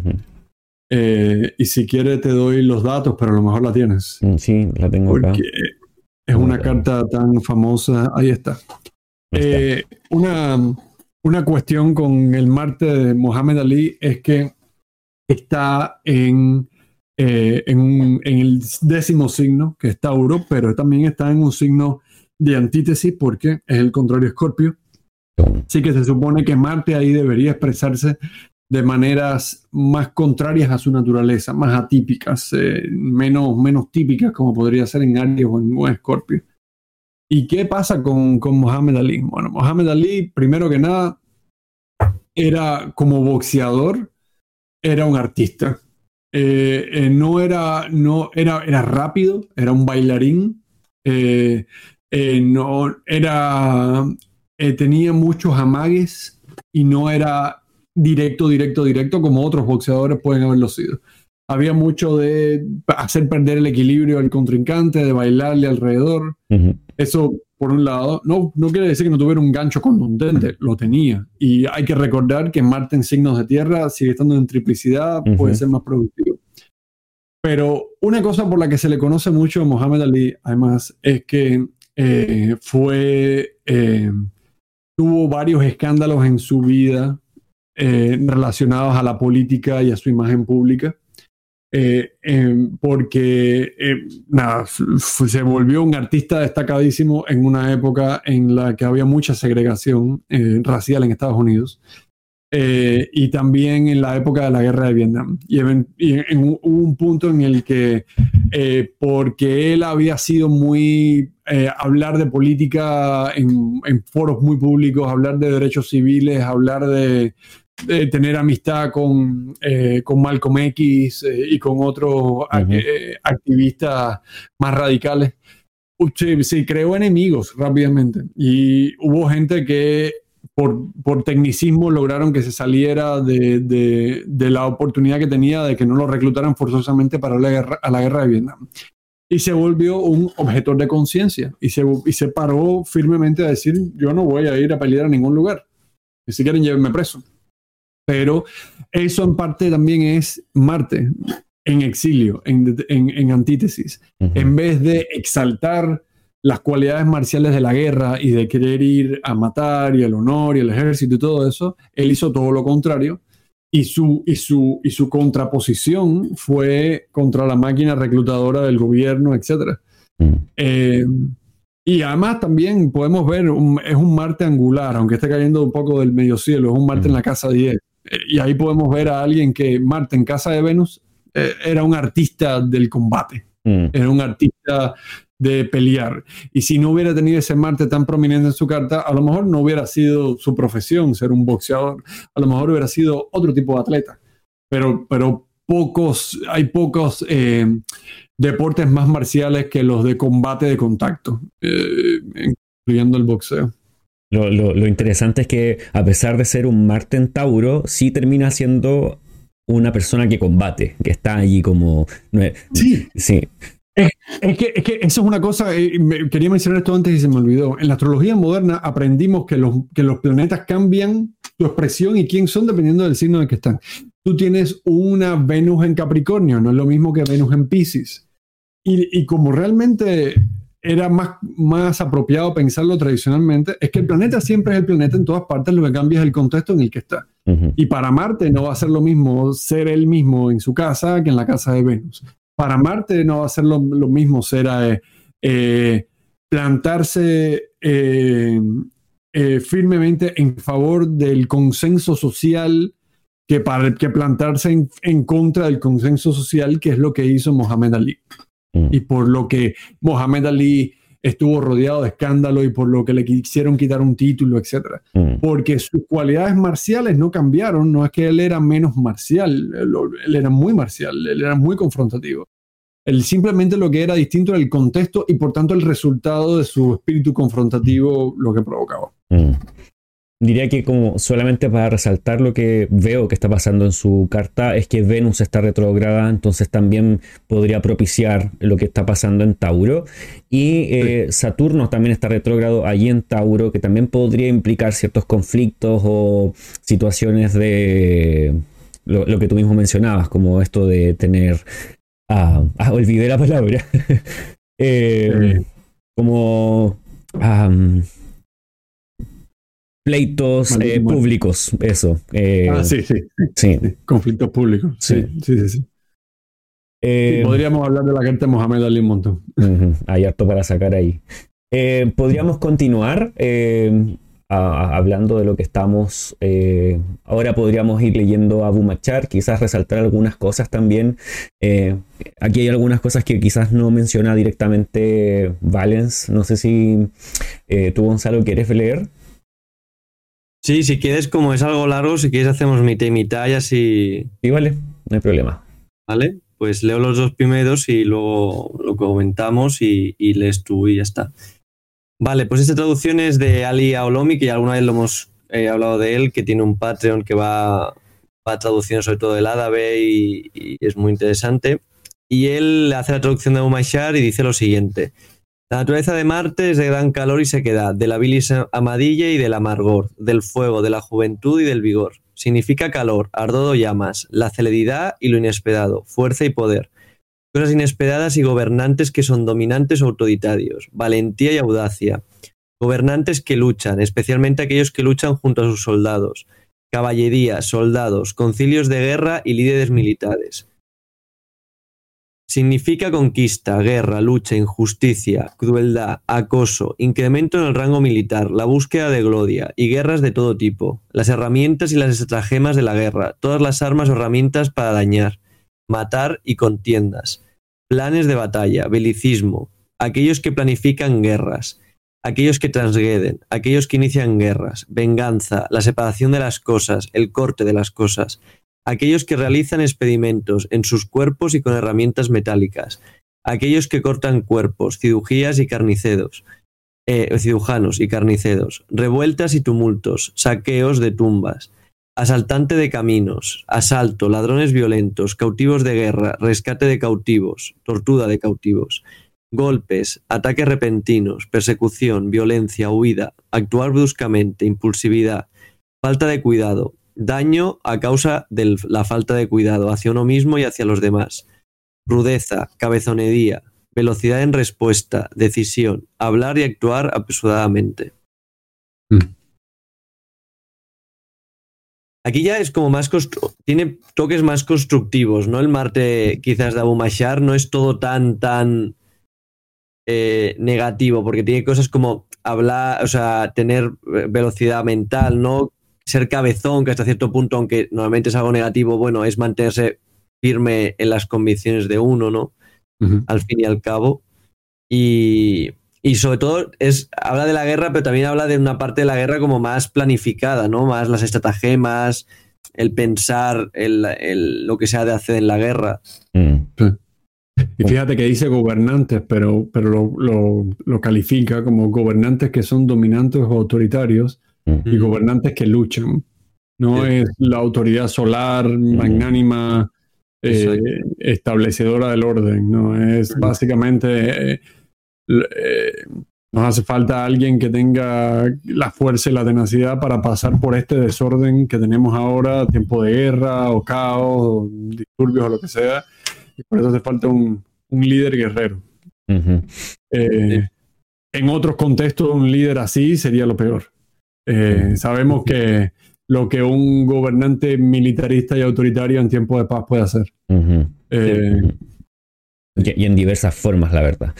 Y si quieres te doy los datos, pero a lo mejor la tienes. Mm, Sí, la tengo acá. Porque es una carta tan famosa. Ahí está. Ahí está. Una, una cuestión con el Marte de Mohamed Ali es que está en, eh, en, el décimo signo, que es Tauro, pero también está en un signo de antítesis porque es el contrario Escorpio. Así que se supone que Marte ahí debería expresarse de maneras más contrarias a su naturaleza, más atípicas, eh, menos, menos típicas como podría ser en Aries o o en Escorpio. ¿Y qué pasa con, con Mohamed Ali? Bueno, Mohamed Ali, primero que nada, era como boxeador, era un artista. Eh, eh, no era, no, era, era rápido, era un bailarín, eh, no, era, tenía muchos amagues y no era directo, directo, directo como otros boxeadores pueden haberlo sido. Había mucho de hacer perder el equilibrio al contrincante, de bailarle alrededor. Eso, por un lado, no, no quiere decir que no tuviera un gancho contundente, lo tenía. Y hay que recordar que Marte en signos de tierra sigue estando en triplicidad, Ujú. puede ser más productivo. Pero una cosa por la que se le conoce mucho a Mohamed Ali, además, es que eh, fue, eh, tuvo varios escándalos en su vida eh, relacionados a la política y a su imagen pública. Eh, eh, porque nada, se volvió un artista destacadísimo en una época en la que había mucha segregación eh, racial en Estados Unidos eh, y también en la época de la guerra de Vietnam. Y, even- y en un, hubo un punto en el que, eh, porque él había sido muy, eh, hablar de política en, en foros muy públicos, hablar de derechos civiles, hablar de, de tener amistad con, eh, con Malcolm X eh, y con otros eh, activistas más radicales. Se, se creó enemigos rápidamente y hubo gente que por, por tecnicismo lograron que se saliera de, de, de, la oportunidad que tenía de que no lo reclutaran forzosamente para la guerra, a la guerra de Vietnam. Y se volvió un objetor de conciencia y se, y se paró firmemente a decir, yo no voy a ir a pelear a ningún lugar. Si quieren, llévenme preso. Pero eso en parte también es Marte en exilio, en, en, en antítesis. Uh -huh. En vez de exaltar las cualidades marciales de la guerra y de querer ir a matar y el honor y el ejército y todo eso, él hizo todo lo contrario y su, y su, y su contraposición fue contra la máquina reclutadora del gobierno, etc. Mm. Eh, y además también podemos ver, un, es un Marte angular, aunque esté cayendo un poco del medio cielo, es un Marte mm. en la casa 10. Y ahí podemos ver a alguien que Marte en casa de Venus eh, era un artista del combate, mm. era un artista de pelear. Y si no hubiera tenido ese Marte tan prominente en su carta, a lo mejor no hubiera sido su profesión ser un boxeador, a lo mejor hubiera sido otro tipo de atleta. Pero, pero pocos, hay pocos eh, deportes más marciales que los de combate de contacto, eh, incluyendo el boxeo. Lo, lo, lo, interesante es que a pesar de ser un Marte en Tauro, sí termina siendo una persona que combate, que está allí como... Sí. Sí. Es, es, que, es, que, eso es una cosa, eh, quería mencionar esto antes y se me olvidó. En la astrología moderna aprendimos que los, que los planetas cambian su expresión y quién son dependiendo del signo en el que están. Tú tienes una Venus en Capricornio, no es lo mismo que Venus en Pisces. Y, y como realmente era más, más apropiado pensarlo tradicionalmente, es que el planeta siempre es el planeta en todas partes, lo que cambia es el contexto en el que está. Uh -huh. Y para Marte no va a ser lo mismo ser él mismo en su casa que en la casa de Venus para Marte no va a ser lo, lo mismo, será eh, eh, plantarse eh, firmemente en favor del consenso social que, para, que plantarse en, en, contra del consenso social, que es lo que hizo Mohamed Ali. Mm. Y por lo que Mohamed Ali estuvo rodeado de escándalo y por lo que le quisieron quitar un título, etc. Mm. Porque sus cualidades marciales no cambiaron, no es que él era menos marcial, él, él, era muy marcial, él era muy confrontativo. Él simplemente lo que era distinto era el contexto y por tanto el resultado de su espíritu confrontativo lo que provocaba. Mm. Diría que como solamente para resaltar lo que veo que está pasando en su carta es que Venus está retrógrada, entonces también podría propiciar lo que está pasando en Tauro. Y eh. Saturno también está retrógrado allí en Tauro, que también podría implicar ciertos conflictos o situaciones de lo, lo que tú mismo mencionabas, como esto de tener... Ah, *laughs* ah olvidé la palabra. *laughs* eh. Como... Um, pleitos eh, públicos, eso. Eh, ah, sí, sí, sí, *laughs* sí. Conflictos públicos. Sí, sí, sí. sí eh, podríamos hablar de la gente de Mohamed Ali un montón. Uh -huh. Hay harto para sacar ahí. Podríamos continuar a, hablando de lo que estamos. ahora podríamos ir leyendo a Bumachar, quizás resaltar algunas cosas también. aquí hay algunas cosas que quizás no menciona directamente Valens. No sé si tú, Gonzalo, quieres leer. Sí, si quieres, como es algo largo, si quieres hacemos mitad y mitad y así. Sí, vale, no hay problema. Vale, pues leo los dos primeros y luego lo comentamos y, y lees tú y ya está. Vale, pues esta traducción es de Ali Aolomi, que ya alguna vez lo hemos eh, hablado de él, que tiene un Patreon que va, va traduciendo sobre todo del árabe y, y, es muy interesante. Y él hace la traducción de Umashar y dice lo siguiente. La naturaleza de Marte es de gran calor y sequedad, de la bilis amarilla y del amargor, del fuego, de la juventud y del vigor. Significa calor, ardor o llamas, la celeridad y lo inesperado, fuerza y poder. Cosas inesperadas y gobernantes que son dominantes o autoritarios, valentía y audacia. Gobernantes que luchan, especialmente aquellos que luchan junto a sus soldados. Caballería, soldados, concilios de guerra y líderes militares Significa conquista, guerra, lucha, injusticia, crueldad, acoso, incremento en el rango militar, la búsqueda de gloria y guerras de todo tipo, las herramientas y las estratagemas de la guerra, todas las armas o herramientas para dañar, matar y contiendas, planes de batalla, belicismo, aquellos que planifican guerras, aquellos que transgreden, aquellos que inician guerras, venganza, la separación de las cosas, el corte de las cosas, aquellos que realizan experimentos en sus cuerpos y con herramientas metálicas, aquellos que cortan cuerpos, cirugías y carniceros, eh, cirujanos y carniceros, revueltas y tumultos, saqueos de tumbas, asaltante de caminos, asalto, ladrones violentos, cautivos de guerra, rescate de cautivos, tortura de cautivos, golpes, ataques repentinos, persecución, violencia, huida, actuar bruscamente, impulsividad, falta de cuidado, daño a causa de la falta de cuidado hacia uno mismo y hacia los demás, rudeza, cabezonería, velocidad en respuesta, decisión, hablar y actuar apresuradamente. Mm. Aquí ya es como más tiene toques más constructivos, ¿no? El Marte quizás de Abumashar no es todo tan, tan eh, negativo, porque tiene cosas como hablar, o sea, tener eh, velocidad mental, ¿no? Ser cabezón, que hasta cierto punto, aunque normalmente es algo negativo, bueno, es mantenerse firme en las convicciones de uno, ¿no? Al fin y al cabo. Y, y sobre todo es, habla de la guerra, pero también habla de una parte de la guerra como más planificada, ¿no? Más las estratagemas, el pensar el, lo que se ha de hacer en la guerra. Mm. Y fíjate que dice gobernantes, pero, pero lo, califica como gobernantes que son dominantes o autoritarios y gobernantes que luchan. No es la autoridad solar, magnánima, eh, establecedora del orden, ¿no? Es básicamente... Eh, eh, nos hace falta alguien que tenga la fuerza y la tenacidad para pasar por este desorden que tenemos ahora, tiempo de guerra o caos, o disturbios o lo que sea. Y por eso hace falta un, líder guerrero. En otros contextos, un líder así sería lo peor. Eh, sabemos que lo que un gobernante militarista y autoritario en tiempo de paz puede hacer. y en diversas formas, la verdad.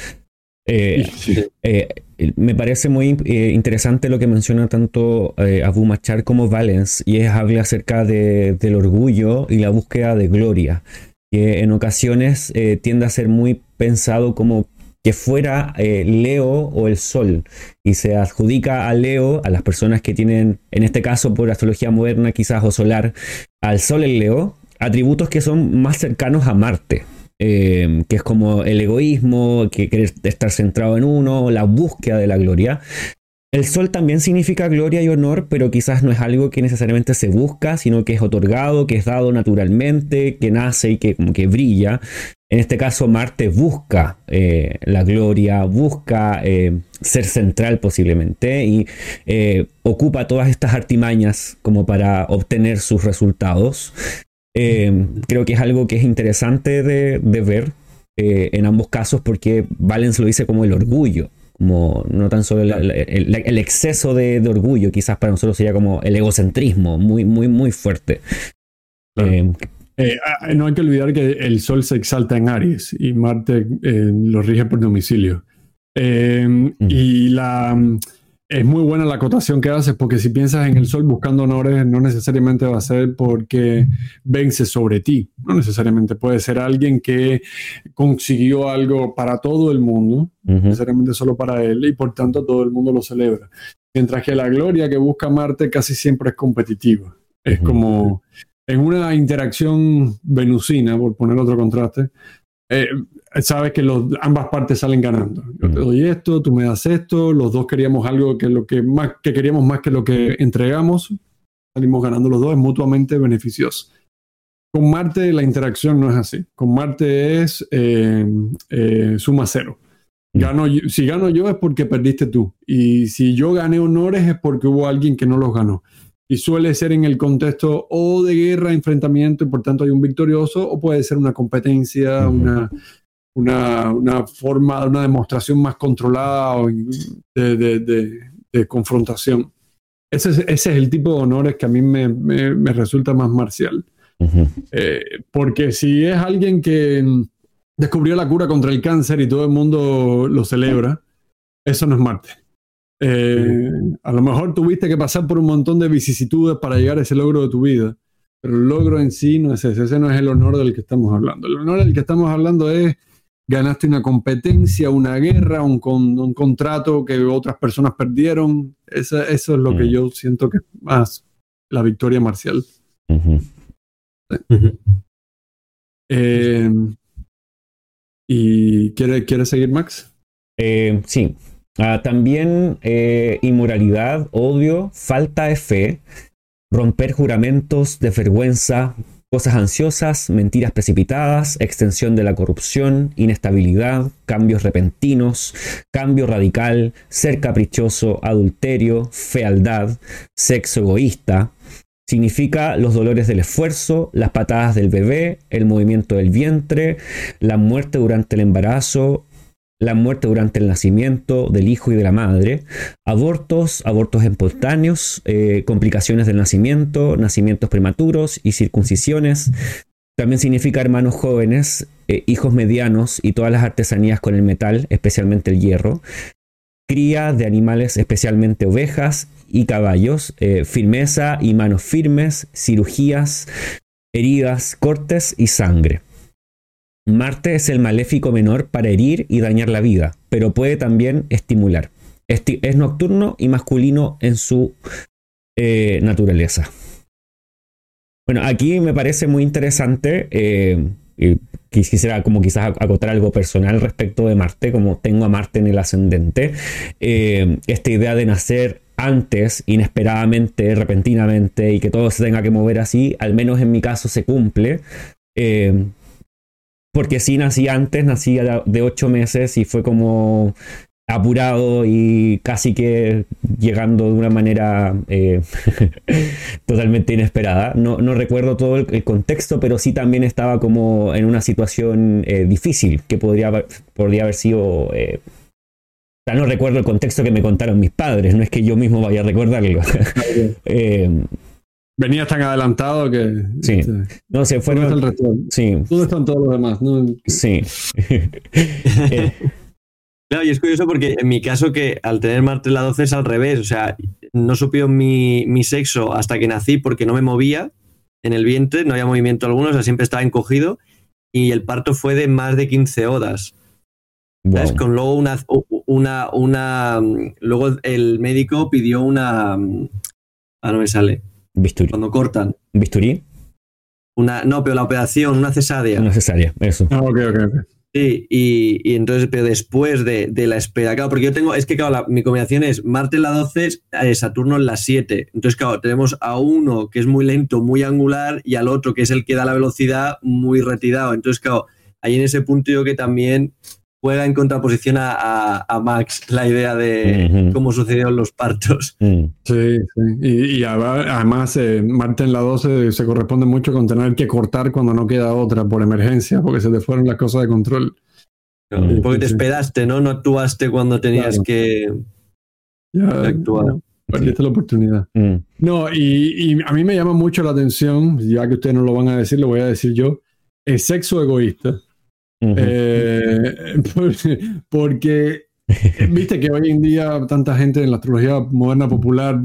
Eh, *laughs* eh, me parece muy eh, interesante lo que menciona tanto Abu Machar como Valens, y es hablar acerca del orgullo y la búsqueda de gloria, que en ocasiones tiende a ser muy pensado como que fuera Leo o el Sol, y se adjudica a Leo, a las personas que tienen, en este caso por astrología moderna quizás o solar, al Sol el Leo, atributos que son más cercanos a Marte. Em, que es como el egoísmo, que querer estar centrado en uno, la búsqueda de la gloria. El sol también significa gloria y honor, pero quizás no es algo que necesariamente se busca, sino que es otorgado, que es dado naturalmente, que nace y que como que brilla. En este caso, Marte busca eh, la gloria, busca eh, ser central posiblemente y eh, ocupa todas estas artimañas como para obtener sus resultados. Creo que es algo que es interesante de, ver en ambos casos porque Valens lo dice como el orgullo, como no tan solo el, exceso de, orgullo, quizás para nosotros sería como el egocentrismo muy, muy, muy fuerte. Eh, ah, no hay que olvidar que el Sol se exalta en Aries y Marte lo rige por domicilio. Y la es muy buena la acotación que haces, porque si piensas en el sol buscando honores, no necesariamente va a ser porque vence sobre ti. No necesariamente puede ser alguien que consiguió algo para todo el mundo, necesariamente solo para él, y por tanto todo el mundo lo celebra. Mientras que la gloria que busca Marte casi siempre es competitiva. Es como en una interacción venusina, por poner otro contraste, eh, sabes que los, ambas partes salen ganando. Yo te doy esto, tú me das esto, los dos queríamos algo que lo que más que queríamos más que lo que entregamos, salimos ganando los dos, es mutuamente beneficioso. Con Marte la interacción no es así. Con Marte es eh, eh, suma cero. Gano, si gano yo es porque perdiste tú. Y si yo gané honores es porque hubo alguien que no los ganó y suele ser en el contexto o de guerra, enfrentamiento, y por tanto hay un victorioso, o puede ser una competencia, una, una, forma, una demostración más controlada de, confrontación. Ese es, ese es, el tipo de honores que a mí me, me, resulta más marcial. Eh, porque si es alguien que descubrió la cura contra el cáncer y todo el mundo lo celebra, eso no es Marte. Eh, a lo mejor tuviste que pasar por un montón de vicisitudes para llegar a ese logro de tu vida, pero el logro en sí no es ese, ese no es el honor del que estamos hablando. El honor del que estamos hablando es ganaste una competencia, una guerra, un, un contrato que otras personas perdieron. Eso, eso es lo que mm. yo siento que es más la victoria marcial. Eh, ¿Y quiere, quiere seguir Max? Eh, sí, Ah, también eh, inmoralidad, odio, falta de fe, romper juramentos, desvergüenza, cosas ansiosas, mentiras precipitadas, extensión de la corrupción, inestabilidad, cambios repentinos, cambio radical, ser caprichoso, adulterio, fealdad, sexo egoísta. Significa los dolores del esfuerzo, las patadas del bebé, el movimiento del vientre, la muerte durante el embarazo, la muerte durante el nacimiento del hijo y de la madre, abortos, abortos espontáneos, eh, complicaciones del nacimiento, nacimientos prematuros y circuncisiones. También significa hermanos jóvenes, eh, hijos medianos y todas las artesanías con el metal, especialmente el hierro. Cría de animales, especialmente ovejas y caballos, eh, firmeza y manos firmes, cirugías, heridas, cortes y sangre. Marte es el maléfico menor para herir y dañar la vida, pero puede también estimular. es nocturno y masculino en su eh, naturaleza. Bueno, aquí me parece muy interesante. Eh, y quisiera como quizás acotar algo personal respecto de Marte, como tengo a Marte en el ascendente. Eh, esta idea de nacer antes, inesperadamente, repentinamente, y que todo se tenga que mover así, al menos en mi caso se cumple porque sí nací antes, nací de ocho meses y fue como apurado y casi que llegando de una manera eh, *laughs* totalmente inesperada. No, no, recuerdo todo el, contexto, pero sí también estaba como en una situación eh, difícil que podría, podría haber sido... Eh, o sea, no recuerdo el contexto que me contaron mis padres, no es que yo mismo vaya a recordarlo. *laughs* Venías tan adelantado que. Sí. Este, no se fueron. El sí. ¿Dónde están todos los demás? Sí. *laughs* Claro, y es curioso porque en mi caso que al tener Marte la 12 es al revés, o sea, no supieron mi, mi, sexo hasta que nací porque no me movía en el vientre, no había movimiento alguno, o sea, siempre estaba encogido y el parto fue de más de 15 horas. ¿Sabes? Con luego una, una, una, luego el médico pidió una, ah, no me sale, Bisturí. Cuando cortan. ¿Bisturí? Una, no, pero la operación, una cesárea. Una cesárea, eso. Ah, ok, ok, ok. Sí, y, entonces, pero después de, la espera, claro, porque yo tengo, es que claro, mi combinación es Marte en la 12, eh, Saturno en la 7. Entonces, claro, tenemos a uno que es muy lento, muy angular, y al otro que es el que da la velocidad muy retirado. Entonces, claro, ahí en ese punto yo que también juega en contraposición a, Max la idea de cómo sucedieron los partos. *laughs* Mm. Sí, sí. Y, además eh, Marte en la 12 se corresponde mucho con tener que cortar cuando no queda otra por emergencia, porque se te fueron las cosas de control. porque te esperaste, ¿no? No actuaste cuando tenías que, actuar. perdiste la oportunidad. Mm. No, y, y, a mí me llama mucho la atención, ya que ustedes no lo van a decir, lo voy a decir yo, el sexo egoísta. Eh, *laughs* porque viste que hoy en día tanta gente en la astrología moderna popular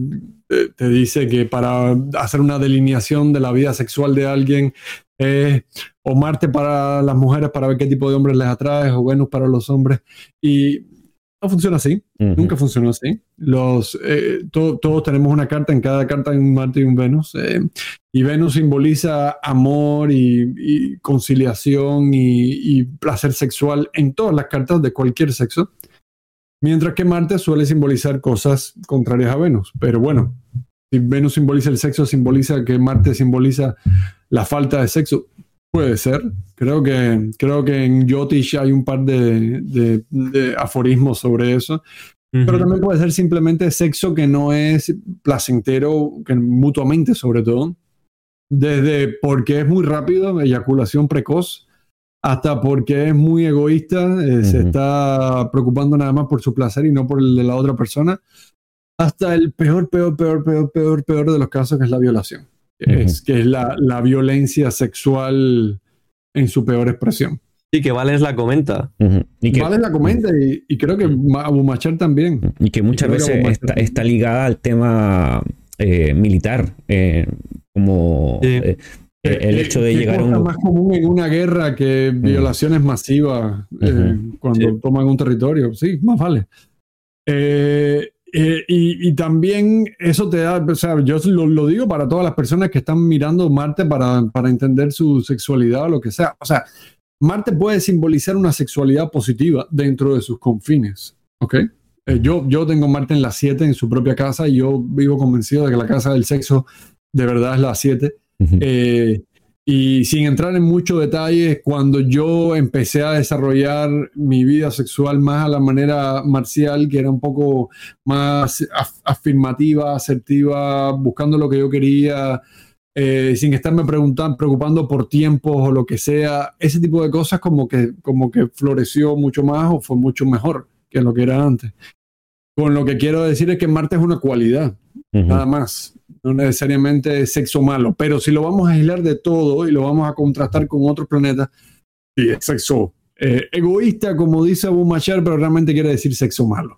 eh, te dice que para hacer una delineación de la vida sexual de alguien es o Marte para las mujeres para ver qué tipo de hombres les atrae o Venus para los hombres y no funciona así, nunca funcionó así. Los, eh, todos tenemos una carta, en cada carta hay un Marte y un Venus. Eh, y Venus simboliza amor y, conciliación y, placer sexual en todas las cartas de cualquier sexo. Mientras que Marte suele simbolizar cosas contrarias a Venus. Pero bueno, si Venus simboliza el sexo, simboliza que Marte simboliza la falta de sexo. Puede ser. Creo que, creo que en Yotish hay un par de, aforismos sobre eso. Pero también puede ser simplemente sexo que no es placentero, que mutuamente sobre todo. Desde porque es muy rápido, eyaculación precoz, hasta porque es muy egoísta, eh, se está preocupando nada más por su placer y no por el de la otra persona, hasta el peor, peor, peor, peor, peor, peor de los casos, que es la violación es, que es la, la, violencia sexual en su peor expresión. Y que Vales la comenta. y que, Vales la comenta y, creo que Abu Machar también. Y que muchas veces está, está, ligada al tema eh, militar, eh, como eh, el hecho de llegar a un... más común en una guerra que violaciones masivas cuando toman un territorio. Sí, más vale. Eh, eh, y, también eso te da, o sea, yo lo, digo para todas las personas que están mirando Marte para, para entender su sexualidad o lo que sea. O sea, Marte puede simbolizar una sexualidad positiva dentro de sus confines, ¿ok? Eh, yo, yo tengo Marte en la 7 en su propia casa y yo vivo convencido de que la casa del sexo de verdad es la 7. Eh, y sin entrar en muchos detalles, cuando yo empecé a desarrollar mi vida sexual más a la manera marcial, que era un poco más afirmativa, asertiva, buscando lo que yo quería, eh, sin estarme preocupando por tiempos o lo que sea, ese tipo de cosas como que, como que floreció mucho más o fue mucho mejor que lo que era antes. Con lo que quiero decir es que Marte es una cualidad, nada más no necesariamente sexo malo, pero si lo vamos a aislar de todo y lo vamos a contrastar con otros planetas, sí, es sexo eh, egoísta, como dice Abu Machar, pero realmente quiere decir sexo malo.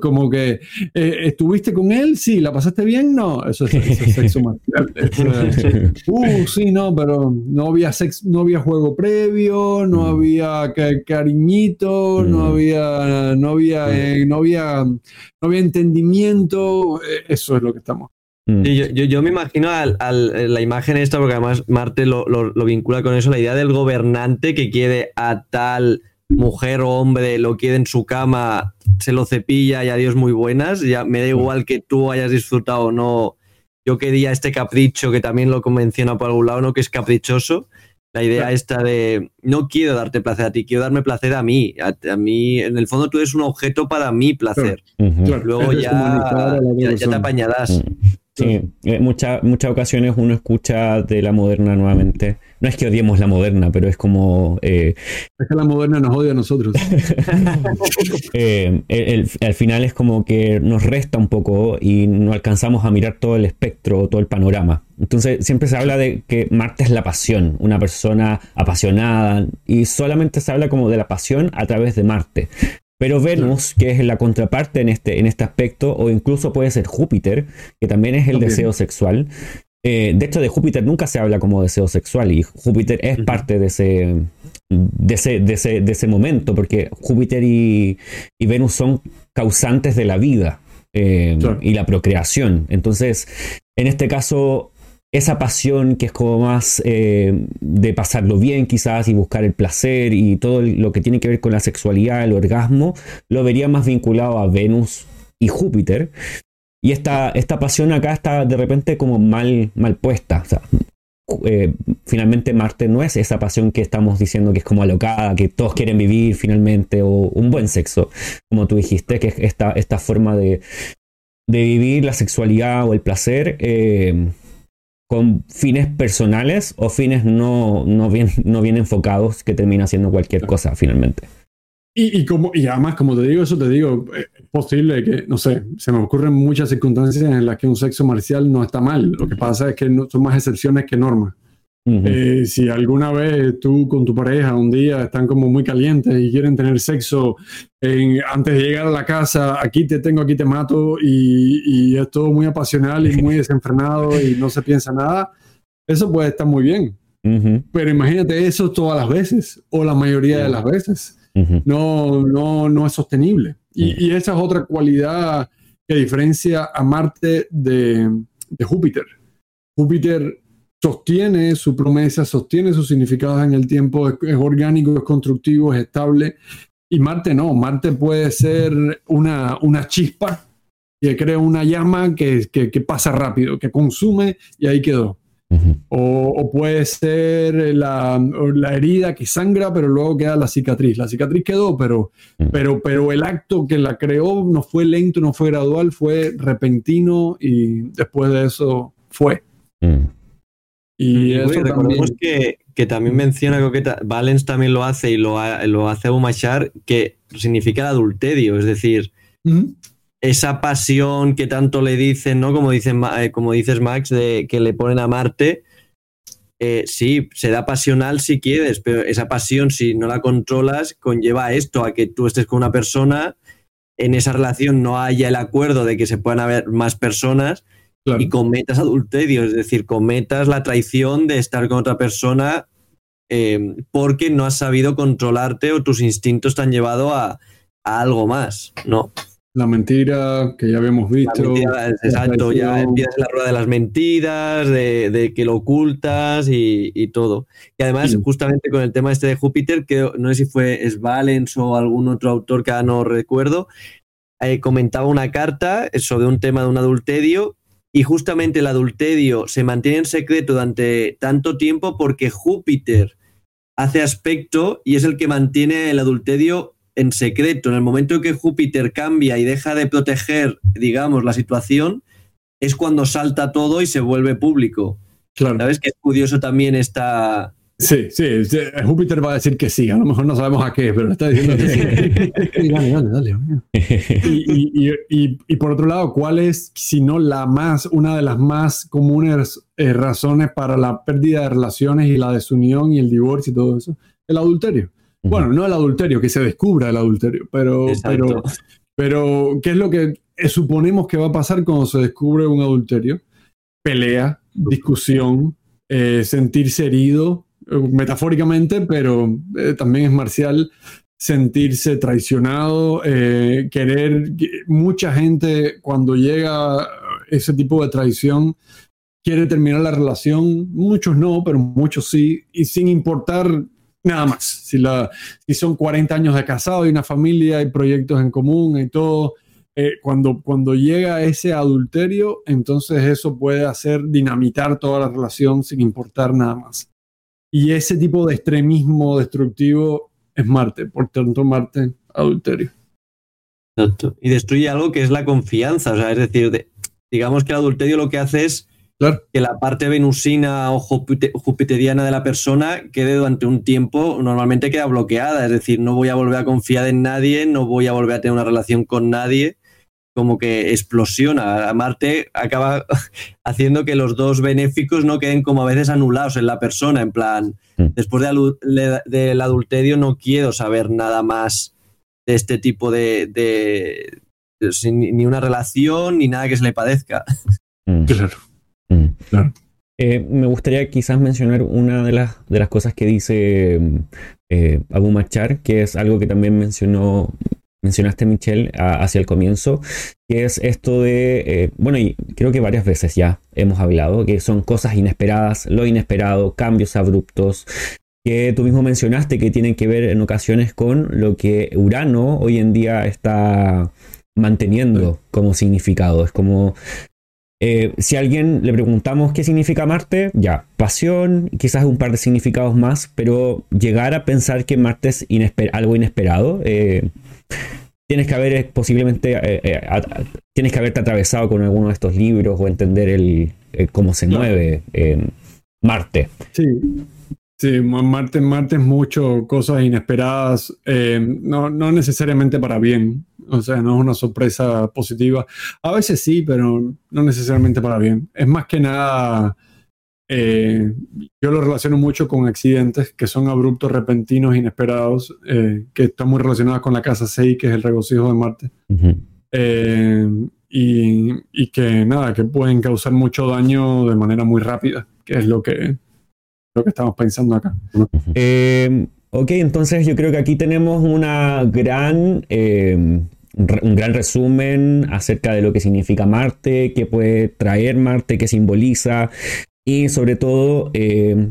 Como que eh, estuviste con él, sí, la pasaste bien, no, eso es, sexo malo. *laughs* uh, sí, no, pero no había sexo, no había juego previo, no mm. había cariñito, no mm. había, no había, mm. eh, no había, no había entendimiento. Eso es lo que estamos. Mm. yo, me imagino al, eh, la imagen esta, porque además Marte lo, vincula con eso, la idea del gobernante que quiere a tal mujer o hombre, lo quiere en su cama, se lo cepilla y adiós muy buenas, ya me da mm. igual que tú hayas disfrutado o no. Yo quería este capricho que también lo menciona por algún lado, ¿no? Que es caprichoso. La idea esta de no quiero darte placer a ti, quiero darme placer a mí. A, mí, en el fondo tú eres un objeto para mi placer. Luego ya, ya, te apañarás. Sí, en eh, muchas ocasiones uno escucha de la moderna nuevamente. No es que odiemos la moderna, pero es como... Eh, es que la moderna nos odia a nosotros. *laughs* eh, al final es como que nos resta un poco y no alcanzamos a mirar todo el espectro, todo el panorama. Entonces siempre se habla de que Marte es la pasión, una persona apasionada, y solamente se habla como de la pasión a través de Marte. Pero Venus, que es la contraparte en este, en este aspecto, o incluso puede ser Júpiter, que también es el deseo sexual. Eh, de hecho, de Júpiter nunca se habla como deseo sexual y Júpiter es parte de ese, de ese, de, ese, momento, porque Júpiter y, Venus son causantes de la vida eh, y la procreación. Entonces, en este caso, esa pasión que es como más eh, de pasarlo bien quizás y buscar el placer y todo lo que tiene que ver con la sexualidad, el orgasmo, lo vería más vinculado a Venus y Júpiter. Y esta, esta pasión acá está de repente como mal, mal puesta. Eh, finalmente Marte no es esa pasión que estamos diciendo que es como alocada, que todos quieren vivir finalmente, o un buen sexo, como tú dijiste, que es esta, esta forma de, de vivir la sexualidad o el placer. Eh, con fines personales o fines no, no, bien, no bien enfocados que termina siendo cualquier cosa finalmente. Y, y, como, y además, como te digo, eso te digo, es posible que, no sé, se me ocurren muchas circunstancias en las que un sexo marcial no está mal. Lo que pasa es que no, son más excepciones que normas. Eh, si alguna vez tú con tu pareja un día están como muy calientes y quieren tener sexo antes de llegar a la casa, aquí te tengo, aquí te mato y, es todo muy apasional y *laughs* muy desenfrenado y no se piensa nada, eso puede estar muy bien. Pero imagínate eso todas las veces o la mayoría de las veces. no, no, no es sostenible. Y, y, esa es otra cualidad que diferencia a Marte de, de Júpiter. Júpiter sostiene su promesa, sostiene sus significados en el tiempo, es, orgánico, es constructivo, es estable. Y Marte no, Marte puede ser una, una chispa que crea una llama que, que, pasa rápido, que consume y ahí quedó. o, puede ser la, la, herida que sangra, pero luego queda la cicatriz. La cicatriz quedó, pero, pero, pero el acto que la creó no fue lento, no fue gradual, fue repentino y después de eso fue. Y recordemos que, que, también menciona, que Valens también lo hace y lo, lo hace Umachar, que significa el adulterio, es decir, esa pasión que tanto le dicen, ¿no? Como, dicen, eh, como dices, Max, de que le ponen a Marte. Eh, sí, será pasional si quieres, pero esa pasión, si no la controlas, conlleva esto, a que tú estés con una persona, en esa relación no haya el acuerdo de que se puedan haber más personas y cometas adulterio, es decir, cometas la traición de estar con otra persona eh, porque no has sabido controlarte o tus instintos te han llevado a, algo más, ¿no? La mentira que ya habíamos visto. exacto, ya empiezas la rueda de las mentiras, de, que lo ocultas y, todo. Y además, justamente con el tema este de Júpiter, que no sé si fue Svalens o algún otro autor que no recuerdo, eh, comentaba una carta sobre un tema de un adulterio y justamente el adulterio se mantiene en secreto durante tanto tiempo porque Júpiter hace aspecto y es el que mantiene el adulterio en secreto. En el momento en que Júpiter cambia y deja de proteger, digamos, la situación, es cuando salta todo y se vuelve público. Claro. ¿Sabes que es curioso también esta, Sí, sí, Júpiter va a decir que sí, a lo mejor no sabemos a qué, pero está diciendo que sí. *laughs* dale, dale, dale. Y, y, y, y, por otro lado, ¿cuál es, si no la más, una de las más comunes eh, razones para la pérdida de relaciones y la desunión y el divorcio y todo eso? El adulterio. Bueno, no el adulterio, que se descubra el adulterio, pero, pero, pero, ¿qué es lo que suponemos que va a pasar cuando se descubre un adulterio? Pelea, discusión, eh, sentirse herido, metafóricamente, pero eh, también es marcial sentirse traicionado, eh, querer, mucha gente cuando llega ese tipo de traición quiere terminar la relación, muchos no, pero muchos sí, y sin importar nada más. Si, la, si son 40 años de casado y una familia y proyectos en común y todo, eh, cuando, cuando llega ese adulterio, entonces eso puede hacer dinamitar toda la relación sin importar nada más. Y ese tipo de extremismo destructivo es Marte, por tanto Marte, adulterio. Exacto. Y destruye algo que es la confianza, o sea, es decir, digamos que el adulterio lo que hace es que la parte venusina o jupiteriana de la persona quede durante un tiempo, normalmente queda bloqueada, es decir, no voy a volver a confiar en nadie, no voy a volver a tener una relación con nadie, como que explosiona. Marte acaba *laughs* haciendo que los dos benéficos no queden como a veces anulados en la persona, en plan, mm. después del adulterio no quiero saber nada más de este tipo de, de, ni una relación ni nada que se le padezca. *laughs* Mm. Claro. Mm. claro. Eh, me gustaría quizás mencionar una de las, de las cosas que dice eh, Abu Machar, que es algo que también mencionó mencionaste, Michelle, hacia el comienzo, que es esto de, eh, bueno, y creo que varias veces ya hemos hablado, que son cosas inesperadas, lo inesperado, cambios abruptos, que tú mismo mencionaste que tienen que ver en ocasiones con lo que Urano hoy en día está manteniendo como significado. Es como eh, si a alguien le preguntamos qué significa Marte, ya, pasión, quizás un par de significados más, pero llegar a pensar que Marte es algo inesperado, eh, tienes que haber eh, posiblemente, eh, eh, tienes que haberte atravesado con alguno de estos libros o entender el, cómo se mueve Marte. Sí. Sí, Marte, Marte es mucho, cosas inesperadas, no, no necesariamente para bien, o sea, no es una sorpresa positiva. A veces sí, pero no necesariamente para bien. Es más que nada eh, yo lo relaciono mucho con accidentes que son abruptos, repentinos, inesperados, eh, que están muy relacionados con la casa 6, que es el regocijo de Marte. Eh, y, que nada, que pueden causar mucho daño de manera muy rápida, que es lo que, lo que estamos pensando acá. ok, entonces yo creo que aquí tenemos una gran un gran resumen acerca de lo que significa Marte, qué puede traer Marte, qué simboliza, y sobre todo eh,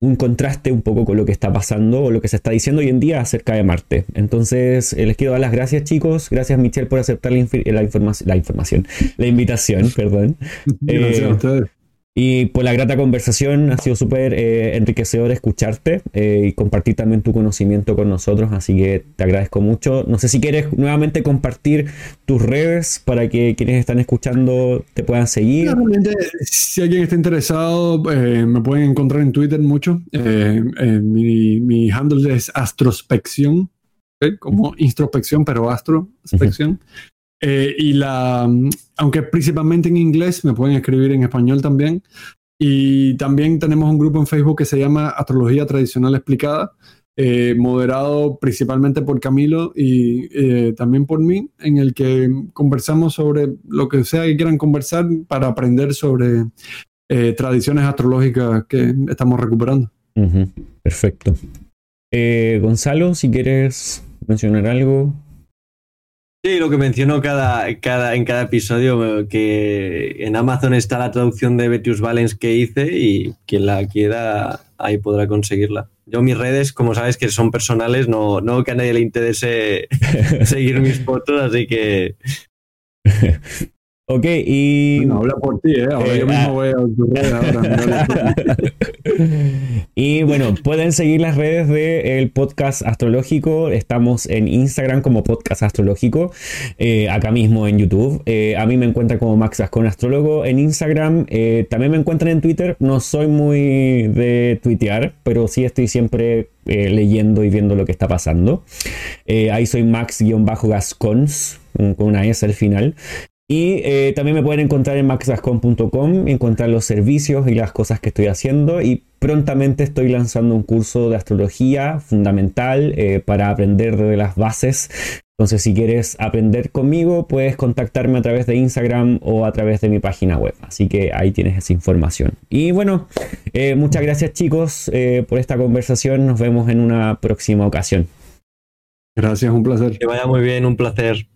un contraste un poco con lo que está pasando o lo que se está diciendo hoy en día acerca de Marte. Entonces, eh, les quiero dar las gracias, chicos. Gracias, Michelle, por aceptar la, la, la información, la invitación, perdón. *laughs* Gracias a eh, ustedes. Y por la grata conversación, ha sido súper eh, enriquecedor escucharte eh, y compartir también tu conocimiento con nosotros, así que te agradezco mucho. No sé si quieres nuevamente compartir tus redes para que quienes están escuchando te puedan seguir. Realmente, si alguien está interesado, eh, me pueden encontrar en Twitter mucho. Mi, mi, handle es astrospección, como introspección, pero astrospección. Eh, y la, aunque principalmente en inglés, me pueden escribir en español también. Y también tenemos un grupo en Facebook que se llama Astrología Tradicional Explicada, eh, moderado principalmente por Camilo y eh, también por mí, en el que conversamos sobre lo que sea que quieran conversar para aprender sobre tradiciones astrológicas que estamos recuperando. Perfecto. Gonzalo, si quieres mencionar algo. Sí, lo que menciono cada, en cada episodio, que en Amazon está la traducción de Betius Valens que hice y quien la quiera ahí podrá conseguirla. yo mis redes, como sabes que son personales, no, no que a nadie le interese *laughs* seguir mis fotos, así que *laughs* Ok, y. No, habla por ti, ¿eh? Ahora Eh, yo mismo ah. voy a red ahora. *laughs* y bueno, pueden seguir las redes del podcast astrológico. Estamos en Instagram como podcast astrológico, eh, acá mismo en YouTube. Eh, a mí me encuentran como Max Ascon Astrólogo en Instagram. También me encuentran en Twitter. No soy muy de tuitear, pero sí estoy siempre eh, leyendo y viendo lo que está pasando. Eh, ahí soy Max-Gascons, con una S al final. Y eh, también me pueden encontrar en maxgascon.com, encontrar los servicios y las cosas que estoy haciendo. Y prontamente estoy lanzando un curso de astrología fundamental eh, para aprender de las bases. Entonces, si quieres aprender conmigo, puedes contactarme a través de Instagram o a través de mi página web. Así que ahí tienes esa información. Y bueno, eh, muchas gracias chicos eh, por esta conversación. Nos vemos en una próxima ocasión. Gracias, un placer. que vaya muy bien, un placer.